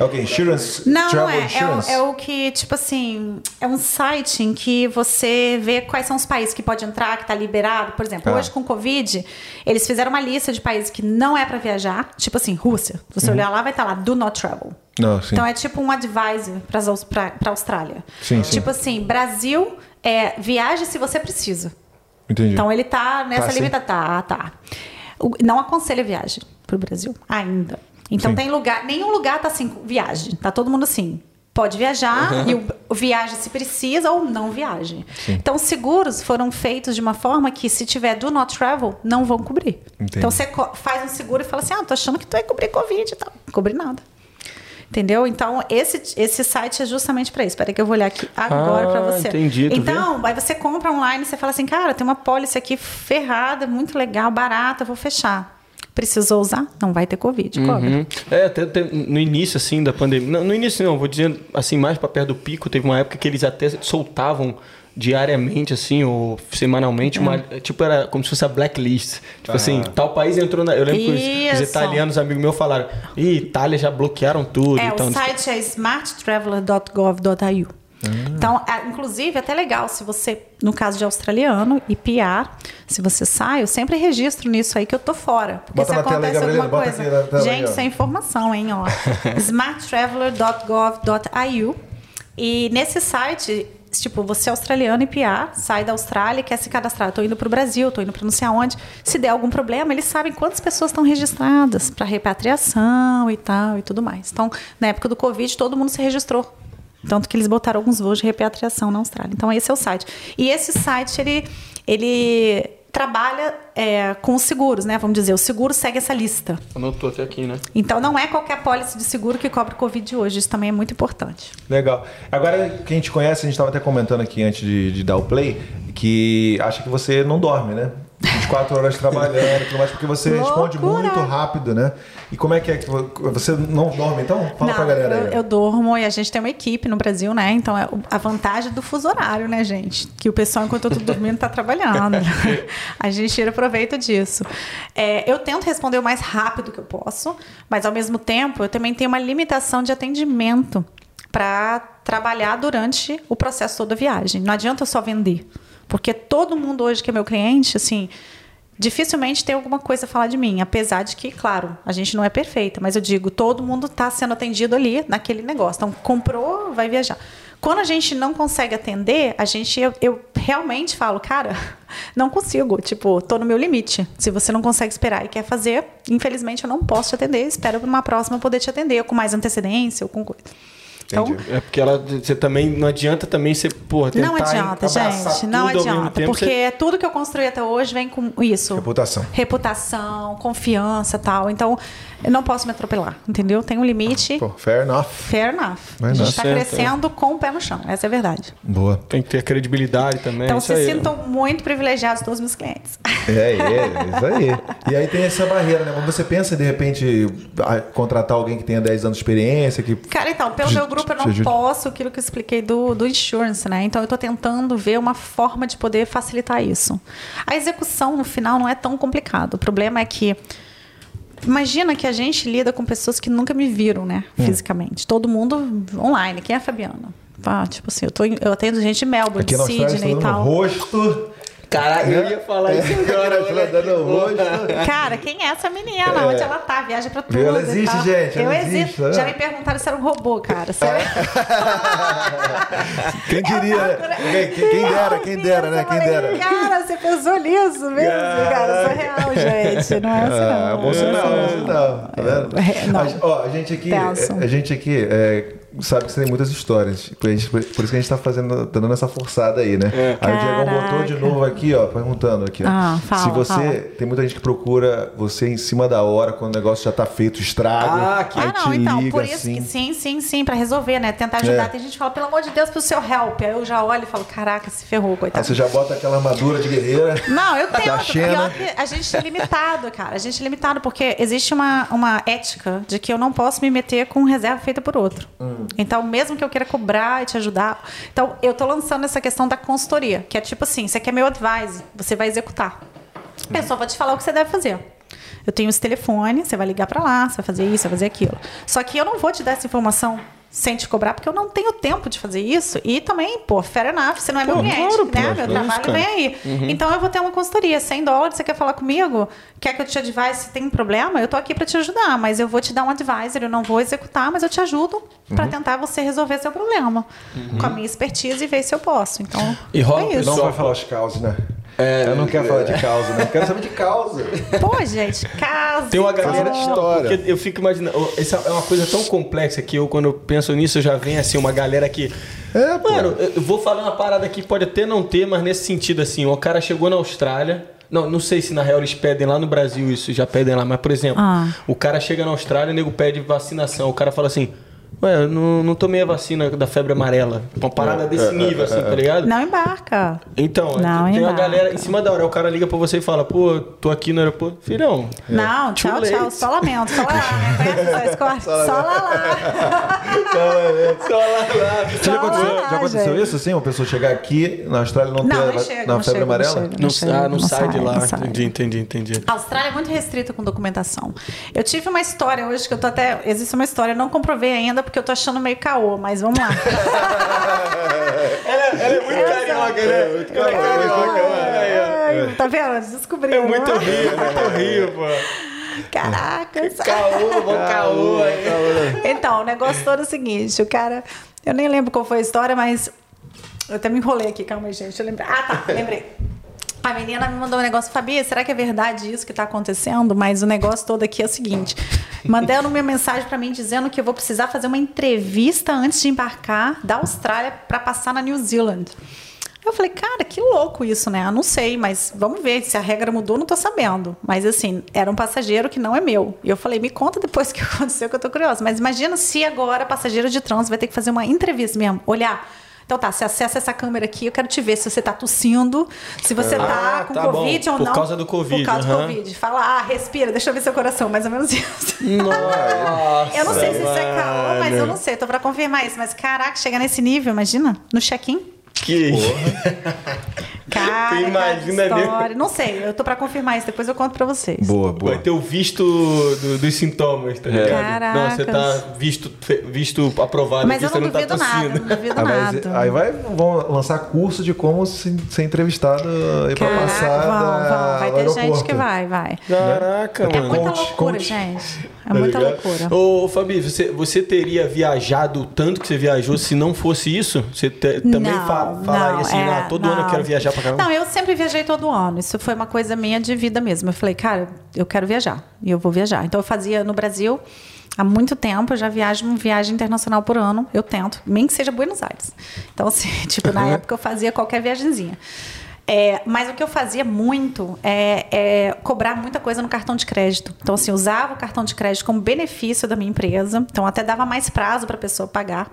é o que? Insurance? Não, não é. Insurance? É, é, o que, tipo assim, é um site em que você vê quais são os países que pode entrar, que está liberado. Por exemplo, ah. hoje com Covid, eles fizeram uma lista de países que não é para viajar. Tipo assim, Rússia. Se você uhum. olhar lá, vai estar tá lá, do not travel. Não, então é tipo um advisor para a Austrália. Sim, tipo sim. assim, Brasil, é, viaje se você precisa. Entendi. Então ele tá nessa tá, limitação. Tá, tá. Não aconselha viagem para o Brasil ainda. Então sim. tem lugar, nenhum lugar tá assim, viagem. Tá todo mundo assim. Pode viajar uhum. e viaja se precisa ou não viaje. Sim. Então, seguros foram feitos de uma forma que, se tiver do not travel, não vão cobrir. Entendi. Então, você faz um seguro e fala assim: ah, tô achando que tu vai cobrir Covid e tal. Não cobrir nada. Entendeu? Então, esse, esse site é justamente para isso. Espera que eu vou olhar aqui agora ah, para você. Entendi. Então, aí você compra online, você fala assim, cara, tem uma pólice aqui ferrada, muito legal, barata, vou fechar precisou usar, não vai ter Covid, cobra. Uhum. É, até, até, no início, assim, da pandemia. Não, no início, não, vou dizer assim, mais para perto do pico, teve uma época que eles até soltavam diariamente, assim, ou semanalmente, é. uma, tipo, era como se fosse a blacklist. Tipo assim, tal país entrou na. Eu lembro Isso. que os, os italianos, amigos meus, falaram: Ih, Itália já bloquearam tudo. É, então, o site é smarttraveler.gov.au. Hum. Então, é, inclusive, é até legal se você, no caso de australiano e PR, se você sai, eu sempre registro nisso aí que eu tô fora. Porque bota se acontece aí, alguma coisa. Gente, isso é informação, hein? Ó. smarttraveler.gov.au. E nesse site, tipo, você é australiano e PR, sai da Austrália, quer se cadastrar. Estou indo para o Brasil, estou indo para não sei aonde. Se der algum problema, eles sabem quantas pessoas estão registradas para repatriação e tal e tudo mais. Então, na época do Covid, todo mundo se registrou tanto que eles botaram alguns voos de repatriação na Austrália. Então, esse é o site. E esse site, ele, ele trabalha é, com os seguros, né? Vamos dizer, o seguro segue essa lista. Anotou até aqui, né? Então, não é qualquer pólice de seguro que cobre Covid hoje. Isso também é muito importante. Legal. Agora, quem te conhece, a gente estava até comentando aqui antes de, de dar o play, que acha que você não dorme, né? 24 horas trabalhando e tudo mais, porque você Loucura. responde muito rápido, né? E como é que é? Você não dorme, então? Fala não, pra galera aí. Eu, eu durmo e a gente tem uma equipe no Brasil, né? Então, é a vantagem do fuso horário, né, gente? Que o pessoal, enquanto eu tô dormindo, tá trabalhando. a gente tira proveito disso. É, eu tento responder o mais rápido que eu posso, mas ao mesmo tempo, eu também tenho uma limitação de atendimento para trabalhar durante o processo todo da viagem. Não adianta só vender. Porque todo mundo hoje que é meu cliente, assim, dificilmente tem alguma coisa a falar de mim. Apesar de que, claro, a gente não é perfeita, mas eu digo, todo mundo está sendo atendido ali naquele negócio. Então, comprou, vai viajar. Quando a gente não consegue atender, a gente, eu, eu realmente falo, cara, não consigo. Tipo, tô no meu limite. Se você não consegue esperar e quer fazer, infelizmente eu não posso te atender. Espero para uma próxima poder te atender, ou com mais antecedência, ou com coisa. Então, é porque ela, você também não adianta também ser, porra, tentar Não adianta, gente, não adianta, tempo, porque você... tudo que eu construí até hoje vem com isso. Reputação. Reputação, confiança, tal. Então, eu não posso me atropelar, entendeu? Tem um limite. Pô, fair enough. Fair enough. Fair a gente está crescendo com o pé no chão, essa é a verdade. Boa. Tem que ter credibilidade também. Então, se sintam muito privilegiados todos os meus clientes. É, é, isso aí. E aí tem essa barreira, né? Quando você pensa, de repente, contratar alguém que tenha 10 anos de experiência, que... Cara, então, pelo meu grupo eu não posso, aquilo que eu expliquei do, do insurance, né? Então, eu estou tentando ver uma forma de poder facilitar isso. A execução, no final, não é tão complicado. O problema é que Imagina que a gente lida com pessoas que nunca me viram, né? Hum. Fisicamente. Todo mundo online. Quem é a Fabiana? Ah, tipo assim, eu, tô, eu atendo gente de Melbourne, Aqui Sydney e tal. rosto. Caraca, eu ia falar isso agora. Cara, quem é essa menina? É. Onde ela tá? Viaja pra tudo. Ela existe, gente. eu existo. Né? Já me perguntaram se era um robô, cara. Sério? quem diria, né? Quem, quem dera, quem dera, né? Quem dera. Cara, você pensou nisso mesmo, cara. Isso é real, gente. Não é assim, não. É bom sinal, é bom sinal. Tá vendo? É, não. ó, a gente aqui, a gente aqui é, sabe que você tem muitas histórias. Por, isso que a gente está fazendo, tá dando essa forçada aí, né? É. Aí o Diego botou de novo aqui, ó, perguntando aqui. Ah, fala, Se você. Fala. Tem muita gente que procura você em cima da hora, quando o negócio já está feito, estrago. Ah, que ah, não, então, liga, por isso assim. que sim, sim, sim, para resolver, né? Tentar ajudar. É. Tem gente que fala, pelo amor de Deus, pro seu help. Aí eu já olho e falo, caraca, se ferrou, coitado. Aí você já bota aquela armadura de guerreira. Não, eu tenho. Pior que a gente é limitado, cara. A gente é limitado, porque existe uma, uma ética de que eu não posso me meter com reserva feita por outro. Hum. Então, mesmo que eu queira cobrar e te ajudar. Então, eu tô lançando essa questão da consultoria, que é tipo assim, você quer meu advice, você vai executar. A pessoa vai te falar o que você deve fazer. Eu tenho esse telefone, você vai ligar para lá, você vai fazer isso, vai fazer aquilo. Só que eu não vou te dar essa informação sem te cobrar, porque eu não tenho tempo de fazer isso. E também, pô, fair enough, você não é pô, meu cliente, claro, né? Pô, meu trabalho vem aí. Uhum. Então eu vou ter uma consultoria, 100 dólares, você quer falar comigo? Quer que eu te advise se tem problema? Eu tô aqui para te ajudar, mas eu vou te dar um advisor, eu não vou executar, mas eu te ajudo uhum. para tentar você resolver seu problema. Uhum. Com a minha expertise e ver se eu posso. Então, e rola, é isso. Não vai falar os causas, né? É, eu não quero é. falar de causa, não. quero saber de causa. Pô, gente, causa. Tem uma galera de história. eu fico imaginando. Essa é uma coisa tão complexa que eu, quando eu penso nisso, já vem assim, uma galera que. É, Mano, eu vou falar uma parada que pode até não ter, mas nesse sentido, assim, o cara chegou na Austrália. Não, não sei se na real eles pedem lá no Brasil isso, já pedem lá, mas por exemplo, ah. o cara chega na Austrália, o nego pede vacinação. O cara fala assim: Ué, não, não tomei a vacina da febre amarela. Uma parada desse nível, assim, tá ligado? Não embarca. Então, não tem embarca. uma galera em cima da hora. O cara liga pra você e fala, pô, tô aqui no aeroporto. Filhão. Não, tchau, late. tchau. Só lamento. Só lá, né? Só lá. Só lá. Só lá. Já aconteceu, já aconteceu isso, assim? Uma pessoa chegar aqui na Austrália não, não ter não chega, na não febre chega, amarela? Não, chega, não, ah, não, sai, sai de lá. Entendi, entendi, entendi. A Austrália é muito restrita com documentação. Eu tive uma história hoje que eu tô até. Existe uma história, eu não comprovei ainda porque eu tô achando meio caô, mas vamos lá. ela, ela, é muito carioca, né? Muito carioca. Tá vendo? Descobriu. É muito rio, é muito rio, pô. Caraca, caô, bom caô. Então, o negócio todo é o seguinte, o cara. Eu nem lembro qual foi a história, mas. Eu até me enrolei aqui, calma aí, gente. Eu lembrei. Ah, tá, lembrei. A menina me mandou um negócio, Fabi, será que é verdade isso que está acontecendo? Mas o negócio todo aqui é o seguinte: mandaram uma mensagem para mim dizendo que eu vou precisar fazer uma entrevista antes de embarcar da Austrália para passar na New Zealand. Eu falei, cara, que louco isso, né? Eu não sei, mas vamos ver. Se a regra mudou, não tô sabendo. Mas assim, era um passageiro que não é meu. E eu falei, me conta depois o que aconteceu, que eu tô curiosa. Mas imagina se agora passageiro de trânsito vai ter que fazer uma entrevista mesmo. Olhar então tá, você acessa essa câmera aqui, eu quero te ver se você tá tossindo, se você tá ah, com tá Covid bom. ou não. Por causa do Covid. Por causa uhum. do Covid. Fala, ah, respira, deixa eu ver seu coração, mais ou menos isso. Nossa, eu não sei se isso é caô, mas eu não sei, tô pra confirmar isso. Mas caraca, chegar nesse nível, imagina, no check-in. Que. Cara, imagina história. Não sei, eu tô pra confirmar isso, depois eu conto pra vocês. Boa, boa. Vai ter o visto do, dos sintomas, tá ligado? Caraca. Não, você tá visto, visto aprovado Mas aqui, eu não você duvido não tá nada, não duvido aí nada. Aí vai, vão lançar curso de como se, ser entrevistado e pra passar. Vão, vão. Vai ter gente que vai, vai. Caraca, é mano. É muita loucura, coach. gente. É muita tá loucura. Ô, Fabi, você, você teria viajado tanto que você viajou se não fosse isso? Você te, também não, fa falaria não, assim, é, ah, todo não. ano eu quero viajar pra caramba? Não, eu sempre viajei todo ano. Isso foi uma coisa minha de vida mesmo. Eu falei, cara, eu quero viajar. E eu vou viajar. Então eu fazia no Brasil há muito tempo, eu já viajo uma viagem internacional por ano. Eu tento, nem que seja Buenos Aires. Então, assim, tipo, na época eu fazia qualquer viagemzinha. É, mas o que eu fazia muito é, é, cobrar muita coisa no cartão de crédito. Então, assim, usava o cartão de crédito como benefício da minha empresa. Então, até dava mais prazo para a pessoa pagar.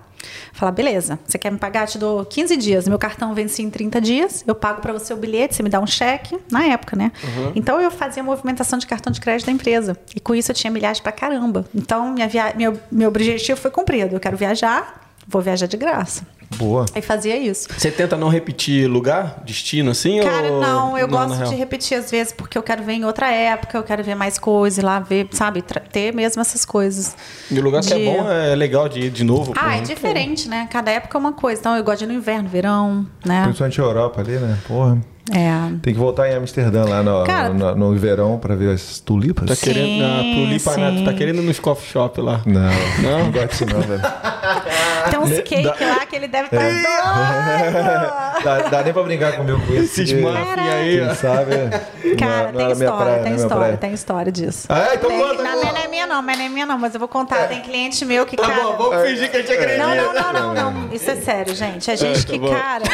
Falar, beleza, você quer me pagar? Te dou 15 dias. Meu cartão vence em 30 dias. Eu pago para você o bilhete, você me dá um cheque. Na época, né? Uhum. Então, eu fazia movimentação de cartão de crédito da empresa. E com isso, eu tinha milhares para caramba. Então, minha via... meu, meu objetivo foi cumprido. Eu quero viajar, vou viajar de graça. Boa. Aí fazia isso. Você tenta não repetir lugar, destino, assim? Cara, ou... não, eu não, gosto de repetir às vezes, porque eu quero ver em outra época, eu quero ver mais coisas lá, ver, sabe, ter mesmo essas coisas. E o lugar de... que é bom é legal de ir de novo. Ah, é diferente, né? Cada época é uma coisa. Então eu gosto de ir no inverno, verão, né? Principalmente a Europa ali, né? Porra. É. Tem que voltar em Amsterdã, lá no, Cara, no, no, no, verão, pra ver as tulipas. Tá querendo. Sim, na tulipa, né? Tu tá querendo nos coffee shop lá. Não, não, não gosto disso não, velho. Tem uns cake lá que ele deve estar tá é. dá, dá nem pra brincar comigo com isso. Esses muffins aí. Quem sabe? Cara, não, tem, história, praia, tem história, tem história disso. Ah, então tem, conta, Não, não é minha não, mas não é minha não, mas eu vou contar. É. Tem cliente meu que, tá cara... Bom, vamos fingir que a gente acredita. Não, não, não, não, não. Isso é sério, gente. A gente que, tá cara...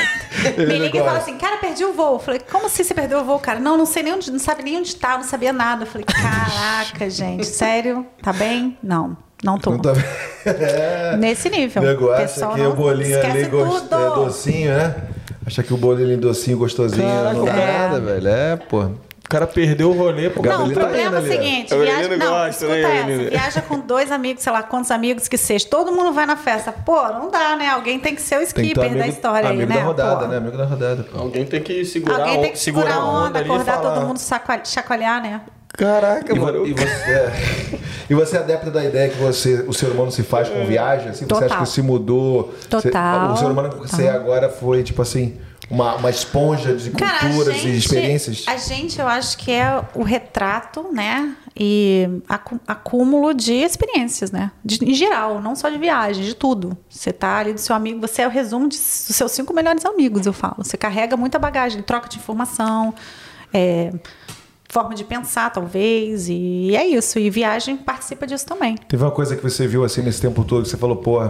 Me liga e fala assim, cara, perdi o voo. Eu falei, como assim você perdeu o voo, cara? Não, não sei nem onde, não sabe nem onde tá, não sabia nada. Eu falei, caraca, gente, sério? Tá bem? Não. Não tô. Não tá é. Nesse nível. O nego acha que o bolinho ali gost... é docinho, né? Acha que o bolinho docinho, gostosinho, Caraca, não é. nada, velho. É, pô. O cara perdeu o rolê pro Não, o tá problema é o seguinte, viaja, não, gosta, escuta né, essa, viaja com dois amigos, sei lá, quantos amigos que seja, todo mundo vai na festa. Pô, não dá, né? Alguém tem que ser o skipper amigo, da história amigo aí, né? da rodada, Pô. né? Amigo da rodada. Pô. Alguém tem que segurar, Alguém tem que segurar, a onda, onda acordar todo mundo, chacoalhar, né? Caraca, e, mano. E você, é, e você é adepta da ideia que você, o ser humano se faz com viagem? Assim, você acha que se mudou? Total. Você, o ser humano que você agora foi, tipo assim, uma, uma esponja de Cara, culturas gente, e experiências? A gente, eu acho que é o retrato, né? E acúmulo de experiências, né? De, em geral, não só de viagem, de tudo. Você tá ali do seu amigo, você é o resumo de, dos seus cinco melhores amigos, eu falo. Você carrega muita bagagem, troca de informação. É, forma de pensar, talvez, e é isso. E viagem participa disso também. Teve uma coisa que você viu assim nesse tempo todo que você falou, pô,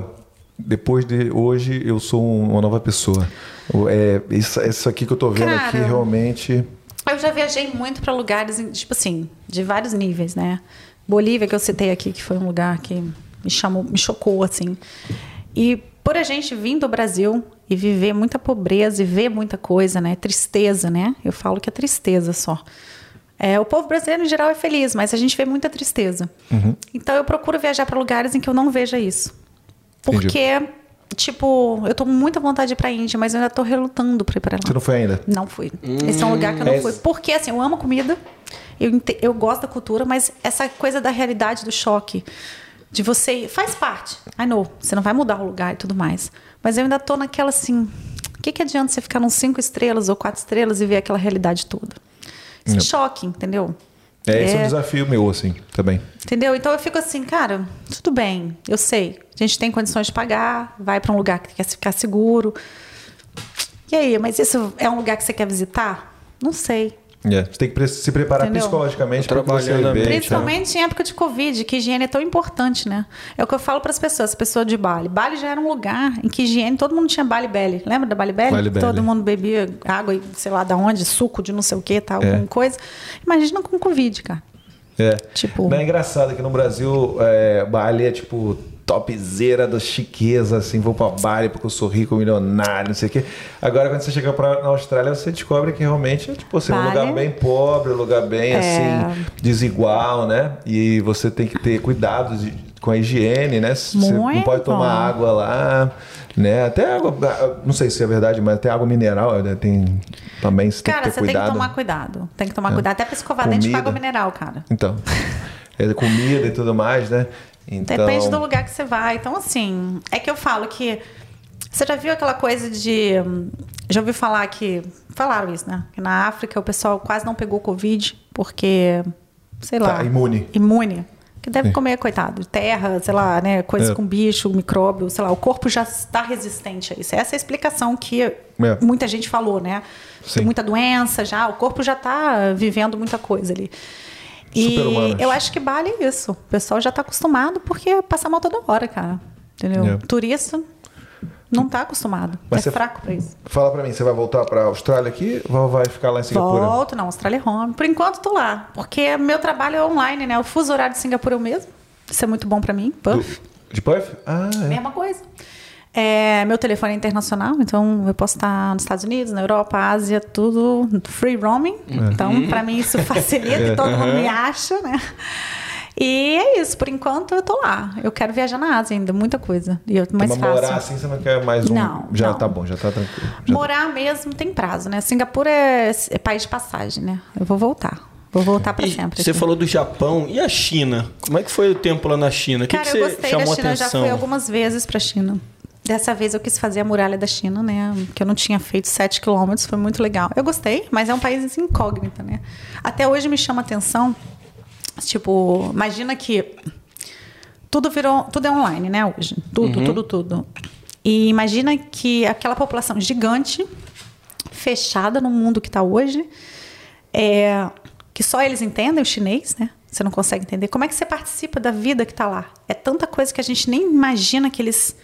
depois de hoje eu sou uma nova pessoa. É, isso, isso aqui que eu tô vendo Cara, aqui realmente. Eu já viajei muito para lugares, tipo assim, de vários níveis, né? Bolívia, que eu citei aqui, que foi um lugar que me chamou, me chocou, assim. E por a gente vir do Brasil e viver muita pobreza e ver muita coisa, né? Tristeza, né? Eu falo que é tristeza só. É, o povo brasileiro, em geral, é feliz, mas a gente vê muita tristeza. Uhum. Então, eu procuro viajar para lugares em que eu não veja isso. Porque, Entendi. tipo, eu tô com muita vontade de ir pra Índia, mas eu ainda tô relutando pra ir pra lá. Você não foi ainda? Não fui. Hum, Esse é um lugar que eu não é fui. Porque, assim, eu amo comida, eu, eu gosto da cultura, mas essa coisa da realidade, do choque, de você... Faz parte. I know, você não vai mudar o lugar e tudo mais. Mas eu ainda tô naquela, assim... O que, que adianta você ficar nos cinco estrelas ou quatro estrelas e ver aquela realidade toda? Esse choque, entendeu? É, esse é, é um desafio meu, assim, também. Entendeu? Então eu fico assim, cara, tudo bem, eu sei. A gente tem condições de pagar, vai para um lugar que quer ficar seguro. E aí, mas isso é um lugar que você quer visitar? Não sei. É, você tem que se preparar Entendeu? psicologicamente para você ver. Principalmente em época de Covid, que higiene é tão importante, né? É o que eu falo para as pessoas, as pessoas de Bali. Bali já era um lugar em que higiene, todo mundo tinha Bali Belly. Lembra da Bali Belly? Bali todo mundo bebia água, sei lá da onde, suco de não sei o que, tal, é. alguma coisa. Imagina com Covid, cara. É. Tipo... Não é engraçado que no Brasil, é, Bali é tipo topzera da chiqueza, assim, vou pra Bali porque eu sou rico, milionário, não sei o quê. Agora, quando você chega pra, na Austrália, você descobre que realmente é, tipo, assim, um lugar bem pobre, um lugar bem, é. assim, desigual, né? E você tem que ter cuidado de, com a higiene, né? Você não pode tomar água lá, né? Até água, não sei se é verdade, mas até água mineral né? tem também, você cara, tem que ter cuidado. Cara, você tem que tomar cuidado. Tem que tomar é. cuidado. Até pra escovar Comida. dente com água mineral, cara. Então, é comida e tudo mais, né? Então... Depende do lugar que você vai. Então, assim, é que eu falo que. Você já viu aquela coisa de. Já ouviu falar que. Falaram isso, né? Que na África o pessoal quase não pegou Covid porque. Sei lá. Tá, imune. Imune. Que deve Sim. comer, coitado, terra, sei lá, né? Coisas é. com bicho, micróbio, sei lá. O corpo já está resistente a isso. Essa é a explicação que é. muita gente falou, né? Tem muita doença já, o corpo já está vivendo muita coisa ali. E eu acho que Bali é isso. O pessoal já está acostumado porque passa mal toda hora, cara. Entendeu? É. Turista não está acostumado. Mas é fraco para isso. Fala para mim, você vai voltar para a Austrália aqui ou vai ficar lá em Singapura? Volto, não, Austrália é home. Por enquanto tô lá, porque meu trabalho é online, né? O fuso horário de Singapura é o mesmo. Isso é muito bom para mim. Puff. Do, de Puff? Ah, é. Mesma coisa. É, meu telefone é internacional, então eu posso estar nos Estados Unidos, na Europa, Ásia, tudo free roaming. É. Então, para mim, isso facilita, é. todo mundo me acha, né? E é isso, por enquanto eu tô lá. Eu quero viajar na Ásia ainda, muita coisa. E eu, mais então, morar assim, você não quer mais um. Não. Já não. tá bom, já tá tranquilo. Já morar tá... mesmo tem prazo, né? Singapura é, é país de passagem, né? Eu vou voltar. Vou voltar para sempre. Você aqui. falou do Japão e a China. Como é que foi o tempo lá na China? O Cara, que, que eu gostei da China. Eu já fui algumas vezes para a China. Dessa vez eu quis fazer a muralha da China, né? Que eu não tinha feito 7 quilômetros, foi muito legal. Eu gostei, mas é um país incógnito, né? Até hoje me chama atenção. Tipo, imagina que tudo virou. Tudo é online, né? Hoje. Tudo, uhum. tudo, tudo. E imagina que aquela população gigante, fechada no mundo que está hoje, é, que só eles entendem o chinês, né? Você não consegue entender. Como é que você participa da vida que está lá? É tanta coisa que a gente nem imagina que eles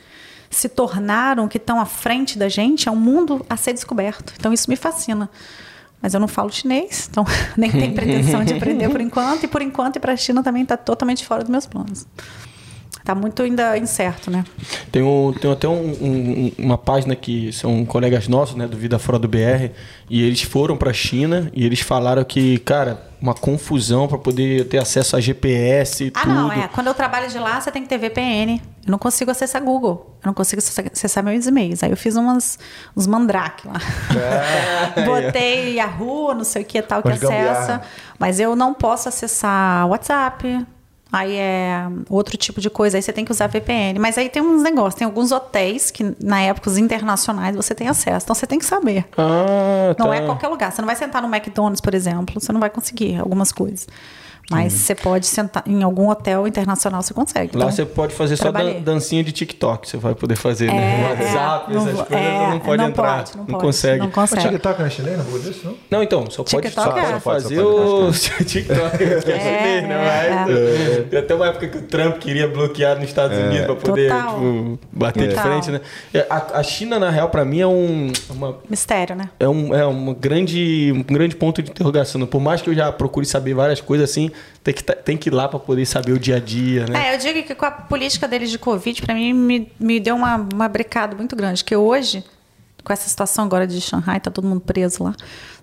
se tornaram, que estão à frente da gente, é um mundo a ser descoberto. Então isso me fascina. Mas eu não falo chinês, então nem tenho pretensão de aprender por enquanto. E por enquanto, para a China também está totalmente fora dos meus planos. Está muito ainda incerto, né? Tem, um, tem até um, um, uma página que são colegas nossos, né, do Vida Fora do BR, e eles foram para a China e eles falaram que, cara, uma confusão para poder ter acesso a GPS e ah, tudo. Ah, não, é. Quando eu trabalho de lá, você tem que ter VPN. Eu não consigo acessar Google. Eu não consigo acessar meus e-mails. Aí eu fiz umas, uns mandrake lá. É, Botei Yahoo, não sei o que tal, que acessa. Mas eu não posso acessar WhatsApp, Aí é outro tipo de coisa, aí você tem que usar VPN. Mas aí tem uns negócios, tem alguns hotéis que, na época, os internacionais, você tem acesso. Então você tem que saber. Ah, não é tá. qualquer lugar. Você não vai sentar no McDonald's, por exemplo, você não vai conseguir algumas coisas. Mas você pode sentar em algum hotel internacional, você consegue. Lá então, você pode fazer trabalhei. só dancinha de TikTok, você vai poder fazer, né? é, né? WhatsApp, é, essas não, coisas, é, não pode não entrar. Pode, não, não pode, consegue. Não consegue. O TikTok não é chinês, não pode isso, não? Não, então, só pode, só, é. só fazer o TikTok, que é chinês, né? Mas, tem até uma época que o Trump queria bloquear nos Estados é. Unidos para poder tipo, bater de frente, né? A, a China, na real, para mim é um... Uma, Mistério, né? É um, é um, grande, um grande ponto de interrogação. Por mais que eu já procure saber várias coisas assim, tem que, tem que ir lá para poder saber o dia a dia, né? É, eu digo que com a política deles de Covid, para mim, me, me deu uma, uma brecada muito grande. Que hoje, com essa situação agora de Shanghai, tá todo mundo preso lá.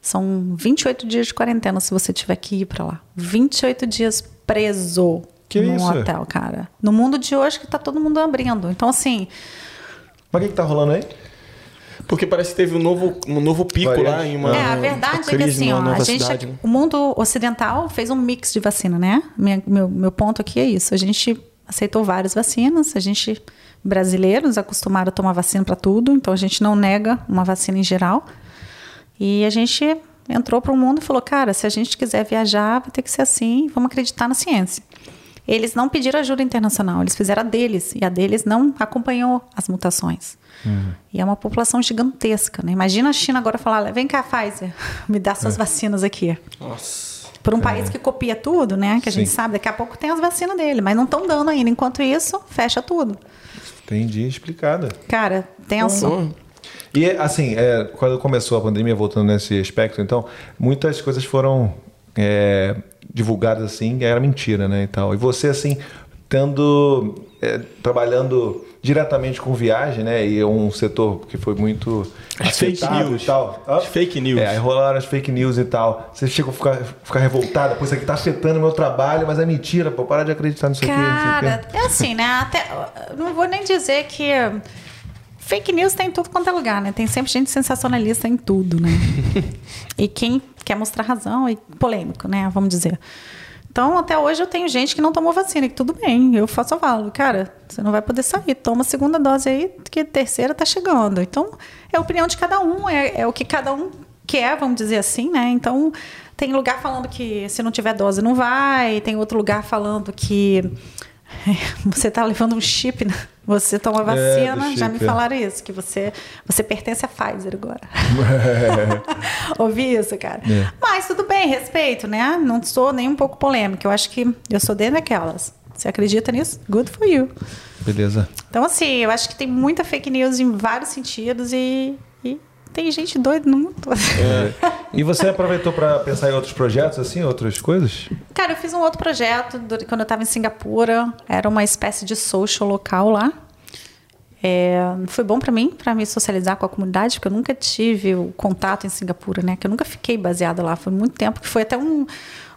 São 28 dias de quarentena se você tiver que ir para lá. 28 dias preso que num isso? hotel, cara. No mundo de hoje que tá todo mundo abrindo. Então, assim. Mas o que, que tá rolando aí? Porque parece que teve um novo, um novo pico Variante. lá em uma. É, a verdade é que assim, ó, a gente, cidade, né? o mundo ocidental fez um mix de vacina, né? Minha, meu, meu ponto aqui é isso. A gente aceitou várias vacinas, a gente, brasileiros, acostumaram a tomar vacina para tudo, então a gente não nega uma vacina em geral. E a gente entrou para o mundo e falou: cara, se a gente quiser viajar, vai ter que ser assim, vamos acreditar na ciência. Eles não pediram ajuda internacional, eles fizeram a deles, e a deles não acompanhou as mutações. Uhum. E é uma população gigantesca. Né? Imagina a China agora falar: vem cá, Pfizer, me dá suas é. vacinas aqui. Nossa. Por um é. país que copia tudo, né? Que a Sim. gente sabe, daqui a pouco tem as vacinas dele, mas não estão dando ainda. Enquanto isso, fecha tudo. Entendi, explicada. Cara, tenso. Uhum. E assim, é, quando começou a pandemia, voltando nesse aspecto, então, muitas coisas foram é, divulgadas assim, era mentira, né? E, tal. e você, assim, tendo. É, trabalhando diretamente com viagem, né? E é um setor que foi muito as fake news e tal. As fake news. É, aí rolaram as fake news e tal. Você chegou a ficar, ficar revoltada, pô, isso aqui tá afetando o meu trabalho, mas é mentira, pô, para de acreditar nisso Cara, aqui. Cara, é assim, né? Até, não vou nem dizer que fake news tem em tudo quanto é lugar, né? Tem sempre gente sensacionalista em tudo, né? e quem quer mostrar razão e polêmico, né? Vamos dizer. Então, até hoje eu tenho gente que não tomou vacina, que tudo bem, eu faço a falo, cara, você não vai poder sair, toma a segunda dose aí, que a terceira tá chegando. Então, é a opinião de cada um, é, é o que cada um quer, vamos dizer assim, né? Então, tem lugar falando que se não tiver dose não vai, tem outro lugar falando que você está levando um chip, né? você toma é, vacina, é, já me falaram isso, que você, você pertence a Pfizer agora. É. Ouvi isso, cara. É. Mas tudo bem, respeito, né? Não sou nem um pouco polêmica. Eu acho que eu sou dentro daquelas. Você acredita nisso? Good for you. Beleza. Então, assim, eu acho que tem muita fake news em vários sentidos e tem gente doida no mundo todo. É. E você aproveitou para pensar em outros projetos, assim, outras coisas? Cara, eu fiz um outro projeto quando eu estava em Singapura. Era uma espécie de social local lá. É, foi bom para mim, para me socializar com a comunidade, porque eu nunca tive o contato em Singapura, né? Que eu nunca fiquei baseada lá. Foi muito tempo que foi até um,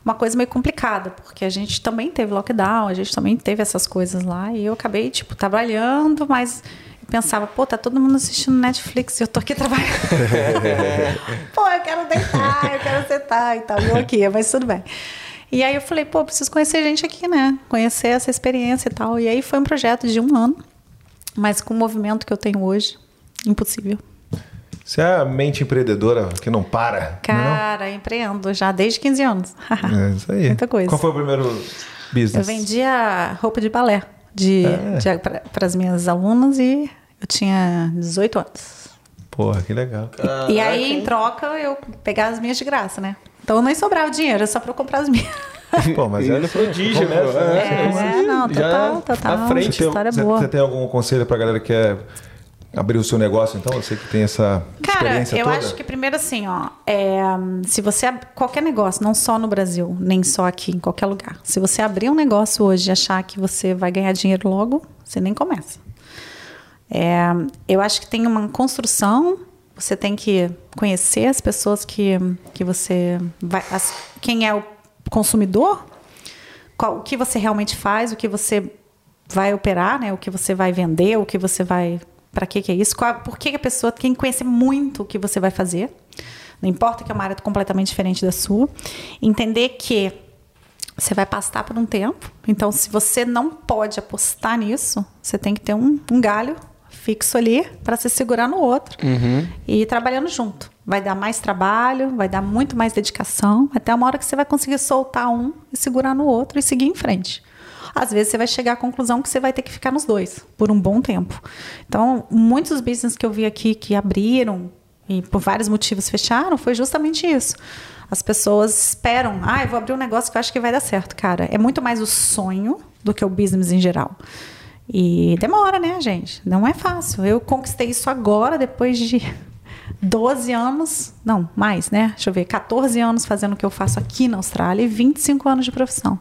uma coisa meio complicada, porque a gente também teve lockdown, a gente também teve essas coisas lá. E eu acabei, tipo, trabalhando, mas pensava, pô, tá todo mundo assistindo Netflix e eu tô aqui trabalhando. pô, eu quero deitar, eu quero sentar e tal. Eu aqui, mas tudo bem. E aí eu falei, pô, preciso conhecer gente aqui, né? Conhecer essa experiência e tal. E aí foi um projeto de um ano, mas com o movimento que eu tenho hoje, impossível. Você é a mente empreendedora que não para? É Cara, não? empreendo já desde 15 anos. é isso aí. Muita coisa. Qual foi o primeiro business? Eu vendia roupa de balé de, é. para as minhas alunas e eu tinha 18 anos. Porra, que legal. Caraca. E aí, em troca, eu pegava as minhas de graça, né? Então nem sobrava dinheiro, só para eu comprar as minhas. Pô, mas é prodígio, né? É, é, não, total, total. À frente, você história tem, boa. Você tem algum conselho pra galera que quer abrir o seu negócio, então? Você que tem essa Cara, experiência eu toda? acho que primeiro assim, ó, é, se você qualquer negócio, não só no Brasil, nem só aqui, em qualquer lugar. Se você abrir um negócio hoje e achar que você vai ganhar dinheiro logo, você nem começa. É, eu acho que tem uma construção você tem que conhecer as pessoas que, que você vai. As, quem é o consumidor, qual, o que você realmente faz, o que você vai operar, né? O que você vai vender, o que você vai. Para que, que é isso? Qual, por que a pessoa tem que conhecer muito o que você vai fazer? Não importa que é uma área completamente diferente da sua. Entender que você vai pastar por um tempo. Então, se você não pode apostar nisso, você tem que ter um, um galho fixo ali para se segurar no outro uhum. e ir trabalhando junto. Vai dar mais trabalho, vai dar muito mais dedicação, até uma hora que você vai conseguir soltar um e segurar no outro e seguir em frente. Às vezes você vai chegar à conclusão que você vai ter que ficar nos dois por um bom tempo. Então, muitos business que eu vi aqui que abriram e por vários motivos fecharam foi justamente isso. As pessoas esperam, ah, eu vou abrir um negócio que eu acho que vai dar certo, cara. É muito mais o sonho do que o business em geral. E demora, né, gente? Não é fácil. Eu conquistei isso agora, depois de 12 anos, não, mais, né? Deixa eu ver, 14 anos fazendo o que eu faço aqui na Austrália e 25 anos de profissão.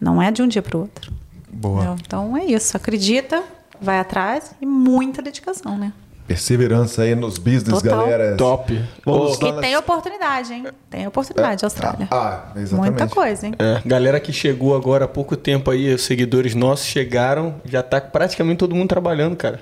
Não é de um dia para o outro. Boa. Então é isso. Acredita, vai atrás e muita dedicação, né? Perseverança aí nos business, Total. galera. Top. Vamos e tem oportunidade, hein? Tem oportunidade, é. Austrália. Ah, exatamente. Muita coisa, hein? É, galera que chegou agora há pouco tempo aí, os seguidores nossos chegaram, já tá praticamente todo mundo trabalhando, cara.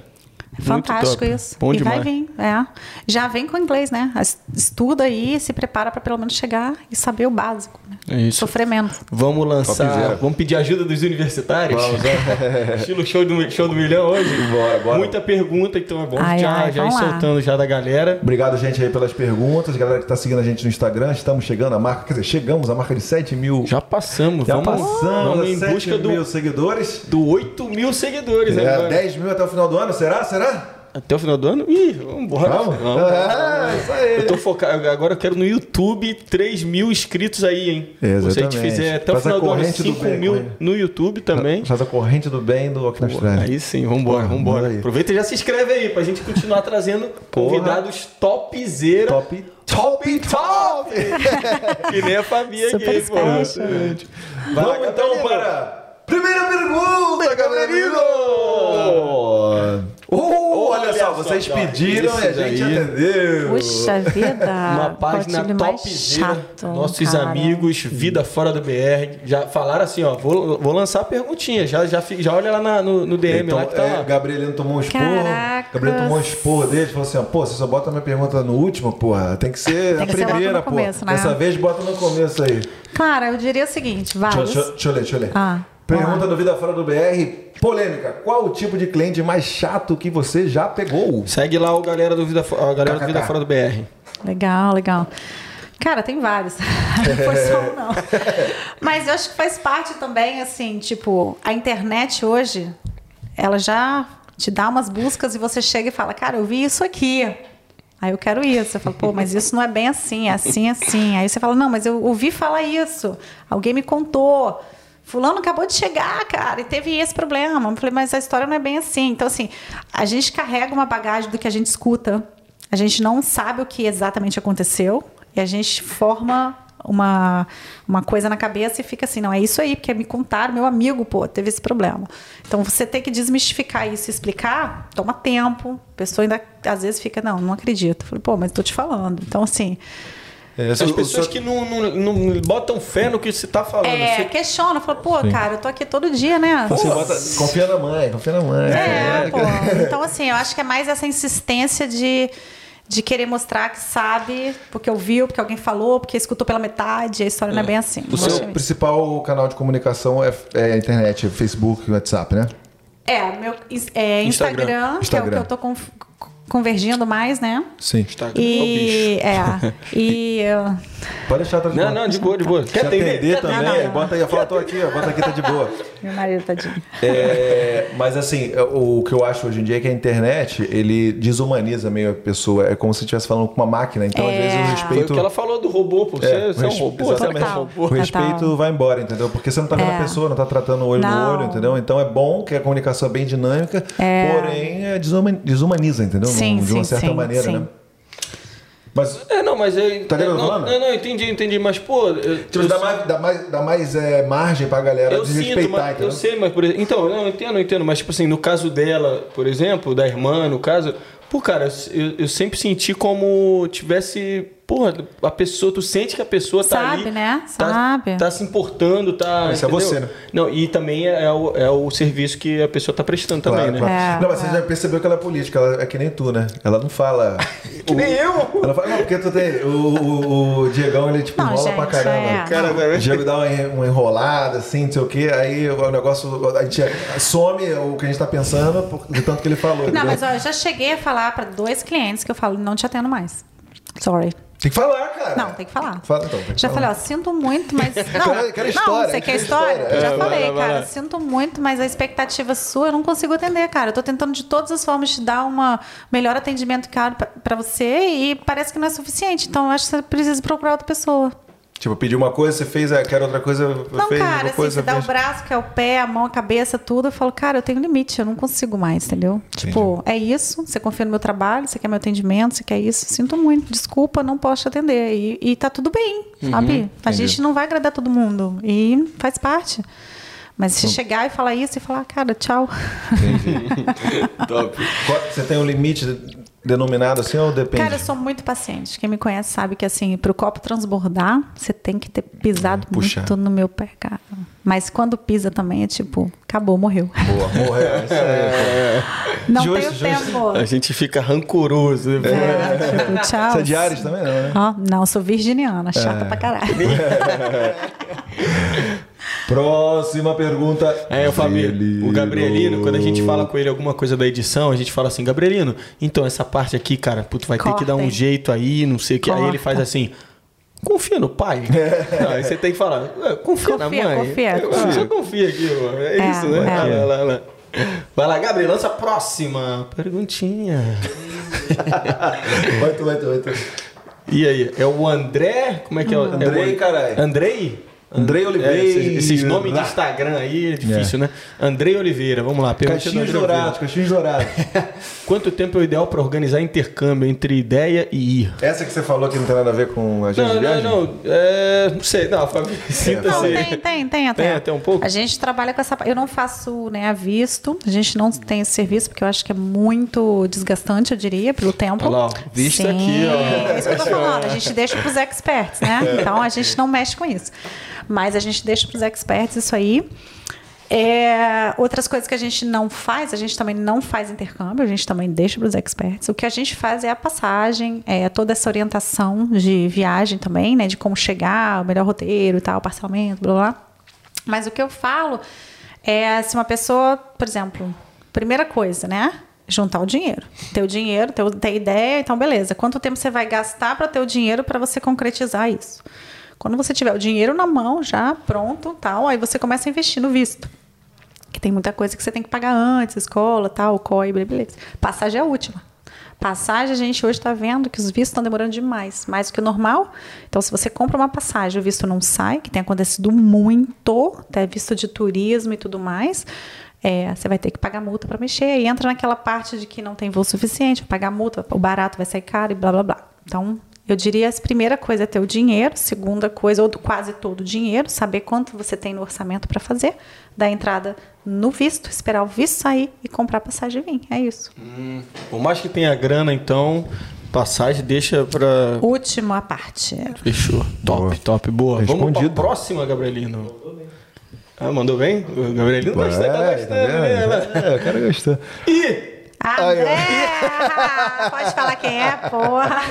Fantástico isso. Bom e demais. vai vir, é. Já vem com inglês, né? Estuda aí, se prepara para pelo menos chegar e saber o básico. Né? É isso. Sofrer menos. Vamos lançar. Vamos pedir ajuda dos universitários? Vamos, né? Estilo show do, show do milhão hoje? Bora, bora. Muita pergunta, então é bom ai, já, ai, já ir soltando já da galera. Obrigado, gente, aí pelas perguntas. Galera que está seguindo a gente no Instagram, estamos chegando à marca, quer dizer, chegamos à marca de 7 mil. Já passamos, já vamos, passamos vamos em busca mil do, seguidores. Do 8 mil seguidores, é, agora. 10 mil até o final do ano, será? Será? Até o final do ano? Ih, vambora. Vamos? vamos, é, isso aí. Eu tô focado. Agora eu quero no YouTube 3 mil inscritos aí, hein? Exatamente. Se a gente fizer até Faz o final do ano 5 do mil no YouTube também. Faz a corrente do bem do Aqui na Aí sim, vambora, Porra, vambora. Aproveita e já se inscreve aí pra gente continuar trazendo Porra. convidados topzera. Top top top! que nem a Fabi aqui, pô. Vamos então para primeira pergunta, Gabrielino! Oh, olha, olha só, vocês só, pediram e a gente aí. atendeu. Puxa vida. Uma página topzera. Nossos cara. amigos, Vida Fora do BR, já falaram assim, ó, vou, vou lançar a perguntinha. Já, já, já olha lá na, no, no, DM então, lá que tá é, lá. Gabrielino tomou um esporro. Gabrielino tomou um esporro dele falou assim, ó, pô, você só bota minha pergunta no último, porra. Tem que ser tem a que primeira, pô. Né? Dessa vez bota no começo aí. Cara, eu diria o seguinte, vai. Deixa, deixa, deixa eu ler, deixa eu ler. Ah. Pergunta do Vida Fora do BR, polêmica. Qual o tipo de cliente mais chato que você já pegou? Segue lá o galera do Vida, a galera do Vida Fora do BR. Legal, legal. Cara, tem vários. Não foi só um, não. Mas eu acho que faz parte também, assim, tipo, a internet hoje, ela já te dá umas buscas e você chega e fala, cara, eu vi isso aqui. Aí eu quero isso. Você fala, pô, mas isso não é bem assim, é assim, assim. Aí você fala, não, mas eu ouvi falar isso. Alguém me contou. Fulano acabou de chegar, cara, e teve esse problema. Eu falei, mas a história não é bem assim. Então, assim, a gente carrega uma bagagem do que a gente escuta. A gente não sabe o que exatamente aconteceu. E a gente forma uma, uma coisa na cabeça e fica assim, não, é isso aí, porque me contaram, meu amigo, pô, teve esse problema. Então você tem que desmistificar isso e explicar, toma tempo. A pessoa ainda às vezes fica, não, não acredito. Eu falei, pô, mas tô te falando. Então, assim. É, As pessoas que não, não, não, botam fé no que você está falando. É, você... questiona, fala, pô, Sim. cara, eu tô aqui todo dia, né? Você bota, confia na mãe, confia na mãe. É, é, pô. Então, assim, eu acho que é mais essa insistência de, de querer mostrar que sabe, porque ouviu, porque alguém falou, porque escutou pela metade. A história é. não é bem assim. O seu principal canal de comunicação é, é a internet, Facebook e WhatsApp, né? É, meu é Instagram, Instagram, que é o que eu tô com, convergindo mais, né? Sim. Instagram e, é, é e Pode deixar tá de Não, não, de boa, de boa. Quer atender, atender também? Não, não, bota aí, fala, tô aqui, ó, bota aqui, tá de boa. Meu marido tadinho. É, mas assim, o que eu acho hoje em dia é que a internet, ele desumaniza meio a pessoa. É como se estivesse falando com uma máquina. Então, é. às vezes, o respeito... Foi o que ela falou do robô, pô. Você é, você é um robô. Exatamente. O respeito vai embora, entendeu? Porque você não tá vendo é. a pessoa, não tá tratando o olho não. no olho, entendeu? Então, é bom que a comunicação é bem dinâmica, é. porém, é desumaniza, entendeu? Sim, de uma sim, certa sim, maneira, sim. né? Mas, é, não, mas aí. Tá ligado não, não, não, entendi, entendi. Mas, pô. Eu, tipo, eu dá, mais, dá mais, dá mais é, margem pra galera eu sinto, mas, Eu sei, mas, por exemplo. Então, não, eu entendo, eu entendo. Mas, tipo assim, no caso dela, por exemplo, da irmã, no caso. Pô, cara, eu, eu sempre senti como tivesse porra, a pessoa, tu sente que a pessoa tá Sabe, ali. né? Tá, Sabe. Tá se importando, tá. Isso é você, né? Não, e também é o, é o serviço que a pessoa tá prestando claro, também, claro. né? É, não, mas é. você já percebeu que ela é política, ela é que nem tu, né? Ela não fala. que o, nem eu! Ela fala, não, porque tu tem. O, o, o Diegão, ele tipo, não, enrola gente, pra caramba. É. Cara, o Diego dá uma, uma enrolada, assim, não sei o quê, aí o negócio. A gente some o que a gente tá pensando, de tanto que ele falou. Não, entendeu? mas ó, eu já cheguei a falar pra dois clientes que eu falo, não te atendo mais. Sorry. Tem que falar, cara. Não, tem que falar. Fala, então, já falar. falei, ó, sinto muito, mas. Não, quero, história. Não, você quer história? história? Eu já é, falei, vai, cara, vai. sinto muito, mas a expectativa sua eu não consigo atender, cara. Eu tô tentando de todas as formas te dar um melhor atendimento, cara, para você e parece que não é suficiente. Então eu acho que você precisa procurar outra pessoa. Tipo, pedir uma coisa, você fez, é, quer outra coisa, não, fez cara, assim, coisa, você dá o braço, que é o pé, a mão, a cabeça, tudo. Eu falo, cara, eu tenho limite, eu não consigo mais, entendeu? Entendi. Tipo, é isso, você confia no meu trabalho, você quer meu atendimento, você quer isso. Sinto muito, desculpa, não posso te atender. E, e tá tudo bem, uhum, sabe? Entendi. A gente não vai agradar todo mundo. E faz parte. Mas se chegar e falar isso e falar, cara, tchau. Entendi. Top. Você tem um limite denominado assim ou depende? Cara, eu sou muito paciente. Quem me conhece sabe que assim, para o copo transbordar, você tem que ter pisado Puxa. muito no meu pé, cara. Mas quando pisa também é tipo, acabou, morreu. Boa, morreu. É isso aí. É. Não justo, tenho justo. tempo. A gente fica rancoroso. É, é. Tipo, tchau. Você é de Ares também, não, né? Oh, não, sou virginiana, chata é. pra caralho. Próxima pergunta. É, o Fabio, o Gabrielino, quando a gente fala com ele alguma coisa da edição, a gente fala assim, Gabrielino, então essa parte aqui, cara, puto, vai Cortem. ter que dar um jeito aí, não sei o que. Aí ele faz assim. Confia no pai. Não, aí você tem que falar, confia, confia na mãe. Confia, confia. Você confia aqui, mano. É, é, isso, né? É. Lá, lá, lá. Vai lá, Gabriel, lança a próxima perguntinha. vai tu, vai tu, vai tu. E aí, é o André? Como é que é? Andrei, é o... caralho. Andrei? Andrei Oliveira. É, esses, esses, nomes de Instagram aí é difícil, é. né? Andrei Oliveira, vamos lá. Caixinhos dourados, caixinhos dourados. Quanto tempo é o ideal para organizar intercâmbio entre ideia e ir? Essa que você falou que não tem nada a ver com a gente não? Não, não, é, não sei. Não, Fabi, sinta Não, tem, tem, tem até. Tem até um pouco? A gente trabalha com essa... Eu não faço né, a visto, a gente não tem esse serviço, porque eu acho que é muito desgastante, eu diria, pelo tempo. Olha lá, visto Sim, aqui, ó. É isso que eu tô falando, a gente deixa para os experts, né? Então, a gente não mexe com isso. Mas a gente deixa para os experts isso aí. É, outras coisas que a gente não faz, a gente também não faz intercâmbio, a gente também deixa para os experts. O que a gente faz é a passagem, é toda essa orientação de viagem também, né? De como chegar, o melhor roteiro e tal, parcelamento, blá blá. Mas o que eu falo é se uma pessoa, por exemplo, primeira coisa, né? Juntar o dinheiro. Ter o dinheiro, ter, ter ideia, então beleza. Quanto tempo você vai gastar para ter o dinheiro para você concretizar isso? Quando você tiver o dinheiro na mão, já pronto, tal, aí você começa a investir no visto. Que tem muita coisa que você tem que pagar antes, escola, tal, COI, beleza. Passagem é a última. Passagem, a gente hoje está vendo que os vistos estão demorando demais, mais do que o normal. Então, se você compra uma passagem, o visto não sai, que tem acontecido muito, até visto de turismo e tudo mais, é, você vai ter que pagar multa para mexer. E entra naquela parte de que não tem voo suficiente, pagar multa, o barato vai sair caro e blá blá blá. Então, Eu diria a primeira coisa é ter o dinheiro, segunda coisa, ou quase todo o dinheiro, saber quanto você tem no orçamento para fazer, dar entrada no visto, esperar o visto sair e comprar passagem e vir. É isso. Hum, por mais que tenha grana, então, passagem deixa para. Última parte. Fechou. Top, boa. top, boa. Respondido. Vamos para próxima, Gabrielino. Ah, mandou bem? O Gabrielino tá gostando, tá gostando. É, né? é, o cara gostou. E André! Pode falar quem é, porra.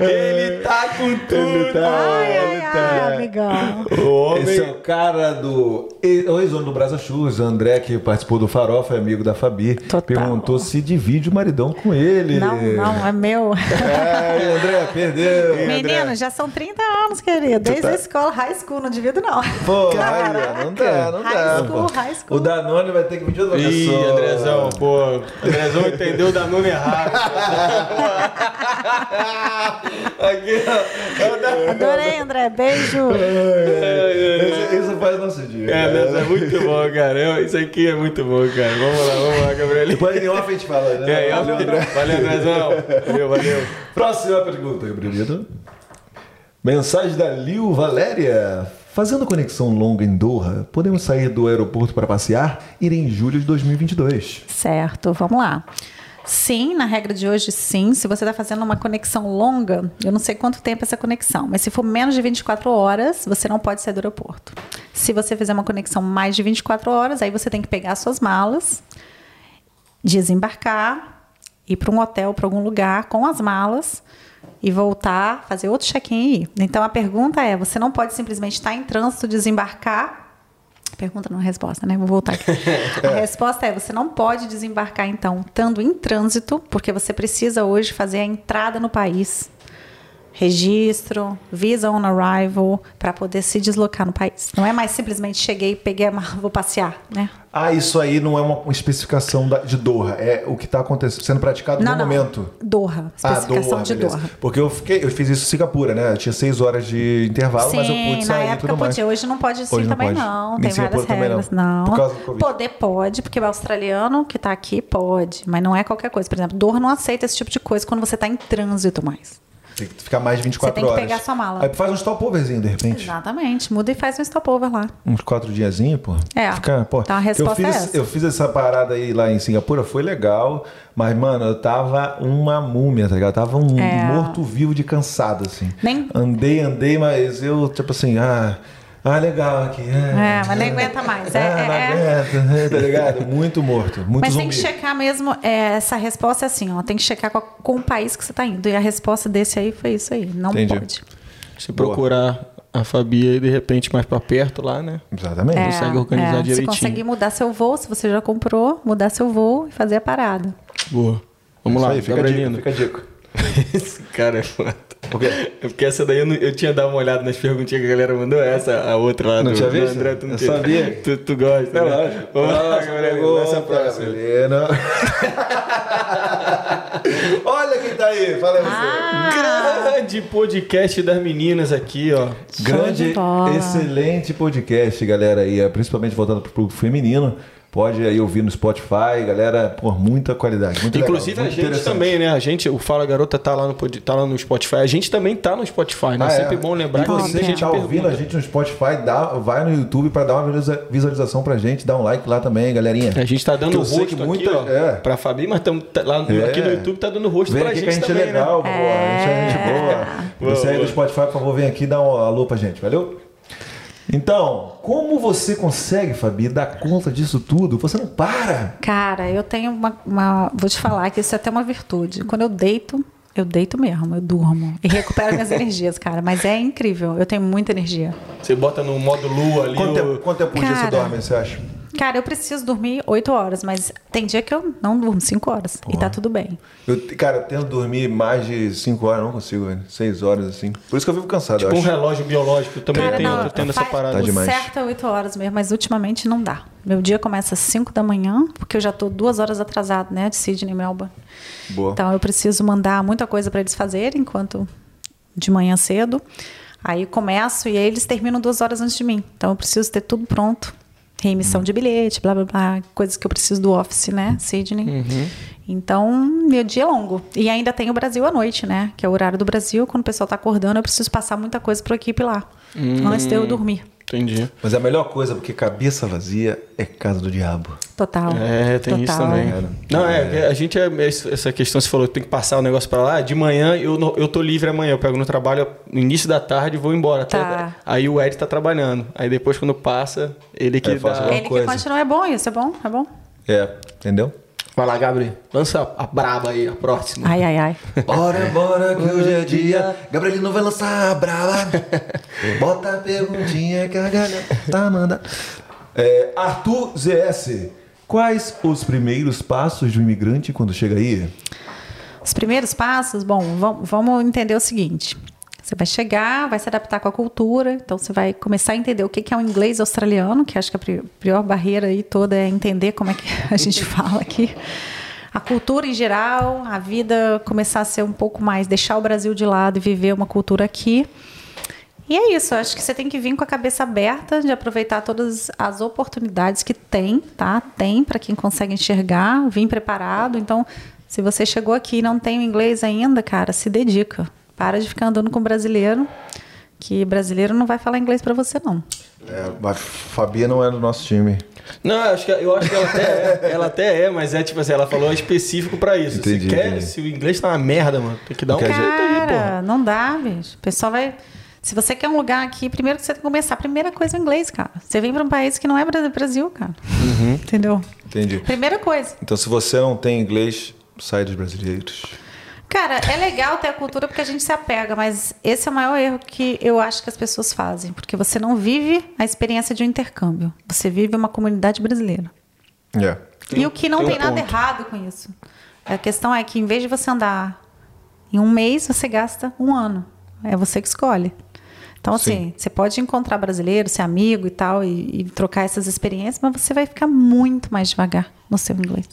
Ele tá com tudo. Ele tá, ai, ai, tá. ai, amigão. O homem... Esse é o cara do... O ex-dono do Brasa o André, que participou do Farofa, é amigo da Fabi. Total. Perguntou se divide o maridão com ele. Não, não, é meu. É, André, perdeu. Menino, já são 30 anos, querido. Desde tá... a escola, high school, não divido não. Pô, Caraca. não dá, não high dá. School, high school. O Danone vai ter que pedir outra pessoa. Ih, Andrezão, pô. Andrezão entendeu o Danone errado. Aqui, ó. Adorei, André. Beijo. Isso faz nosso dia. É, Deus, é muito bom, cara. Isso aqui é muito bom, cara. Vamos lá, vamos lá, Gabriel. Depois em off a gente fala, né? É, valeu, André. Valeu, Andrezão. Valeu, valeu. Próxima pergunta, Gabrielito. Mensagem da Lil Valéria. Fazendo conexão longa em Doha, podemos sair do aeroporto para passear? Ir em julho de 2022. Certo, vamos lá. Sim, na regra de hoje, sim. Se você está fazendo uma conexão longa, eu não sei quanto tempo é essa conexão, mas se for menos de 24 horas, você não pode sair do aeroporto. Se você fizer uma conexão mais de 24 horas, aí você tem que pegar suas malas, desembarcar, ir para um hotel, para algum lugar com as malas e voltar, fazer outro check-in e ir. Então a pergunta é: você não pode simplesmente estar em trânsito, desembarcar Pergunta não é resposta, né? Vou voltar aqui. A resposta é: você não pode desembarcar, então, estando em trânsito, porque você precisa hoje fazer a entrada no país registro, visa on arrival, para poder se deslocar no país. Não é mais simplesmente cheguei, peguei a mala, vou passear, né? Ah, isso aí não é uma especificação da, de Doha, é o que está acontecendo, sendo praticado não, no não. momento. Doha, especificação ah, Doha, de beleza. Doha. Porque eu fiquei, eu fiz isso em Singapura, né? Eu tinha seis horas de intervalo, Sim, mas eu pude sair na época tudo podia. mais. Hoje não pode assim também pode. não, em tem Singapura várias regras, não. não. Poder pode, porque o australiano que está aqui pode, mas não é qualquer coisa. Por exemplo, Doha não aceita esse tipo de coisa quando você está em trânsito mais. Tem que ficar mais de 24 horas. Você tem que horas. pegar sua mala. Aí faz um stopoverzinho, de repente. Exatamente. Muda e faz um stopover lá. Uns quatro diazinhos, pô. É. Fica, pô. Então a resposta eu fiz, é essa. Eu fiz essa parada aí lá em Singapura, foi legal. Mas, mano, eu tava uma múmia, tá ligado? Eu tava um É. morto-vivo de cansado, assim. Nem- Andei, andei, mas eu, tipo assim, ah... Ah, legal aqui. É, mas nem aguenta mais. É, ah, não é, é. aguenta, tá ligado? Muito morto, muito Mas zumbi. tem que checar mesmo, é, essa resposta é assim, ó, tem que checar com, a- com o país que você está indo. E a resposta desse aí foi isso aí, não Entendi. pode. Se procurar a Fabi aí, de repente, mais pra perto lá, né? Exatamente. É, consegue organizar é, Se direitinho. conseguir mudar seu voo, se você já comprou, mudar seu voo e fazer a parada. Boa. Vamos Isso lá, aí, fica a dica, fica a dica. Esse cara é foda. Por quê? É porque essa daí eu, não- eu tinha dado uma olhada nas perguntinhas que a galera mandou. Essa, a outra lá Não do, tinha do visto? André, tu não Eu tinha. sabia. Tu, tu gosta. É né? lógico. Vamos lá, Nossa, Gabrielino. pegou, Essa próxima. Olha quem tá aí, fala aí você. Ah. Grande podcast das meninas aqui, ó. Grande, excelente podcast, galera aí, principalmente voltado pro público feminino. Pode aí ouvir no Spotify, galera, por muita qualidade. Muito Inclusive legal, a gente também, né? A gente, o Fala Garota tá lá no, tá lá no Spotify. A gente também tá no Spotify, né? Ah, é é. sempre bom lembrar E você muita que gente tá ouvindo pergunta. a gente no Spotify, dá, vai no YouTube para dar uma visualiza- visualização pra gente, dá um like lá também, galerinha. A gente tá dando eu rosto que aqui, muita- ó, é. pra Fabi, mas tamo, tá- lá no- É. aqui no YouTube tá dando rosto Vem pra gente, que a gente também, é legal, né? boa. A gente é gente boa. Boa, Você aí do Spotify, por favor, vem aqui e dá um alô pra gente, valeu? Então, como você consegue, Fabi, dar conta disso tudo? Você não para. Cara, eu tenho uma, uma- Vou te falar que isso é até uma virtude. Quando eu deito, eu deito mesmo, eu durmo. E recupero minhas energias, cara. Mas é incrível. Eu tenho muita energia. Você bota no modo lua ali. Quanto o- tempo, quanto tempo por dia você dorme, você acha? Cara, eu preciso dormir 8 horas, mas tem dia que eu não durmo 5 horas. E tá tudo bem. Eu, cara, eu tento dormir mais de 5 horas, não consigo, velho. 6 horas, assim. Por isso que eu vivo cansado, Tipo eu um acho. relógio biológico. Eu também Cara, tenho, não, tô tendo essa parada. Tá o demais. certo é 8 horas mesmo, mas ultimamente não dá. Meu dia começa às 5 da manhã, porque eu já tô duas horas atrasado, né? De Sydney e Melbourne. Boa. Então eu preciso mandar muita coisa para eles fazerem enquanto de manhã cedo. Aí começo e aí eles terminam duas horas antes de mim. Então eu preciso ter tudo pronto reemissão uhum. de bilhete, blá blá blá, coisas que eu preciso do office, né, Sydney. Uhum. Então, meu dia é longo. E ainda tem o Brasil à noite, né? Que é o horário do Brasil. Quando o pessoal tá acordando, eu preciso passar muita coisa para a equipe lá. Hum, antes de eu dormir. Entendi. Mas é a melhor coisa, porque cabeça vazia é casa do diabo. Total. É, tem Total. isso também. Não, é, é, a gente é. Essa questão, você falou que tem que passar o negócio para lá. De manhã, eu, eu tô livre amanhã. Eu pego no trabalho no início da tarde e vou embora. Tá. aí o Ed tá trabalhando. Aí depois, quando passa, ele que é, dá. Ele coisa. que continua. É bom isso, é bom, é bom. É, entendeu? Vai lá, Gabriel. Lança a braba aí, a próxima. Ai, ai, ai. Bora, bora, que hoje é dia. Gabriel não vai lançar a braba. Bota a perguntinha que a galera tá mandando. É, Arthur ZS, quais os primeiros passos de um imigrante quando chega aí? Os primeiros passos, bom, vamos entender o seguinte. Você vai chegar, vai se adaptar com a cultura, então você vai começar a entender o que é o inglês australiano, que acho que a pior barreira aí toda é entender como é que a gente fala aqui. A cultura em geral, a vida começar a ser um pouco mais, deixar o Brasil de lado e viver uma cultura aqui. E é isso, acho que você tem que vir com a cabeça aberta de aproveitar todas as oportunidades que tem, tá? Tem para quem consegue enxergar, vir preparado. Então, se você chegou aqui e não tem o inglês ainda, cara, se dedica. Para de ficar andando com brasileiro, que brasileiro não vai falar inglês para você, não. É, a Fabia não é do nosso time. Não, eu acho que, eu acho que ela até é, ela até é, mas é tipo assim, ela falou específico para isso. Entendi, se, quer, se o inglês tá uma merda, mano, tem que dar um Cara, jeito aí, pô. Não dá, bicho. O pessoal vai. Se você quer um lugar aqui, primeiro que você tem que começar, a primeira coisa é inglês, cara. Você vem para um país que não é Brasil, cara. Uhum. Entendeu? Entendi. Primeira coisa. Então, se você não tem inglês, sai dos brasileiros. Cara, é legal ter a cultura porque a gente se apega, mas esse é o maior erro que eu acho que as pessoas fazem, porque você não vive a experiência de um intercâmbio. Você vive uma comunidade brasileira. Yeah. E o que não tem, tem nada ponto. errado com isso. A questão é que em vez de você andar em um mês, você gasta um ano. É você que escolhe. Então, assim, Sim. você pode encontrar brasileiro, ser amigo e tal, e, e, trocar essas experiências, mas você vai ficar muito mais devagar no seu inglês.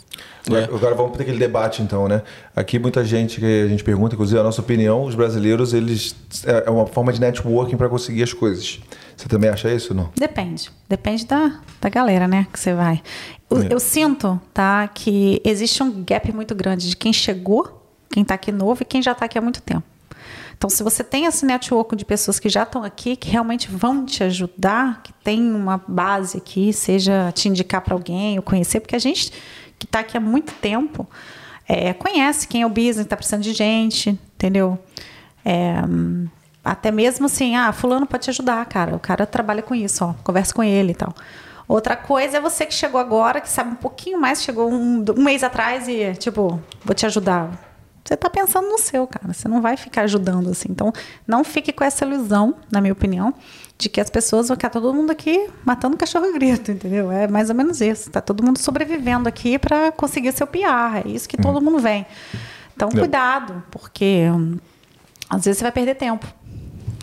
É. Agora vamos para aquele debate, então, né? Aqui muita gente que a gente pergunta, inclusive a nossa opinião, os brasileiros, eles é, é uma forma de networking para conseguir as coisas. Você também acha isso ou não? Depende. Depende da, da galera, né, que você vai. Eu, é. eu sinto, tá, que existe um gap muito grande de quem chegou, quem está aqui novo e quem já está aqui há muito tempo. Então, se você tem esse network de pessoas que já estão aqui, que realmente vão te ajudar, que tem uma base aqui, seja te indicar para alguém ou conhecer, porque a gente que está aqui há muito tempo é, conhece quem é o business, está precisando de gente, entendeu? É, até mesmo assim, ah, fulano pode te ajudar, cara. O cara trabalha com isso, ó, conversa com ele e tal. Outra coisa é você que chegou agora, que sabe um pouquinho mais, chegou um, um mês atrás e, tipo, vou te ajudar você está pensando no seu, cara. Você não vai ficar ajudando assim. Então, não fique com essa ilusão, na minha opinião, de que as pessoas vão ficar todo mundo aqui matando cachorro grito, entendeu? É mais ou menos isso. Tá todo mundo sobrevivendo aqui para conseguir seu PR. É isso que todo uhum. mundo vem. Então, cuidado, porque hum, às vezes você vai perder tempo.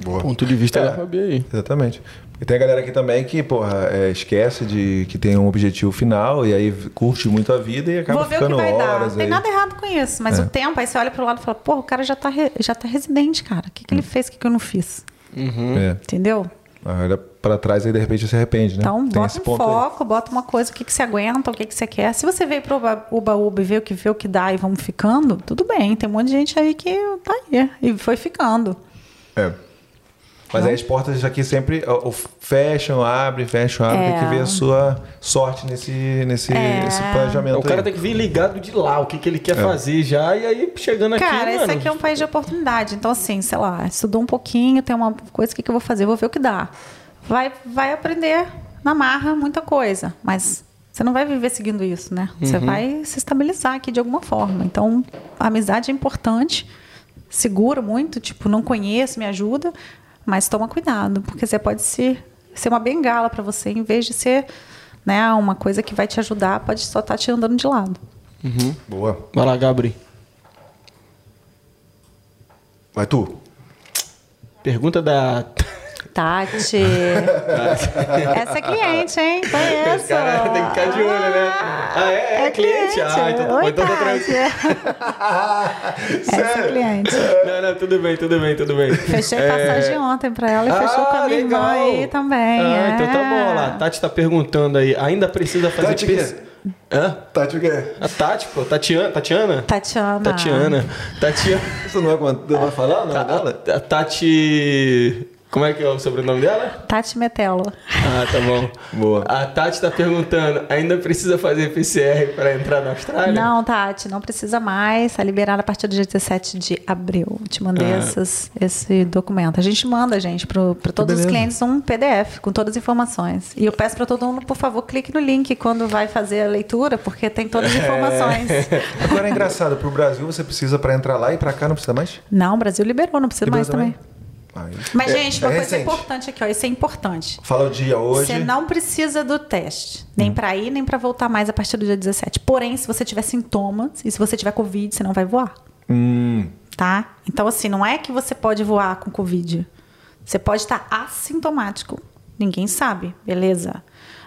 Boa. Ponto de vista é, da Fabi aí. Exatamente. E tem a galera aqui também que, porra, é, esquece de que tem um objetivo final e aí curte muito a vida e acaba Vou ver ficando o que vai dar. Não tem nada errado com isso, mas é. o tempo, aí você olha pro lado e fala, porra, o cara já tá, já tá residente, cara. O que, que ele hum. fez, o que, que eu não fiz? Uhum. É. Entendeu? Olha para trás e de repente se arrepende, né? Então, Tem bota um foco, aí. bota uma coisa, o que, que você aguenta, o que, que você quer. Se você veio pro Uba-Uba e vê o que vê o que dá e vamos ficando, tudo bem. Tem um monte de gente aí que tá aí e foi ficando. É. Mas aí as portas aqui sempre fecham, abrem, fecham, abrem. É. Tem que ver a sua sorte nesse, nesse é. esse planejamento. O cara aí. tem que vir ligado de lá, o que, que ele quer é. fazer já, e aí chegando cara, aqui. Cara, esse aqui é um país de oportunidade. Então, assim, sei lá, estudou um pouquinho, tem uma coisa, o que, que eu vou fazer? Vou ver o que dá. Vai, vai aprender na marra muita coisa, mas você não vai viver seguindo isso, né? Você uhum. vai se estabilizar aqui de alguma forma. Então, a amizade é importante, segura muito, tipo, não conheço, me ajuda, mas toma cuidado, porque você pode ser, ser uma bengala para você, em vez de ser né, uma coisa que vai te ajudar, pode só estar tá te andando de lado. Uhum. Boa. Vai lá, Gabri. Vai tu. Pergunta da. Tati. Essa é cliente, hein? Conheço. Cara, tem que ficar de olho, né? Ah, é? É, é cliente? cliente? Ah, então, Oi, então tá tranquilo. Essa é cliente. Não, não, tudo bem, tudo bem, tudo bem. Fechei é... passagem ontem pra ela e ah, fechou com a minha legal. irmã aí também. Ah, é. então tá bom. Lá, Tati tá perguntando aí, ainda precisa fazer... Tati, pes... Hã? Tati o quê? A Tati, pô. Tatiana. Tatiana? Tatiana. Tatiana. Tatiana. Você não vai, não vai falar o nome dela? A Tati... Como é que é o sobrenome dela? Tati Metelo. Ah, tá bom. Boa. A Tati tá perguntando, ainda precisa fazer PCR para entrar na Austrália? Não, Tati, não precisa mais. Está liberada a partir do dia 17 de abril. Te mandei ah. essas, esse documento. A gente manda, gente, para todos os clientes um PDF com todas as informações. E eu peço para todo mundo, por favor, clique no link quando vai fazer a leitura, porque tem todas as informações. É. Agora é engraçado, para o Brasil você precisa para entrar lá e para cá não precisa mais? Não, o Brasil liberou, não precisa mais também. também. Mas, é, gente, uma é coisa importante aqui, ó, isso é importante. Fala o dia hoje. Você não precisa do teste, nem hum. para ir, nem para voltar mais a partir do dia 17. Porém, se você tiver sintomas e se você tiver Covid, você não vai voar. Hum. Tá? Então, assim, não é que você pode voar com Covid. Você pode estar assintomático. Ninguém sabe, beleza?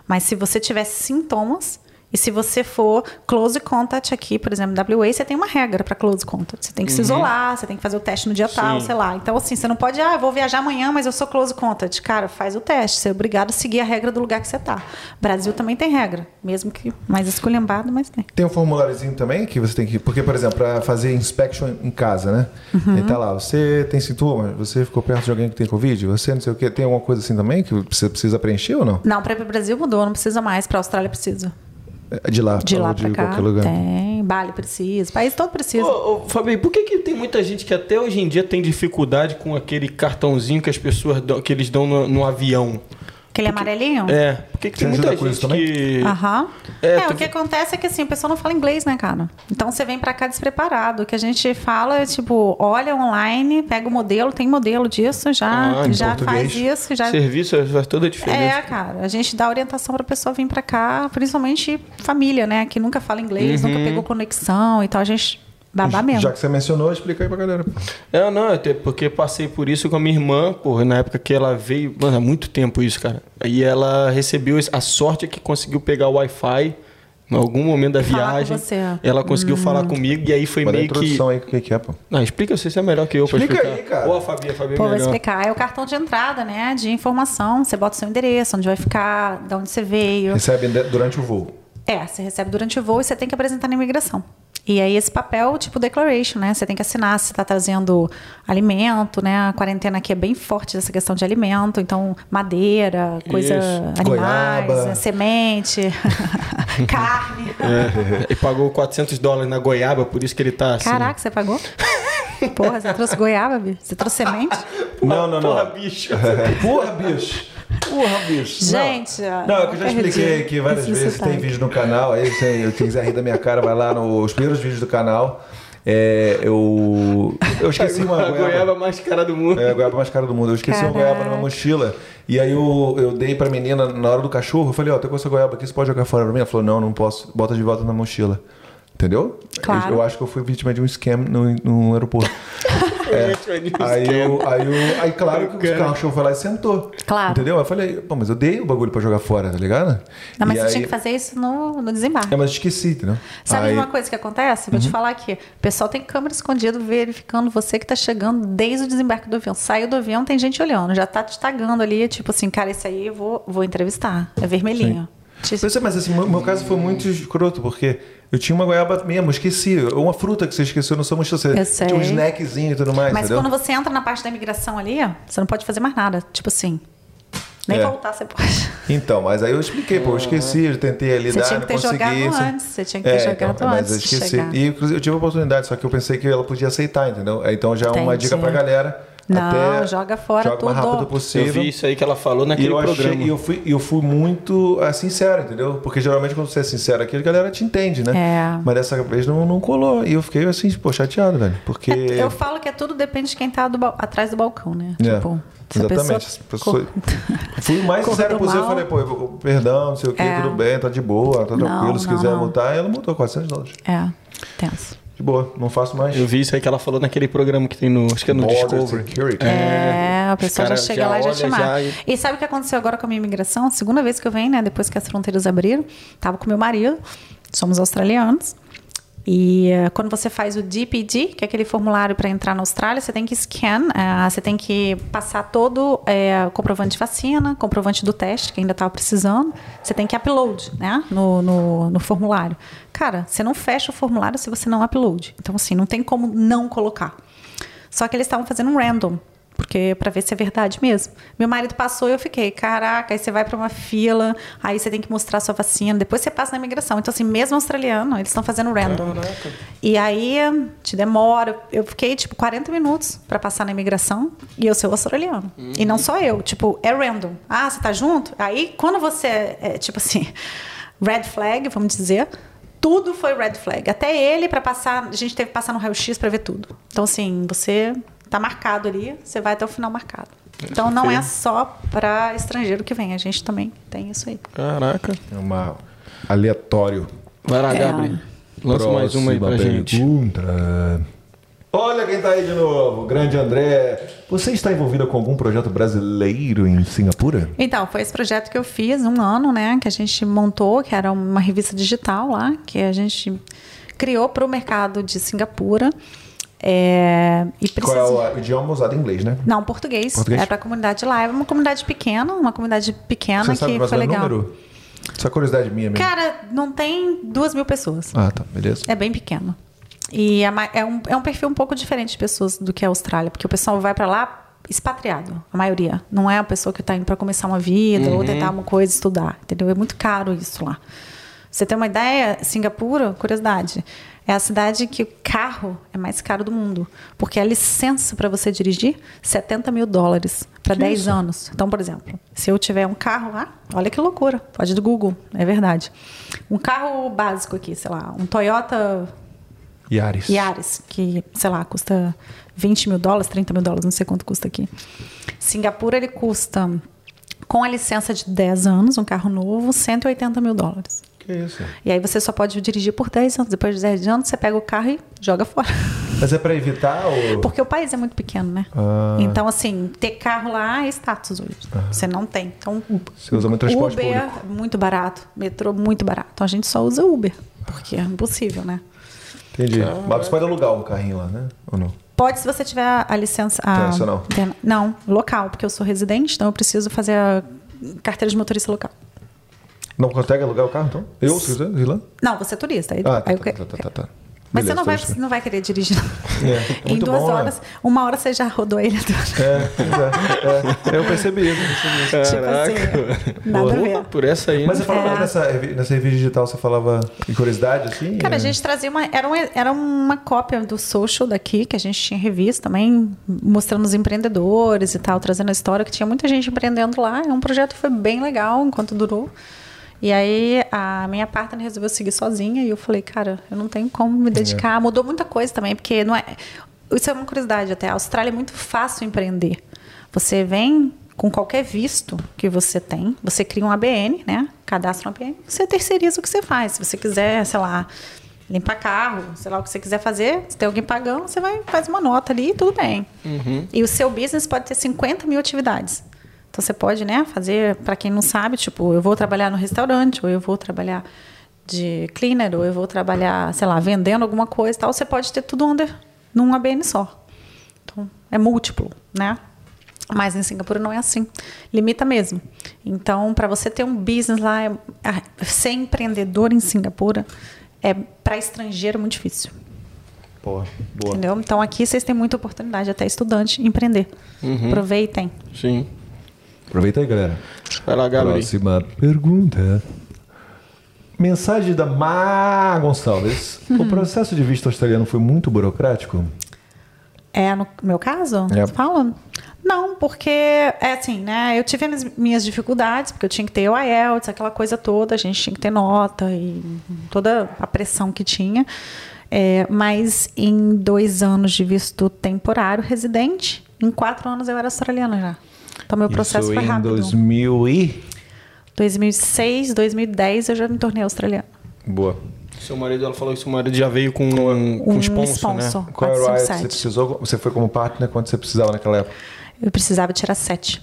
Mas se você tiver sintomas, e se você for close contact aqui, por exemplo, WA, você tem uma regra para close contact. Você tem que uhum. se isolar, você tem que fazer o teste no dia Sim. tal, sei lá. Então, assim, você não pode, ah, eu vou viajar amanhã, mas eu sou close contact. Cara, faz o teste. Você é obrigado a seguir a regra do lugar que você tá. Brasil também tem regra, mesmo que mais esculhambado, mas tem. Tem um formuláriozinho também que você tem que. Porque, por exemplo, para fazer inspection em casa, né? Uhum. Ele tá lá, você tem sintomas, você ficou perto de alguém que tem Covid, você não sei o quê. Tem alguma coisa assim também que você precisa preencher ou não? Não, para o Brasil mudou, não precisa mais. Para a Austrália precisa. É de lá, de lá de cá, qualquer lugar. Tem, Bali precisa, país todo precisa. Ô, ô, Fabi, por que, que tem muita gente que até hoje em dia tem dificuldade com aquele cartãozinho que as pessoas dão, que eles dão no, no avião? Aquele porque, amarelinho? É. Porque que tem muita gente que... Aham. É, é tu... o que acontece é que assim, o pessoal não fala inglês, né, cara? Então você vem para cá despreparado. O que a gente fala é tipo, olha online, pega o modelo, tem modelo disso, já, ah, já faz isso. Já... Serviço faz toda a diferença. É, cara. A gente dá orientação para pessoa vir para cá, principalmente família, né? Que nunca fala inglês, uhum. nunca pegou conexão e tal. A gente Babá mesmo. Já que você mencionou, explica aí pra galera. É, não, até porque passei por isso com a minha irmã, porra, na época que ela veio, mano, há muito tempo isso, cara. E ela recebeu a sorte é que conseguiu pegar o Wi-Fi em algum momento da viagem. Ela conseguiu hum. falar comigo e aí foi Pode meio que. aí o que é, pô. Não, explica se você é melhor que eu explica pra explicar. Aí, cara. Ou a Fabi, a Fabi é Pô, melhor. vou explicar. É o cartão de entrada, né? De informação. Você bota o seu endereço, onde vai ficar, de onde você veio. Recebe durante o voo. É, você recebe durante o voo e você tem que apresentar na imigração. E aí esse papel, tipo declaration, né? Você tem que assinar se está trazendo alimento, né? A quarentena aqui é bem forte essa questão de alimento, então madeira, coisa, Isso. animais, né? semente, carne. É, e pagou 400 dólares na goiaba, por isso que ele tá assim. Caraca, você pagou? Porra, você trouxe goiaba, bicho? Você trouxe semente? Não, não, não. Porra, bicho. Porra, bicho. Porra, bicho. Gente, não, não é que eu já expliquei aqui várias vezes. Tem vídeo no canal. Aí, se quiser rir da minha cara, vai lá nos primeiros vídeos do canal. É, eu, eu esqueci uma goiaba. A goiaba mais cara do mundo. É, a goiaba mais cara do mundo. Eu esqueci Caraca. uma goiaba numa mochila. E aí eu, eu dei pra menina na hora do cachorro. Eu falei, ó, oh, tem com essa goiaba aqui, você pode jogar fora pra mim? Ela falou, não, não posso. Bota de volta na mochila. Entendeu? Claro. Eu, eu, acho que eu fui vítima de um scam no, no aeroporto. É, aí, eu, aí, eu, aí, claro que o cachorro foi lá e sentou. Claro. Entendeu? Eu falei, pô, mas eu dei o bagulho pra jogar fora, tá ligado? Não, mas e você aí... tinha que fazer isso no, no desembarque. É, mas eu esqueci, entendeu? Sabe aí... uma coisa que acontece? Vou uhum. te falar aqui. O pessoal tem câmera escondida verificando você que tá chegando desde o desembarque do avião. Saiu do avião, tem gente olhando. Já tá te tagando ali, tipo assim, cara, esse aí eu vou, vou entrevistar. É vermelhinho. Sim. É, mas assim, meu, meu caso foi muito escroto, porque eu tinha uma goiaba mesmo, esqueci. Uma fruta que você esqueceu, não sou muito você. Tinha um snackzinho e tudo mais. Mas entendeu? quando você entra na parte da imigração ali, você não pode fazer mais nada. Tipo assim. Nem é. voltar você pode. Então, mas aí eu expliquei, pô, eu esqueci, eu tentei ali você dar, tinha que ter jogado antes, você tinha que ter é, jogado então, antes. Mas eu esqueci. E eu tive a oportunidade, só que eu pensei que ela podia aceitar, entendeu? Então já é uma dica pra galera não, Até joga fora joga tudo. o mais rápido possível. Eu vi isso aí que ela falou naquele e eu programa. Achei, e eu fui, eu fui muito uh, sincero, entendeu? Porque geralmente quando você é sincero aqui, a galera te entende, né? É. Mas dessa vez não, não colou. E eu fiquei assim, pô, chateado, velho. Porque. É, eu falo que é tudo depende de quem tá do, atrás do balcão, né? É. Tipo. Exatamente. Pessoa... Fui o mais sincero possível. Falei, pô, perdão, não sei o quê, é. tudo bem, tá de boa, tá tranquilo. Não, se não, quiser não. multar, ela multou 400 dólares. É, tenso. De boa, não faço mais. Eu vi isso aí que ela falou naquele programa que tem no. Acho que é no Border Discovery. Security. É, a pessoa já chega já lá e já te mata. Já... E sabe o que aconteceu agora com a minha imigração? Segunda vez que eu venho, né? Depois que as fronteiras abriram, tava com meu marido, somos australianos. E uh, quando você faz o DPD, que é aquele formulário para entrar na Austrália, você tem que scan, uh, você tem que passar todo uh, comprovante de vacina, comprovante do teste, que ainda estava precisando. Você tem que upload né, no, no, no, formulário. Cara, você não fecha o formulário se você não upload. Então, assim, não tem como não colocar. Só que eles estavam fazendo um random porque para ver se é verdade mesmo. Meu marido passou e eu fiquei, caraca, aí você vai para uma fila, aí você tem que mostrar sua vacina, depois você passa na imigração. Então assim, mesmo australiano, eles estão fazendo random. Caraca. E aí te demora, eu fiquei tipo 40 minutos para passar na imigração e eu sou australiano. Uhum. E não só eu, tipo, é random. Ah, você tá junto? Aí quando você é, é tipo assim, red flag, vamos dizer, tudo foi red flag. Até ele para passar, a gente teve que passar no raio-x para ver tudo. Então assim, você Tá marcado ali, você vai até o final marcado. Então não é só para estrangeiro que vem, a gente também tem isso aí. Caraca. É uma aleatório. Vai lá, é. Gabriel. Lança Próxima mais uma aí pra pergunta. gente. Olha quem tá aí de novo, grande André. Você está envolvida com algum projeto brasileiro em Singapura? Então, foi esse projeto que eu fiz um ano, né? Que a gente montou, que era uma revista digital lá, que a gente criou para o mercado de Singapura. É, e precisa... Qual é o idioma usado em inglês, né? Não, português. português. É para a comunidade lá. É uma comunidade pequena, uma comunidade pequena Você que sabe foi legal. Número? Só curiosidade minha mesmo. Cara, não tem duas mil pessoas. Ah, tá, beleza. É bem pequeno. E é, é, um, é um perfil um pouco diferente de pessoas do que a Austrália, porque o pessoal vai para lá expatriado, a maioria. Não é a pessoa que está indo para começar uma vida uhum. ou tentar uma coisa, estudar, entendeu? É muito caro isso lá. Você tem uma ideia? Singapura, curiosidade, é a cidade que o carro é mais caro do mundo. Porque a licença para você dirigir, 70 mil dólares para 10 isso? anos. Então, por exemplo, se eu tiver um carro lá, olha que loucura, pode ir do Google, é verdade. Um carro básico aqui, sei lá, um Toyota Yaris. Yaris, que, sei lá, custa 20 mil dólares, 30 mil dólares, não sei quanto custa aqui. Singapura, ele custa, com a licença de 10 anos, um carro novo, 180 mil dólares. Que isso? E aí você só pode dirigir por 10 anos. Depois de 10 anos, você pega o carro e joga fora. Mas é para evitar? Ou... Porque o país é muito pequeno, né? Ah. Então, assim, ter carro lá é status hoje. Ah. Você não tem. Então, você usa muito transporte Uber público. muito barato. Metrô muito barato. Então a gente só usa Uber. Porque é impossível, né? Entendi. Ah, Mas você pode alugar um carrinho lá, né? Ou não? Pode se você tiver a licença. A, Internacional? Não, local, porque eu sou residente, então eu preciso fazer a carteira de motorista local. Não consegue alugar o carro, então? Eu, se quiser, ir lá? Não, você é turista. Aí, ah, tá, aí tá, tá, tá, tá, tá. Mas Beleza, você não vai, não vai querer dirigir. É, em duas bom, né? horas, né? uma hora você já rodou ele toda. É, é, é, eu percebi isso. Tipo assim, nada a ver. Por essa aí. Mas você falava é. nessa, nessa revista digital, você falava em curiosidade, assim? Cara, a gente trazia uma. Era, uma. era uma cópia do social daqui, que a gente tinha revista também, mostrando os empreendedores e tal, trazendo a história, que tinha muita gente empreendendo lá. É um projeto que foi bem legal enquanto durou. E aí a minha partner resolveu seguir sozinha e eu falei, cara, eu não tenho como me dedicar. É. Mudou muita coisa também, porque não é. Isso é uma curiosidade até. A Austrália é muito fácil empreender. Você vem com qualquer visto que você tem, você cria um ABN, né? Cadastra um ABN, você terceiriza o que você faz. Se você quiser, sei lá, limpar carro, sei lá o que você quiser fazer, se tem alguém pagando, você vai faz uma nota ali e tudo bem. Uhum. E o seu business pode ter 50 mil atividades. Então você pode, né, fazer, para quem não sabe, tipo, eu vou trabalhar no restaurante, ou eu vou trabalhar de cleaner, ou eu vou trabalhar, sei lá, vendendo alguma coisa e tal. Você pode ter tudo under num ABN só. Então, é múltiplo, né? Mas em Singapura não é assim. Limita mesmo. Então, para você ter um business lá, é, ser empreendedor em Singapura é para estrangeiro muito difícil. Boa, boa. Entendeu? Então aqui vocês têm muita oportunidade, até estudante, empreender. Uhum. Aproveitem. Sim. Aproveita aí, galera. Vai lá, Gabriel. Próxima pergunta. Mensagem da Má Gonçalves. O uhum. processo de visto australiano foi muito burocrático? É, no meu caso? É. Fala? Não, porque é assim, né? Eu tive as minhas dificuldades, porque eu tinha que ter o IELTS, aquela coisa toda, a gente tinha que ter nota e toda a pressão que tinha. É, mas em dois anos de visto temporário residente, em quatro anos eu era australiana já. Então, meu processo Isso foi rápido. em 2000 e... 2006, 2010 eu já me tornei australiana. Boa. Seu marido, ela falou que seu marido já veio com, um, com sponsor, sponsor, né? Qual era o você precisou? Você foi como partner quanto você precisava naquela época? Eu precisava tirar sete.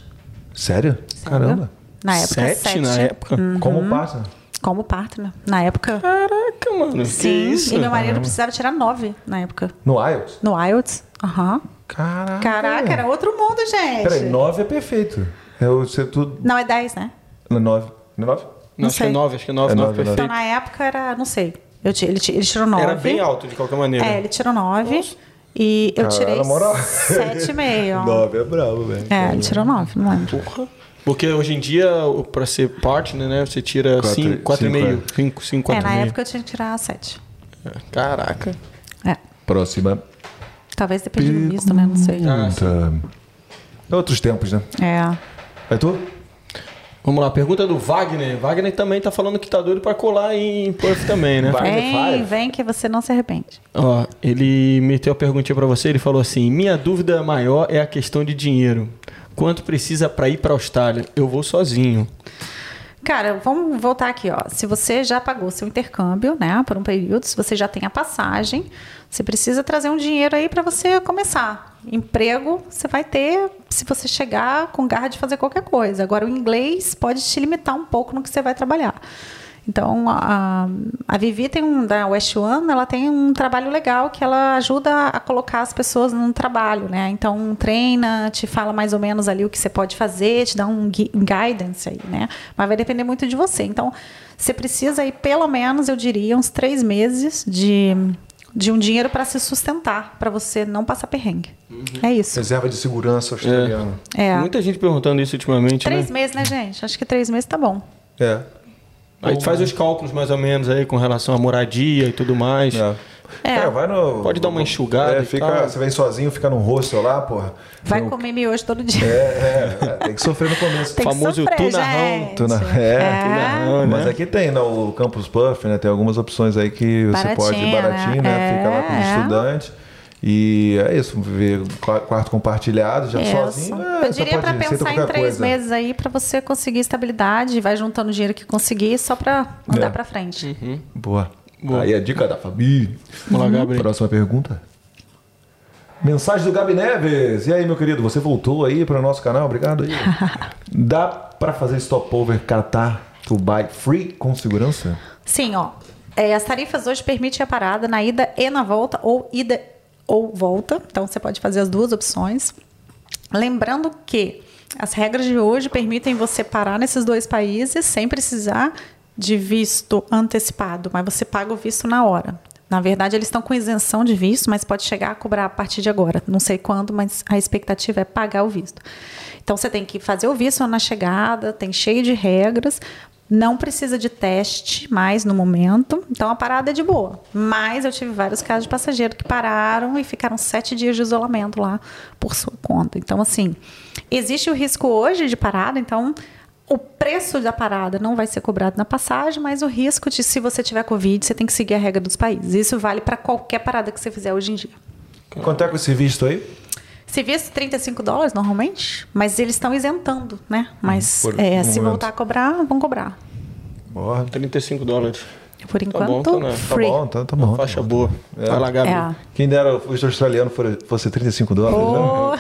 Sério? Sério? Caramba. Na época, sete. sete. na época? Uhum. Como partner? Como partner. Na época. Caraca, mano. Sim. isso? E meu marido Caramba. precisava tirar nove na época. No IELTS? No IELTS. Aham. Uhum. Caraca. Caraca, era outro mundo, gente. Peraí, nove é perfeito. É o, você, tudo... Não, é dez, né? Não, nove. Não é nove? Não, acho que é nove, acho que é nove, é nove, perfeito. Então, na época era, não sei. Eu, ele, ele tirou nove. Era bem alto, de qualquer maneira. É, ele tirou nove. Nossa. E eu Caralho, tirei moral. sete e meio. Nove é bravo, velho. É, ele tirou nove, não lembro. Porra. Porque hoje em dia, para ser partner, né, você tira 4,5. 5, 5, É, na época eu tinha que tirar 7. É, caraca. É. Próxima. Talvez depende do visto, né? Não sei. Ah, Outros tempos, né? É. É tu? Vamos lá, pergunta do Wagner. Wagner também tá falando que tá doido para colar em Perth também, né? Vem, vem que você não se arrepende. Ó, ele meteu a perguntinha para você, ele falou assim: "Minha dúvida maior é a questão de dinheiro. Quanto precisa para ir para a Austrália? Eu vou sozinho." Cara, vamos voltar aqui, ó. Se você já pagou seu intercâmbio, né, por um período, se você já tem a passagem, você precisa trazer um dinheiro aí para você começar. Emprego você vai ter se você chegar com garra de fazer qualquer coisa. Agora, o inglês pode te limitar um pouco no que você vai trabalhar. Então, a, a Vivi tem um, da West One, ela tem um trabalho legal que ela ajuda a colocar as pessoas no trabalho, né? Então, treina, te fala mais ou menos ali o que você pode fazer, te dá um guidance aí, né? Mas vai depender muito de você. Então, você precisa aí, pelo menos, eu diria, uns três meses de de um dinheiro para se sustentar, para você não passar perrengue. Uhum. É isso. Reserva de segurança australiana. É. é. Muita gente perguntando isso ultimamente. Três né? meses, né, gente? Acho que três meses tá bom. É. Aí tu faz os cálculos mais ou menos aí com relação à moradia e tudo mais. É. É. é vai no, Pode dar uma enxugada. É, fica, você vem sozinho, fica num rosto lá, porra. Vai no... comer miojo todo dia. É, é, é, tem que sofrer no começo. Tem famoso sofrer, tunarrão. Tuna, é, é. Tunarrão, né? Mas aqui tem no Campus Puff, né? Tem algumas opções aí que você pode ir baratinho, né? Fica lá com os é. estudantes. E é isso, viver quarto compartilhado, já sozinho. É, eu diria para pensar em três coisa. meses aí para você conseguir estabilidade, vai juntando o dinheiro que conseguir só para andar é. para frente. Uhum. Boa. Boa. Aí a dica da família. Vamos lá, Gabriel. Próxima pergunta. Mensagem do Gabi Neves. E aí, meu querido, você voltou aí para o nosso canal? Obrigado aí. Dá para fazer stopover Qatar Dubai free com segurança? Sim, ó. É, as tarifas hoje permitem a parada na ida e na volta ou ida ou volta. Então você pode fazer as duas opções. Lembrando que as regras de hoje permitem você parar nesses dois países sem precisar de visto antecipado, mas você paga o visto na hora. Na verdade, eles estão com isenção de visto, mas pode chegar a cobrar a partir de agora. Não sei quando, mas a expectativa é pagar o visto. Então, você tem que fazer o visto na chegada, tem cheio de regras, não precisa de teste mais no momento, então a parada é de boa. Mas eu tive vários casos de passageiro que pararam e ficaram sete dias de isolamento lá por sua conta. Então, assim, existe o risco hoje de parada, então o preço da parada não vai ser cobrado na passagem, mas o risco de se você tiver Covid, você tem que seguir a regra dos países. Isso vale para qualquer parada que você fizer hoje em dia. Quanto é com esse visto aí? Se visto 35 dólares normalmente, mas eles estão isentando, né? Mas Por, é, se momento. voltar a cobrar, vão cobrar. Boa. 35 dólares. Por enquanto, tá bom, tá, né? free. Tá bom, tá, tá bom. faixa boa. É. Vai lá, Gabi. É. Quem dera o visto australiano fosse 35 dólares, oh. né?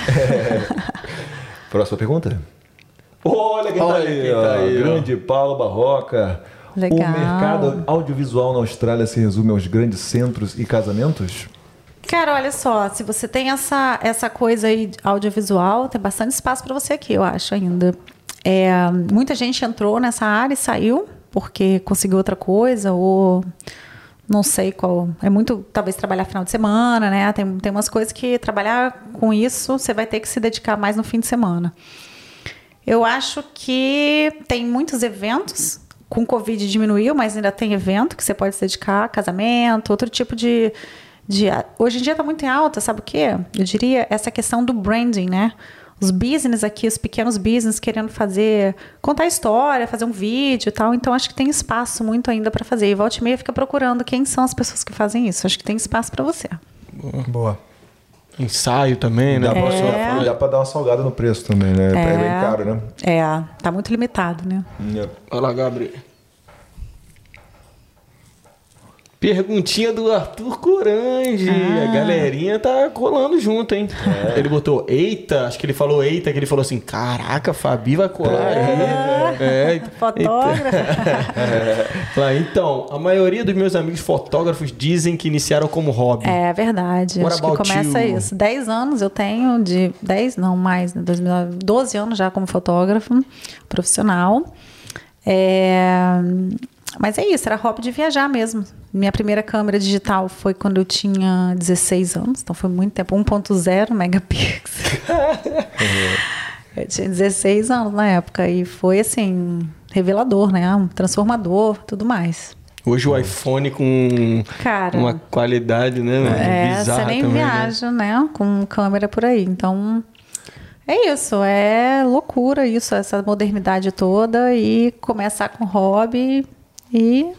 É. Próxima pergunta. Olha quem Olha tá aí, quem tá aí grande Paulo Barroca. Legal. O mercado audiovisual na Austrália se resume aos grandes centros e casamentos? Cara, olha só, se você tem essa, essa coisa aí audiovisual, tem bastante espaço para você aqui, eu acho ainda. É, muita gente entrou nessa área e saiu porque conseguiu outra coisa ou não sei qual. É muito, talvez, trabalhar final de semana, né? Tem, tem umas coisas que trabalhar com isso você vai ter que se dedicar mais no fim de semana. Eu acho que tem muitos eventos. Com Covid diminuiu, mas ainda tem evento que você pode se dedicar, casamento, outro tipo de, de, hoje em dia está muito em alta, sabe o quê? Eu diria essa questão do branding, né? Os business aqui, os pequenos business querendo fazer, contar história, fazer um vídeo e tal. Então acho que tem espaço muito ainda para fazer. E volta e meia fica procurando quem são as pessoas que fazem isso. Acho que tem espaço para você. Boa. Boa. Ensaio também, né? Dá, é. pra, dá pra dar uma salgada no preço também, né? É, é bem caro, né? É, tá muito limitado, né? Olha lá, Gabriel. Perguntinha do Arthur Corange. Ah. A galerinha tá colando junto, hein? É. Ele botou eita, acho que ele falou eita, que ele falou assim: caraca, Fabi vai colar é. aí. É. Fotógrafo. É. então, a maioria dos meus amigos fotógrafos dizem que iniciaram como hobby. É verdade. What acho que começa you? isso. 10 anos eu tenho, de 10, não mais, 12 né? anos já como fotógrafo profissional. É, mas é isso, era hobby de viajar mesmo. Minha primeira câmera digital foi quando eu tinha 16 anos, então foi muito tempo 1.0 megapixels. eu tinha 16 anos na época e foi assim, revelador, né? Um transformador, tudo mais. Hoje o iPhone com Cara, uma qualidade, né? É, você nem também, né? viaja, né? né? Com câmera por aí. Então, é isso, é loucura isso, essa modernidade toda e começar com hobby e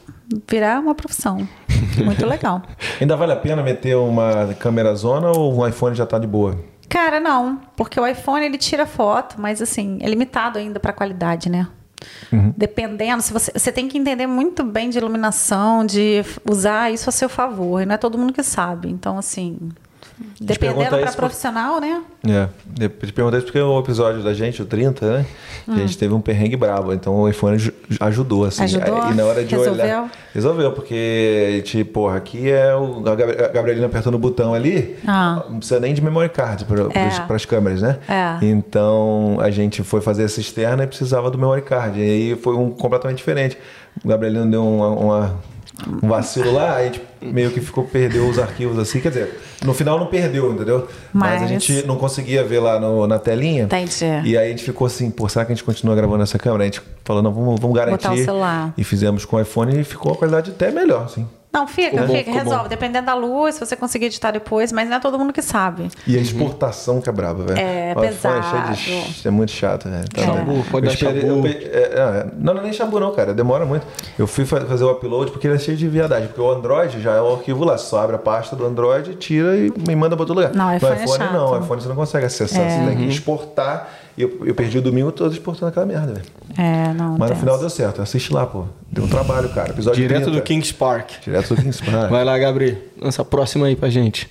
virar uma profissão. Muito legal. Ainda vale a pena meter uma câmera zona ou o iPhone já está de boa? Cara, não, porque o iPhone ele tira foto, mas assim, é limitado ainda para qualidade, né? Uhum. Dependendo, se você, você tem que entender muito bem de iluminação, de usar isso a seu favor. E não é todo mundo que sabe. Então, assim, Dependendo para profissional, né? É, te perguntei isso porque o episódio da gente, o 30, né? Hum. A gente teve um perrengue brabo, então o iPhone ajudou, assim. Ajudou? E na hora de resolveu? olhar. Resolveu, porque, tipo, porra, aqui é o, a Gabrielina apertando o botão ali, ah. não precisa nem de memory card para é. as câmeras, né? É. Então a gente foi fazer essa externa e precisava do memory card. E aí foi um completamente diferente. O Gabrielino deu uma, uma um vacilo lá, a gente meio que ficou, perdeu os arquivos assim, quer dizer, no final não perdeu, entendeu? Mas, Mas a gente não conseguia ver lá no, na telinha. Entendi. E aí a gente ficou assim, pô, será que a gente continua gravando essa câmera? A gente falou, não, vamos, vamos garantir. Botar o celular. E fizemos com o iPhone e ficou a qualidade até melhor, assim. Não, fica, ficou fica, bom, resolve. Bom. Dependendo da luz, se você conseguir editar depois, mas não é todo mundo que sabe. E a exportação que é braba, velho. É, é pesado. É, é muito chato, velho. Tá chabu, pode dar chabu. Eu, é, é, não, não é nem chabu não, cara. Demora muito. Eu fui fazer o upload porque ele é cheio de viadagem. Porque o Android já é o arquivo lá. Você só abre a pasta do Android, tira e me manda para outro lugar. Não, iPhone, iPhone é não. O iPhone você não consegue acessar. É. Você tem que uhum. exportar e eu, eu perdi o domingo todo exportando aquela merda, velho. É, não. Mas no final deu certo. Assiste lá, pô. Deu um trabalho, cara. Episódio Direto 30. do Kings Park. Direto do Kings Park. Vai lá, Gabriel. Lança a próxima aí pra gente.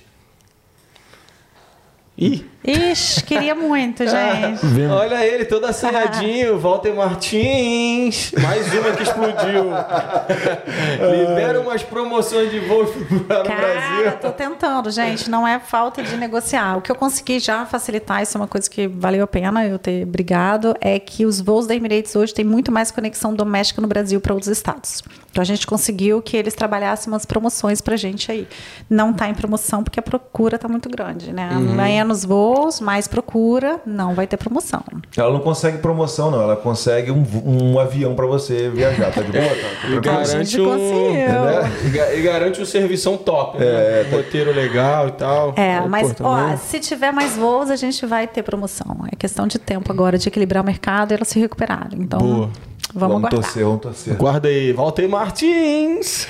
Ih! Ixi, queria muito, gente. Olha ele, todo assanhadinho, Walter Martins. Mais uma que explodiu. Libera umas promoções de voos para o Brasil. tô tentando, gente. Não é falta de negociar. O que eu consegui já facilitar, isso é uma coisa que valeu a pena eu ter brigado, é que os voos da Emirates hoje têm muito mais conexão doméstica no Brasil para outros estados. Então a gente conseguiu que eles trabalhassem umas promoções pra gente aí. Não tá em promoção porque a procura tá muito grande, né? Uhum. Menos voos mais procura, não vai ter promoção. Ela não consegue promoção, não. Ela consegue um, um avião para você viajar. Tá de boa? Tá, tá e garante um, né? e garante um serviço top, né? é, né? Um roteiro legal e tal. É, mas ó, se tiver mais voos, a gente vai ter promoção. É questão de tempo agora de equilibrar o mercado e elas se recuperarem. Então, boa. Vamos, vamos torcer, vamos torcer. Guarda aí, Walter Martins.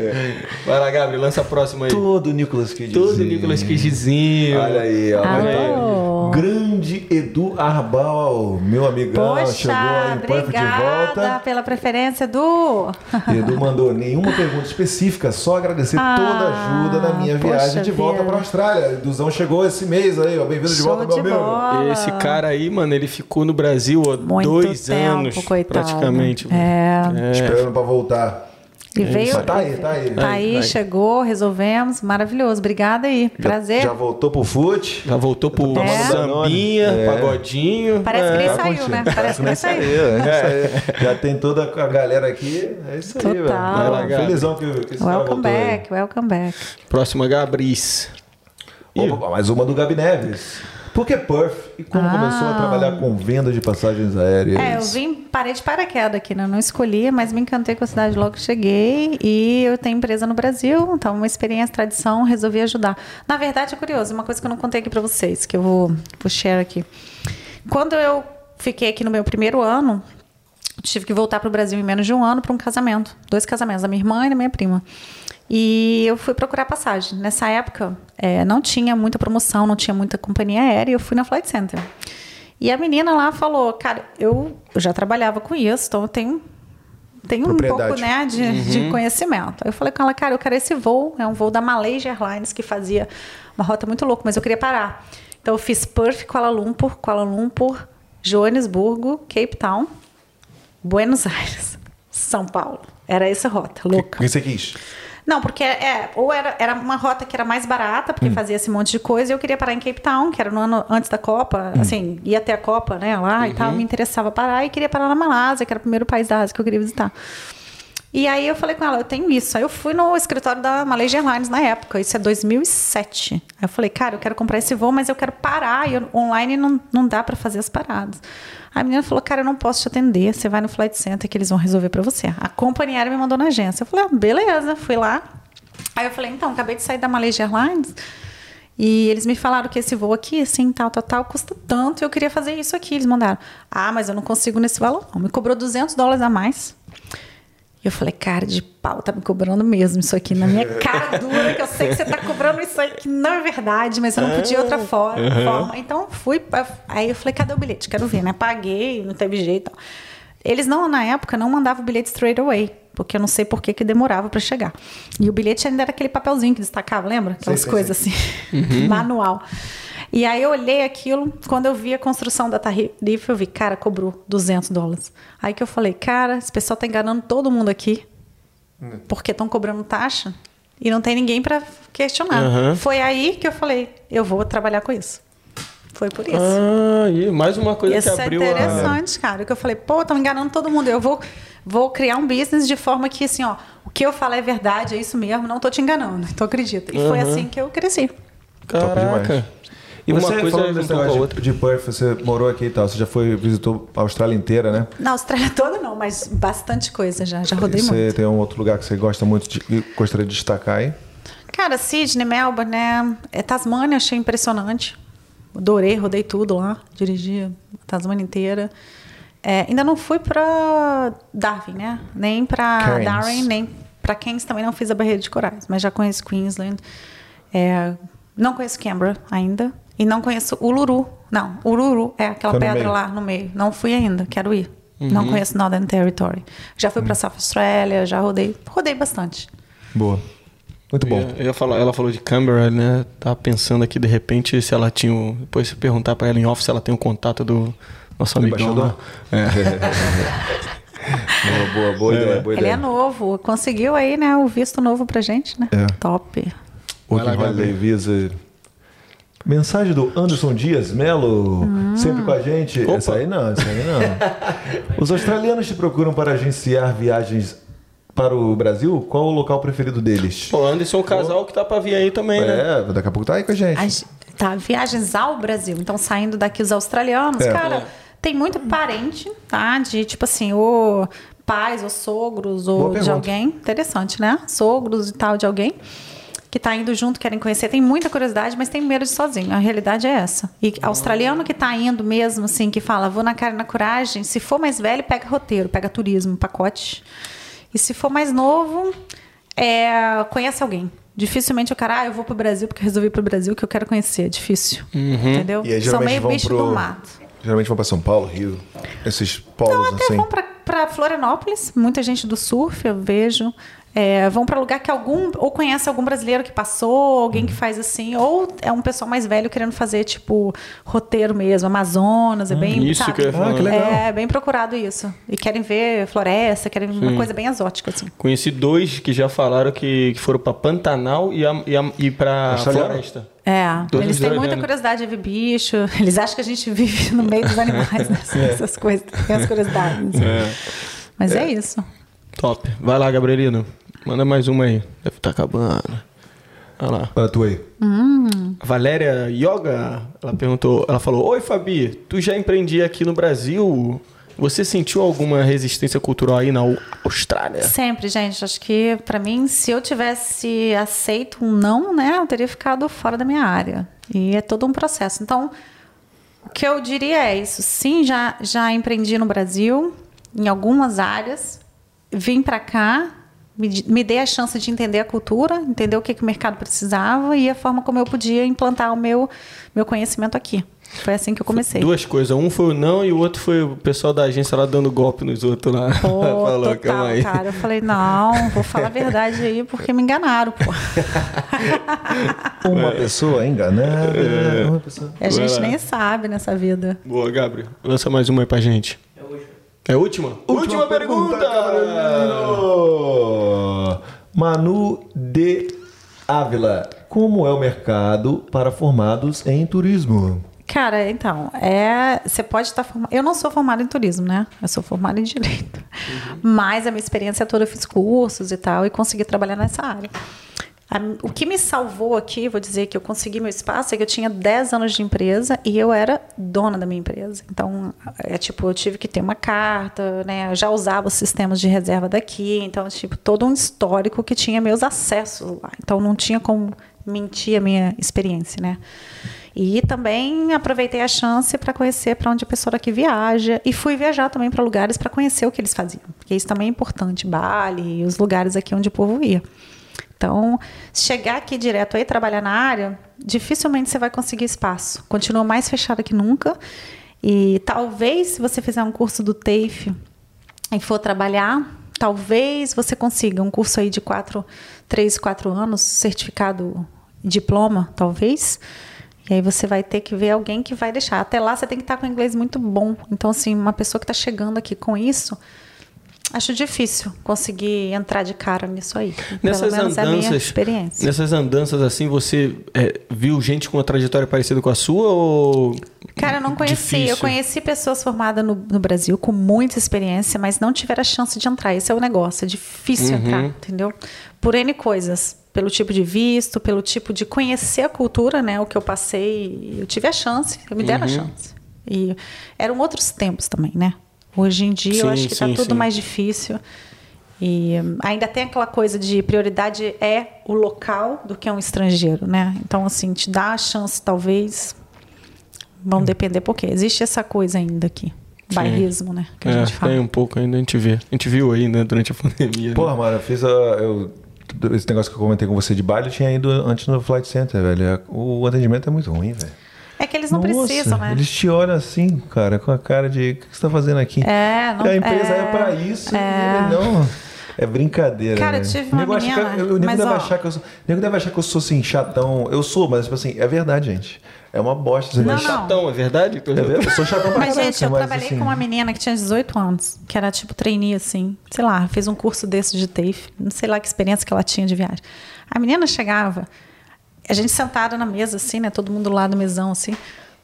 Vai lá, Gabriel, lança a próxima aí. Todo Nicolas Cagezinho. Todo Nicolas Cagezinho. Olha aí, ó. Olha aí. Grande Edu Arbal, meu amigão. Poxa, chegou aí em de volta. pela preferência, Edu. Edu mandou nenhuma pergunta específica, só agradecer ah, toda a ajuda na minha viagem de volta para a Austrália. Eduzão chegou esse mês aí, ó. Bem-vindo de volta, meu amigo. Esse cara aí, mano, ele ficou no Brasil há dois tempo, anos, coitado. praticamente praticamente. É. é. Esperando para voltar. E é veio. tá aí, tá aí. Tá aí, chegou, resolvemos. Maravilhoso. Obrigada aí. Prazer. Já voltou pro fute. Já voltou pro é. sambinha, é. pagodinho. Parece que ele é. saiu, né? Parece que ele saiu. É. Já tem toda a galera aqui. É isso Total. aí, velho. Vai lá, Felizão que, que esse Welcome back, welcome back. Próxima, Gabris. Opa, mais uma do Gabi Neves. Por que Perth? E como ah. começou a trabalhar com venda de passagens aéreas? É, eu vim, parei de paraquedas aqui, né? Não escolhi, mas me encantei com a cidade logo que cheguei. E eu tenho empresa no Brasil, então uma experiência, tradição, resolvi ajudar. Na verdade, é curioso, uma coisa que eu não contei aqui para vocês, que eu vou, vou share aqui. Quando eu fiquei aqui no meu primeiro ano, tive que voltar para o Brasil em menos de um ano para um casamento. Dois casamentos, da minha irmã e da minha prima. E eu fui procurar passagem. Nessa época, é, não tinha muita promoção, não tinha muita companhia aérea, eu fui na Flight Center. E a menina lá falou, cara, eu, já trabalhava com isso, então eu tenho tem um pouco né, de, uhum. de conhecimento. Aí eu falei com ela, cara, eu quero esse voo, é um voo da Malaysia Airlines que fazia uma rota muito louca, mas eu queria parar. Então eu fiz Perth, Kuala Lumpur, Kuala Lumpur, Joanesburgo, Cape Town, Buenos Aires, São Paulo. Era essa rota, louca. O que você quis? Não, porque é, ou era, era uma rota que era mais barata, porque hum. fazia esse monte de coisa, e eu queria parar em Cape Town, que era no ano antes da Copa, hum. assim, ia até a Copa, né, lá uhum. e tal, uhum. me interessava parar, e queria parar na Malásia, que era o primeiro país da Ásia que eu queria visitar. E aí eu falei com ela, eu tenho isso. Aí eu fui no escritório da Malaysia Airlines na época, isso é 2007. Aí eu falei, cara, eu quero comprar esse voo, mas eu quero parar, e online não, não dá para fazer as paradas. A menina falou, cara, eu não posso te atender, você vai no Flight Center que eles vão resolver para você. A companhia me mandou na agência. Eu falei, ah, beleza, fui lá. Aí eu falei, então, acabei de sair da Malaysia Airlines e eles me falaram que esse voo aqui, assim, tal, tal, tal, custa tanto eu queria fazer isso aqui. Eles mandaram, ah, mas eu não consigo nesse valor. Me cobrou 200 dólares a mais. Eu falei, cara de pau, tá me cobrando mesmo isso aqui na minha cara dura, que eu sei que você tá cobrando isso aí, que não é verdade, mas eu não podia outra forma. Uhum. forma. Então fui, aí eu falei, cadê o bilhete? Quero ver, né? Paguei, não teve jeito. Eles não, na época, não mandavam o bilhete straight away, porque eu não sei por que, que demorava para chegar. E o bilhete ainda era aquele papelzinho que destacava, lembra? Aquelas sei, coisas sei. assim, uhum. manual. E aí eu olhei aquilo, quando eu vi a construção da tarifa, eu vi, cara, cobrou 200 dólares. Aí que eu falei, cara, esse pessoal tá enganando todo mundo aqui, hum. porque estão cobrando taxa e não tem ninguém para questionar. Uhum. Foi aí que eu falei, eu vou trabalhar com isso. Foi por isso. Ah, e mais uma coisa isso que abriu Isso é interessante, a... cara. Que eu falei, pô, estão enganando todo mundo. Eu vou, vou criar um business de forma que, assim, ó, o que eu falo é verdade, é isso mesmo, não tô te enganando. Então acredita. E uhum. foi assim que eu cresci. Caraca. E uma você, coisa desse negócio outra. de Perth, você morou aqui e tal, você já foi, visitou a Austrália inteira, né? Na Austrália toda não, mas bastante coisa já, já rodei e muito. Você tem um outro lugar que você gosta muito de, gostaria de destacar aí? Cara, Sydney, Melbourne, né? É, Tasmânia, achei impressionante. Adorei, rodei tudo lá, dirigi a Tasmânia inteira. É, ainda não fui para Darwin, né? Nem para Darwin, nem para Cairns também não fiz a barreira de corais, mas já conheço Queensland. É, não conheço Canberra ainda. E não conheço Uluru. Não, Uluru é aquela Foi pedra lá no meio. Não fui ainda, quero ir. Uhum. Não conheço Northern Territory. Já fui uhum. para South Australia, já rodei. Rodei bastante. Boa. Muito bom. Eu ia falar, ela falou de Canberra, né? Tava pensando aqui de repente se ela tinha. Depois se perguntar para ela em off se ela tem o um contato do nosso amigo embaixador. É. boa, boa, boa, é. ideia, boa ideia. Ele é novo, conseguiu aí, né? O visto novo pra gente, né? É. Top. Working Holiday Visa Mensagem do Anderson Dias Melo, hum. sempre com a gente. Opa. Essa aí não, essa aí não. Os australianos te procuram para agenciar viagens para o Brasil? Qual o local preferido deles? O Anderson, o casal que tá para vir aí também, é, né? É, daqui a pouco tá aí com a gente. As, tá, viagens ao Brasil. Então, saindo daqui os australianos, é. cara, tem muito parente, tá? De tipo assim, ou pais, ou sogros, ou de alguém. Interessante, né? Sogros e tal de alguém que está indo junto, querem conhecer, tem muita curiosidade, mas tem medo de sozinho. A realidade é essa. E australiano que está indo mesmo, assim, que fala, vou na cara e na coragem, se for mais velho, pega roteiro, pega turismo, pacote. E se for mais novo, é, conhece alguém. Dificilmente o cara, ah, eu vou pro Brasil porque resolvi ir pro Brasil que eu quero conhecer. É difícil. Uhum. Entendeu? E aí, São meio bicho pro... do mato. Geralmente vão para São Paulo, Rio, esses polos Não, até assim. vão para Florianópolis, muita gente do surf, eu vejo é, vão para lugar que algum ou conhece algum brasileiro que passou, alguém que faz assim, ou é um pessoal mais velho querendo fazer tipo roteiro mesmo, Amazonas, é hum, bem, isso sabe? que, ah, que legal. É bem procurado isso. E querem ver floresta, querem Sim. uma coisa bem exótica assim. Conheci dois que já falaram que, que foram para Pantanal e, a, e, a, e para floresta. É, Todos eles têm muita curiosidade de ver bicho. Eles acham que a gente vive no meio dos animais, né? é. essas coisas, tem as curiosidades. É. Mas é. é isso. Top. Vai lá, Gabrielino. Manda mais uma aí. Deve estar tá acabando. Olha lá. Olha tu aí. Hum. Valéria Yoga, ela perguntou, ela falou: Oi, Fabi, tu já empreendi aqui no Brasil? Você sentiu alguma resistência cultural aí na Austrália? Sempre, gente. Acho que para mim, se eu tivesse aceito um não, né, eu teria ficado fora da minha área. E é todo um processo. Então, o que eu diria é isso. Sim, já já empreendi no Brasil em algumas áreas. Vim para cá, me, me dei a chance de entender a cultura, entender o que, que o mercado precisava e a forma como eu podia implantar o meu, meu conhecimento aqui. Foi assim que eu comecei. Duas coisas. Um foi o não e o outro foi o pessoal da agência lá dando golpe nos outros lá. Pô, Falou, total, aí. cara. Eu falei, não, vou falar a verdade aí porque me enganaram, pô. uma é. pessoa enganada. É. Uma pessoa. A gente nem sabe nessa vida. Boa, Gabriel. Lança mais uma aí pra gente. É a última. É última? Última, última pergunta! pergunta Manu de Ávila. Como é o mercado para formados em turismo? Cara, então, é, você pode estar formado. Eu não sou formada em turismo, né? Eu sou formada em direito. Uhum. Mas a minha experiência toda eu fiz cursos e tal e consegui trabalhar nessa área. O que me salvou aqui, vou dizer que eu consegui meu espaço, é que eu tinha 10 anos de empresa e eu era dona da minha empresa. Então, é tipo, eu tive que ter uma carta, né? Eu já usava os sistemas de reserva daqui, então, tipo, todo um histórico que tinha meus acessos lá. Então, não tinha como mentir a minha experiência, né? E também aproveitei a chance para conhecer para onde a pessoa daqui viaja e fui viajar também para lugares para conhecer o que eles faziam, porque isso também é importante, Bali, os lugares aqui onde o povo ia. Então, chegar aqui direto aí trabalhar na área, dificilmente você vai conseguir espaço. Continua mais fechada que nunca. E talvez se você fizer um curso do TAFE e for trabalhar, talvez você consiga um curso aí de quatro, três, quatro anos, certificado, diploma, talvez. E aí você vai ter que ver alguém que vai deixar. Até lá você tem que estar com inglês muito bom. Então, assim, uma pessoa que está chegando aqui com isso, acho difícil conseguir entrar de cara nisso aí. Nessas Pelo menos andanças, é a minha experiência. Nessas andanças assim, você é, viu gente com uma trajetória parecida com a sua ou Cara, eu não conheci. Difícil. Eu conheci pessoas formadas no, no, Brasil com muita experiência, mas não tiveram a chance de entrar. Esse é o negócio. É difícil uhum. entrar, entendeu? Por N coisas pelo tipo de visto, pelo tipo de conhecer a cultura, né? O que eu passei, eu tive a chance, eu me deram uhum. a chance. E eram outros tempos também, né? Hoje em dia sim, eu acho que está tudo sim. mais difícil. E ainda tem aquela coisa de prioridade é o local do que é um estrangeiro, né? Então, assim, te dá a chance, talvez. Vão depender, porque existe essa coisa ainda aqui. Bairrismo, né? Que a é, gente fala. Tem um pouco ainda, a gente vê. A gente viu aí, né, durante a pandemia. Porra, né? mano, eu fiz a. Eu esse negócio que eu comentei com você de baile, eu tinha ido antes no Flight Center, velho. É, o atendimento é muito ruim, velho. É que eles não Nossa, precisam, né? Eles te olham assim, cara, com a cara de o que você está fazendo aqui? É, não, A empresa é, é para isso, é... não. É brincadeira. Cara, né? eu tive uma menina, que, eu, o nego deve, achar que eu sou, nego deve achar que eu sou assim, chatão. Eu sou, mas tipo assim, é verdade, gente. É uma bosta. Não, não. chatão, é verdade? É verdade? Eu sou chatão pra Mas, gente, eu mas, trabalhei assim... com uma menina que tinha 18 anos, que era tipo trainee, assim. Sei lá, fez um curso desse de TAFE. Não sei lá que experiência que ela tinha de viagem. A menina chegava, a gente sentada na mesa, assim, né? Todo mundo lá do mesão, assim.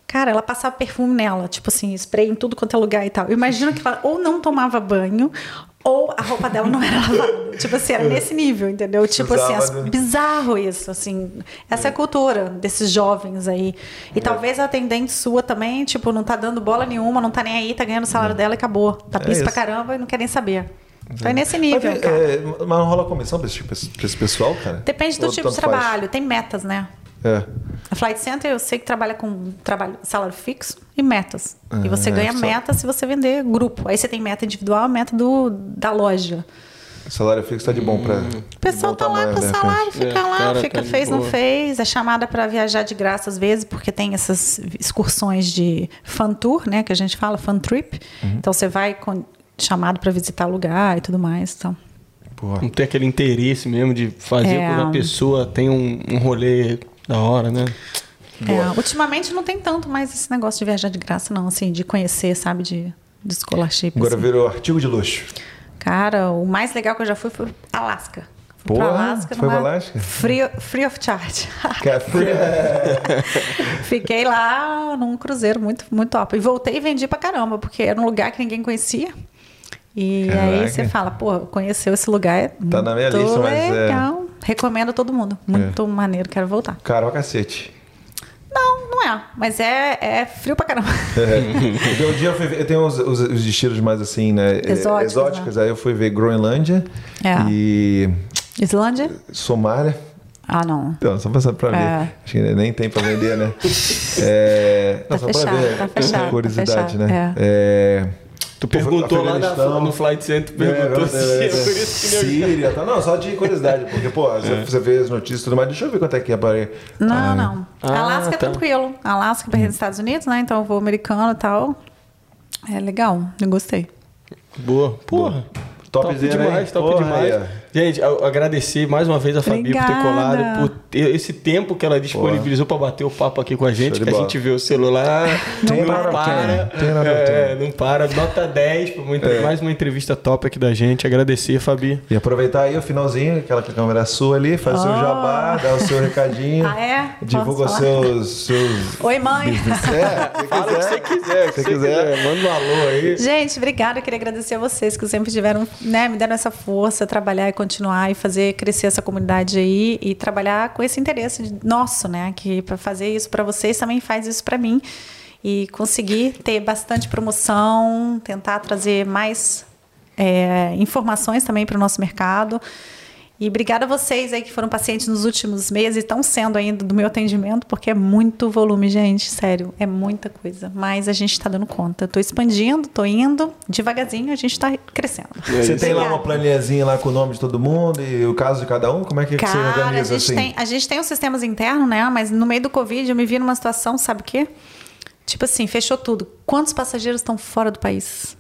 Cara, ela passava perfume nela, tipo assim, spray em tudo quanto é lugar e tal. Eu imagino que ela ou não tomava banho, ou a roupa dela não era lavada. tipo assim, era nesse nível, entendeu? Tipo assim, as, né? bizarro isso, assim. Essa é a cultura desses jovens aí. E é. talvez a atendente sua também, tipo, não tá dando bola nenhuma, não tá nem aí, tá ganhando o salário é. dela e acabou. Tá é pra caramba e não quer nem saber. Então é nesse nível, mas, cara. É, mas não rola comissão pra esse, tipo, pra esse pessoal, cara? Depende do Ou tipo de trabalho. Faz? Tem metas, né? É. A Flight Center eu sei que trabalha com trabalho, salário fixo e metas. e você é, ganha só... meta se você vender grupo. Aí você tem meta individual, meta do, da loja. O salário fixo está de bom para. O pessoal tá lá com o salário, fica é, lá, fica tá fez, não fez. É chamada para viajar de graça às vezes, porque tem essas excursões de fan tour, né? Que a gente fala, fan trip. Uhum. Então você vai com, chamado para visitar lugar e tudo mais. Então. Não tem aquele interesse mesmo de fazer é... com que a pessoa tenha um, um rolê da hora, né? É, ultimamente não tem tanto mais esse negócio de viajar de graça, não, assim, de conhecer, sabe, de, de scholarship. Agora assim. virou artigo de luxo. Cara, o mais legal que eu já fui foi Alasca. Fui Porra, Alasca, foi para Alasca? Free, free of charge. Fiquei lá num cruzeiro muito, muito top. E voltei e vendi pra caramba, porque era um lugar que ninguém conhecia. E Caraca. aí você fala, pô, conheceu esse lugar. É tá na minha lista, mas é... Recomendo a todo mundo. Muito é. maneiro, quero voltar. Caro a cacete. Não, não é. Mas é, é frio pra caramba. É. Então, um dia eu, fui ver, eu tenho os, os, os, destinos mais assim, né? Exóticos. Exóticos. Né? Aí eu fui ver Groenlândia é. e. Islândia? Somália. Ah, não. Então, só passar pra ver. É. Acho que nem tem pra vender, né? é... Tá não, só fechado, pra ver. Tá fechado, curiosidade, tá fechado. né? É. é Tu perguntou lá na, no Flight Center, perguntou é, se é, é, por isso que Síria, tá? Não, só de curiosidade, porque, pô, é. você vê as notícias e tudo mais, deixa eu ver quanto é que é para Não, ah, não. Ah, Alasca tá. é tranquilo. Alasca é para os Estados Unidos, né? Então eu vou americano e tal. É legal, eu gostei. Boa. Porra. Top, top demais, top Porra, demais. Gente, agradecer mais uma vez a Fabi Obrigada. por ter colado, por ter esse tempo que ela disponibilizou para bater o papo aqui com a gente, que a gente vê o celular, não, não para, para, é, não para, nota 10 para é. mais uma entrevista top aqui da gente. Agradecer, Fabi. E aproveitar aí o finalzinho, aquela câmera sua ali, fazer oh. o jabá, dar o seu recadinho. Ah, é? Divulga os seus, seus. Oi, mãe. É, Fala o que você quiser, se você quiser. quiser. Manda um alô aí. Gente, obrigada. Eu queria agradecer a vocês que sempre tiveram, né, me deram essa força, trabalhar e continuar e fazer crescer essa comunidade aí e trabalhar com esse interesse nosso, né? Que para fazer isso para vocês também faz isso para mim e conseguir ter bastante promoção, tentar trazer mais é, informações também para o nosso mercado. E obrigada a vocês aí que foram pacientes nos últimos meses e estão sendo ainda do meu atendimento, porque é muito volume, gente, sério, é muita coisa. Mas a gente está dando conta. Estou expandindo, estou indo, devagarzinho a gente está crescendo. Você tem lá uma planilhazinha lá com o nome de todo mundo e o caso de cada um? Como é que, Cara, você organiza a gente assim? Tem, a gente tem os sistemas internos, né? Mas no meio do Covid eu me vi numa situação, sabe o quê? Tipo assim, fechou tudo. Quantos passageiros estão fora do país?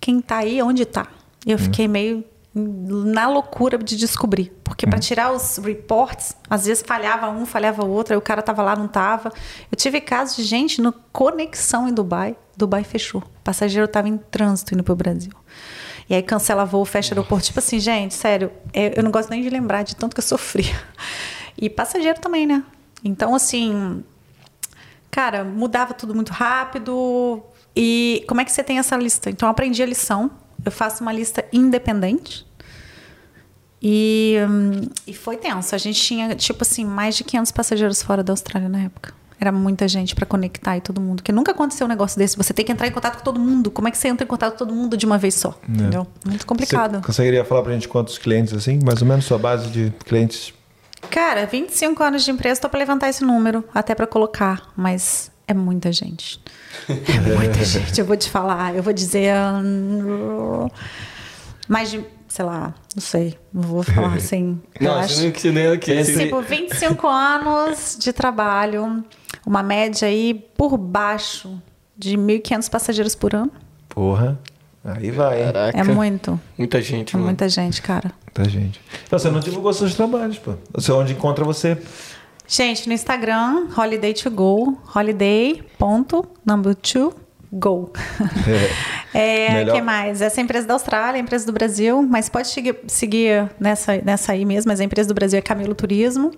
Quem está aí, onde está? Eu hum. fiquei meio na loucura de descobrir. Porque para uhum. tirar os reports, às vezes falhava um, falhava outro, aí o cara tava lá, não tava. Eu tive casos de gente no conexão em Dubai, Dubai fechou. O passageiro tava em trânsito indo pro Brasil. E aí cancela voo, fecha aeroporto. Tipo assim, gente, sério, é, eu não gosto nem de lembrar de tanto que eu sofri. E passageiro também, né? Então, assim, cara, mudava tudo muito rápido. E como é que você tem essa lista? Então, eu aprendi a lição eu faço uma lista independente. E, hum, e foi tenso. A gente tinha, tipo assim, mais de 500 passageiros fora da Austrália na época. Era muita gente para conectar e todo mundo. Que nunca aconteceu um negócio desse. Você tem que entrar em contato com todo mundo. Como é que você entra em contato com todo mundo de uma vez só? É. Entendeu? Muito complicado. Você conseguiria falar pra gente quantos clientes, assim? Mais ou menos sua base de clientes? Cara, 25 anos de empresa, tô para levantar esse número até para colocar. Mas é muita gente. É muita gente, eu vou te falar. Eu vou dizer. Mais de, sei lá, não sei. Não vou falar assim. Não, acho, não que nem aqui. Tipo, 25 anos de trabalho, uma média aí por baixo de 1.500 passageiros por ano. Porra. Aí vai. Caraca. É muito. Muita gente, é mano. Muita gente, cara. Muita gente. Então, você não divulgou seus trabalhos, pô. Você onde encontra você? Gente, no Instagram, holiday to go, holiday.number two go. É, é que mais? Essa é a empresa da Austrália, a empresa do Brasil, mas pode seguir, seguir nessa, nessa aí mesmo, mas a empresa do Brasil é Camilo Turismo.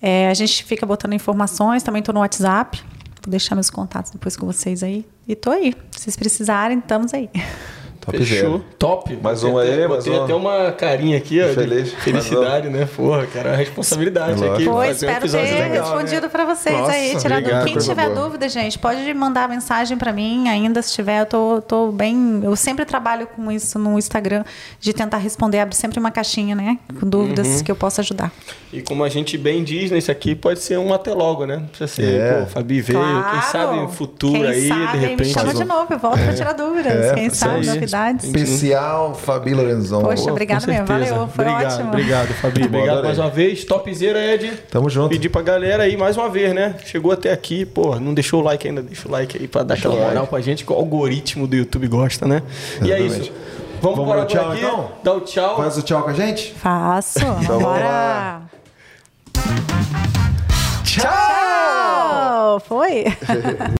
É, a gente fica botando informações, também estou no WhatsApp. Vou deixar meus contatos depois com vocês aí. E tô aí. Se vocês precisarem, estamos aí. Top Fechou. Zero. Top. Mais um aí, mais um. até uma carinha aqui, ó. Feliz. Felicidade, né? Porra, cara, a responsabilidade aqui. Foi, espero um ter legal, respondido né? para vocês Nossa, aí. Tirado. Obrigado, Quem tiver boa. dúvida, gente, pode mandar mensagem para mim ainda se tiver. Eu tô, tô bem. Eu sempre trabalho com isso no Instagram, de tentar responder. Abro sempre uma caixinha, né? Com dúvidas uhum. que eu possa ajudar. E como a gente bem diz, nesse aqui pode ser um até logo, né? Não precisa ser, é. pô, Fabi veio. Claro. Quem sabe no futuro Quem aí, sabe, de repente. Me chama de novo, eu volto é. para tirar dúvidas. É, Quem sabe, novidades. Especial Fabi Lorenzon. Poxa, obrigado mesmo. Valeu, foi obrigado, ótimo. Obrigado, Fabi. obrigado mais uma vez. Topzera, Ed. Tamo junto. Pedir pra galera aí mais uma vez, né? Chegou até aqui, pô, não deixou o like ainda, deixa o like aí pra dar aquela moral like. pra gente, que o algoritmo do YouTube gosta, né? Exatamente. E é isso. Vamos, Vamos dar o tchau, aqui? então? Dá o tchau. Faz o tchau com a gente? Faço. então, Bora. Tchau! Foi!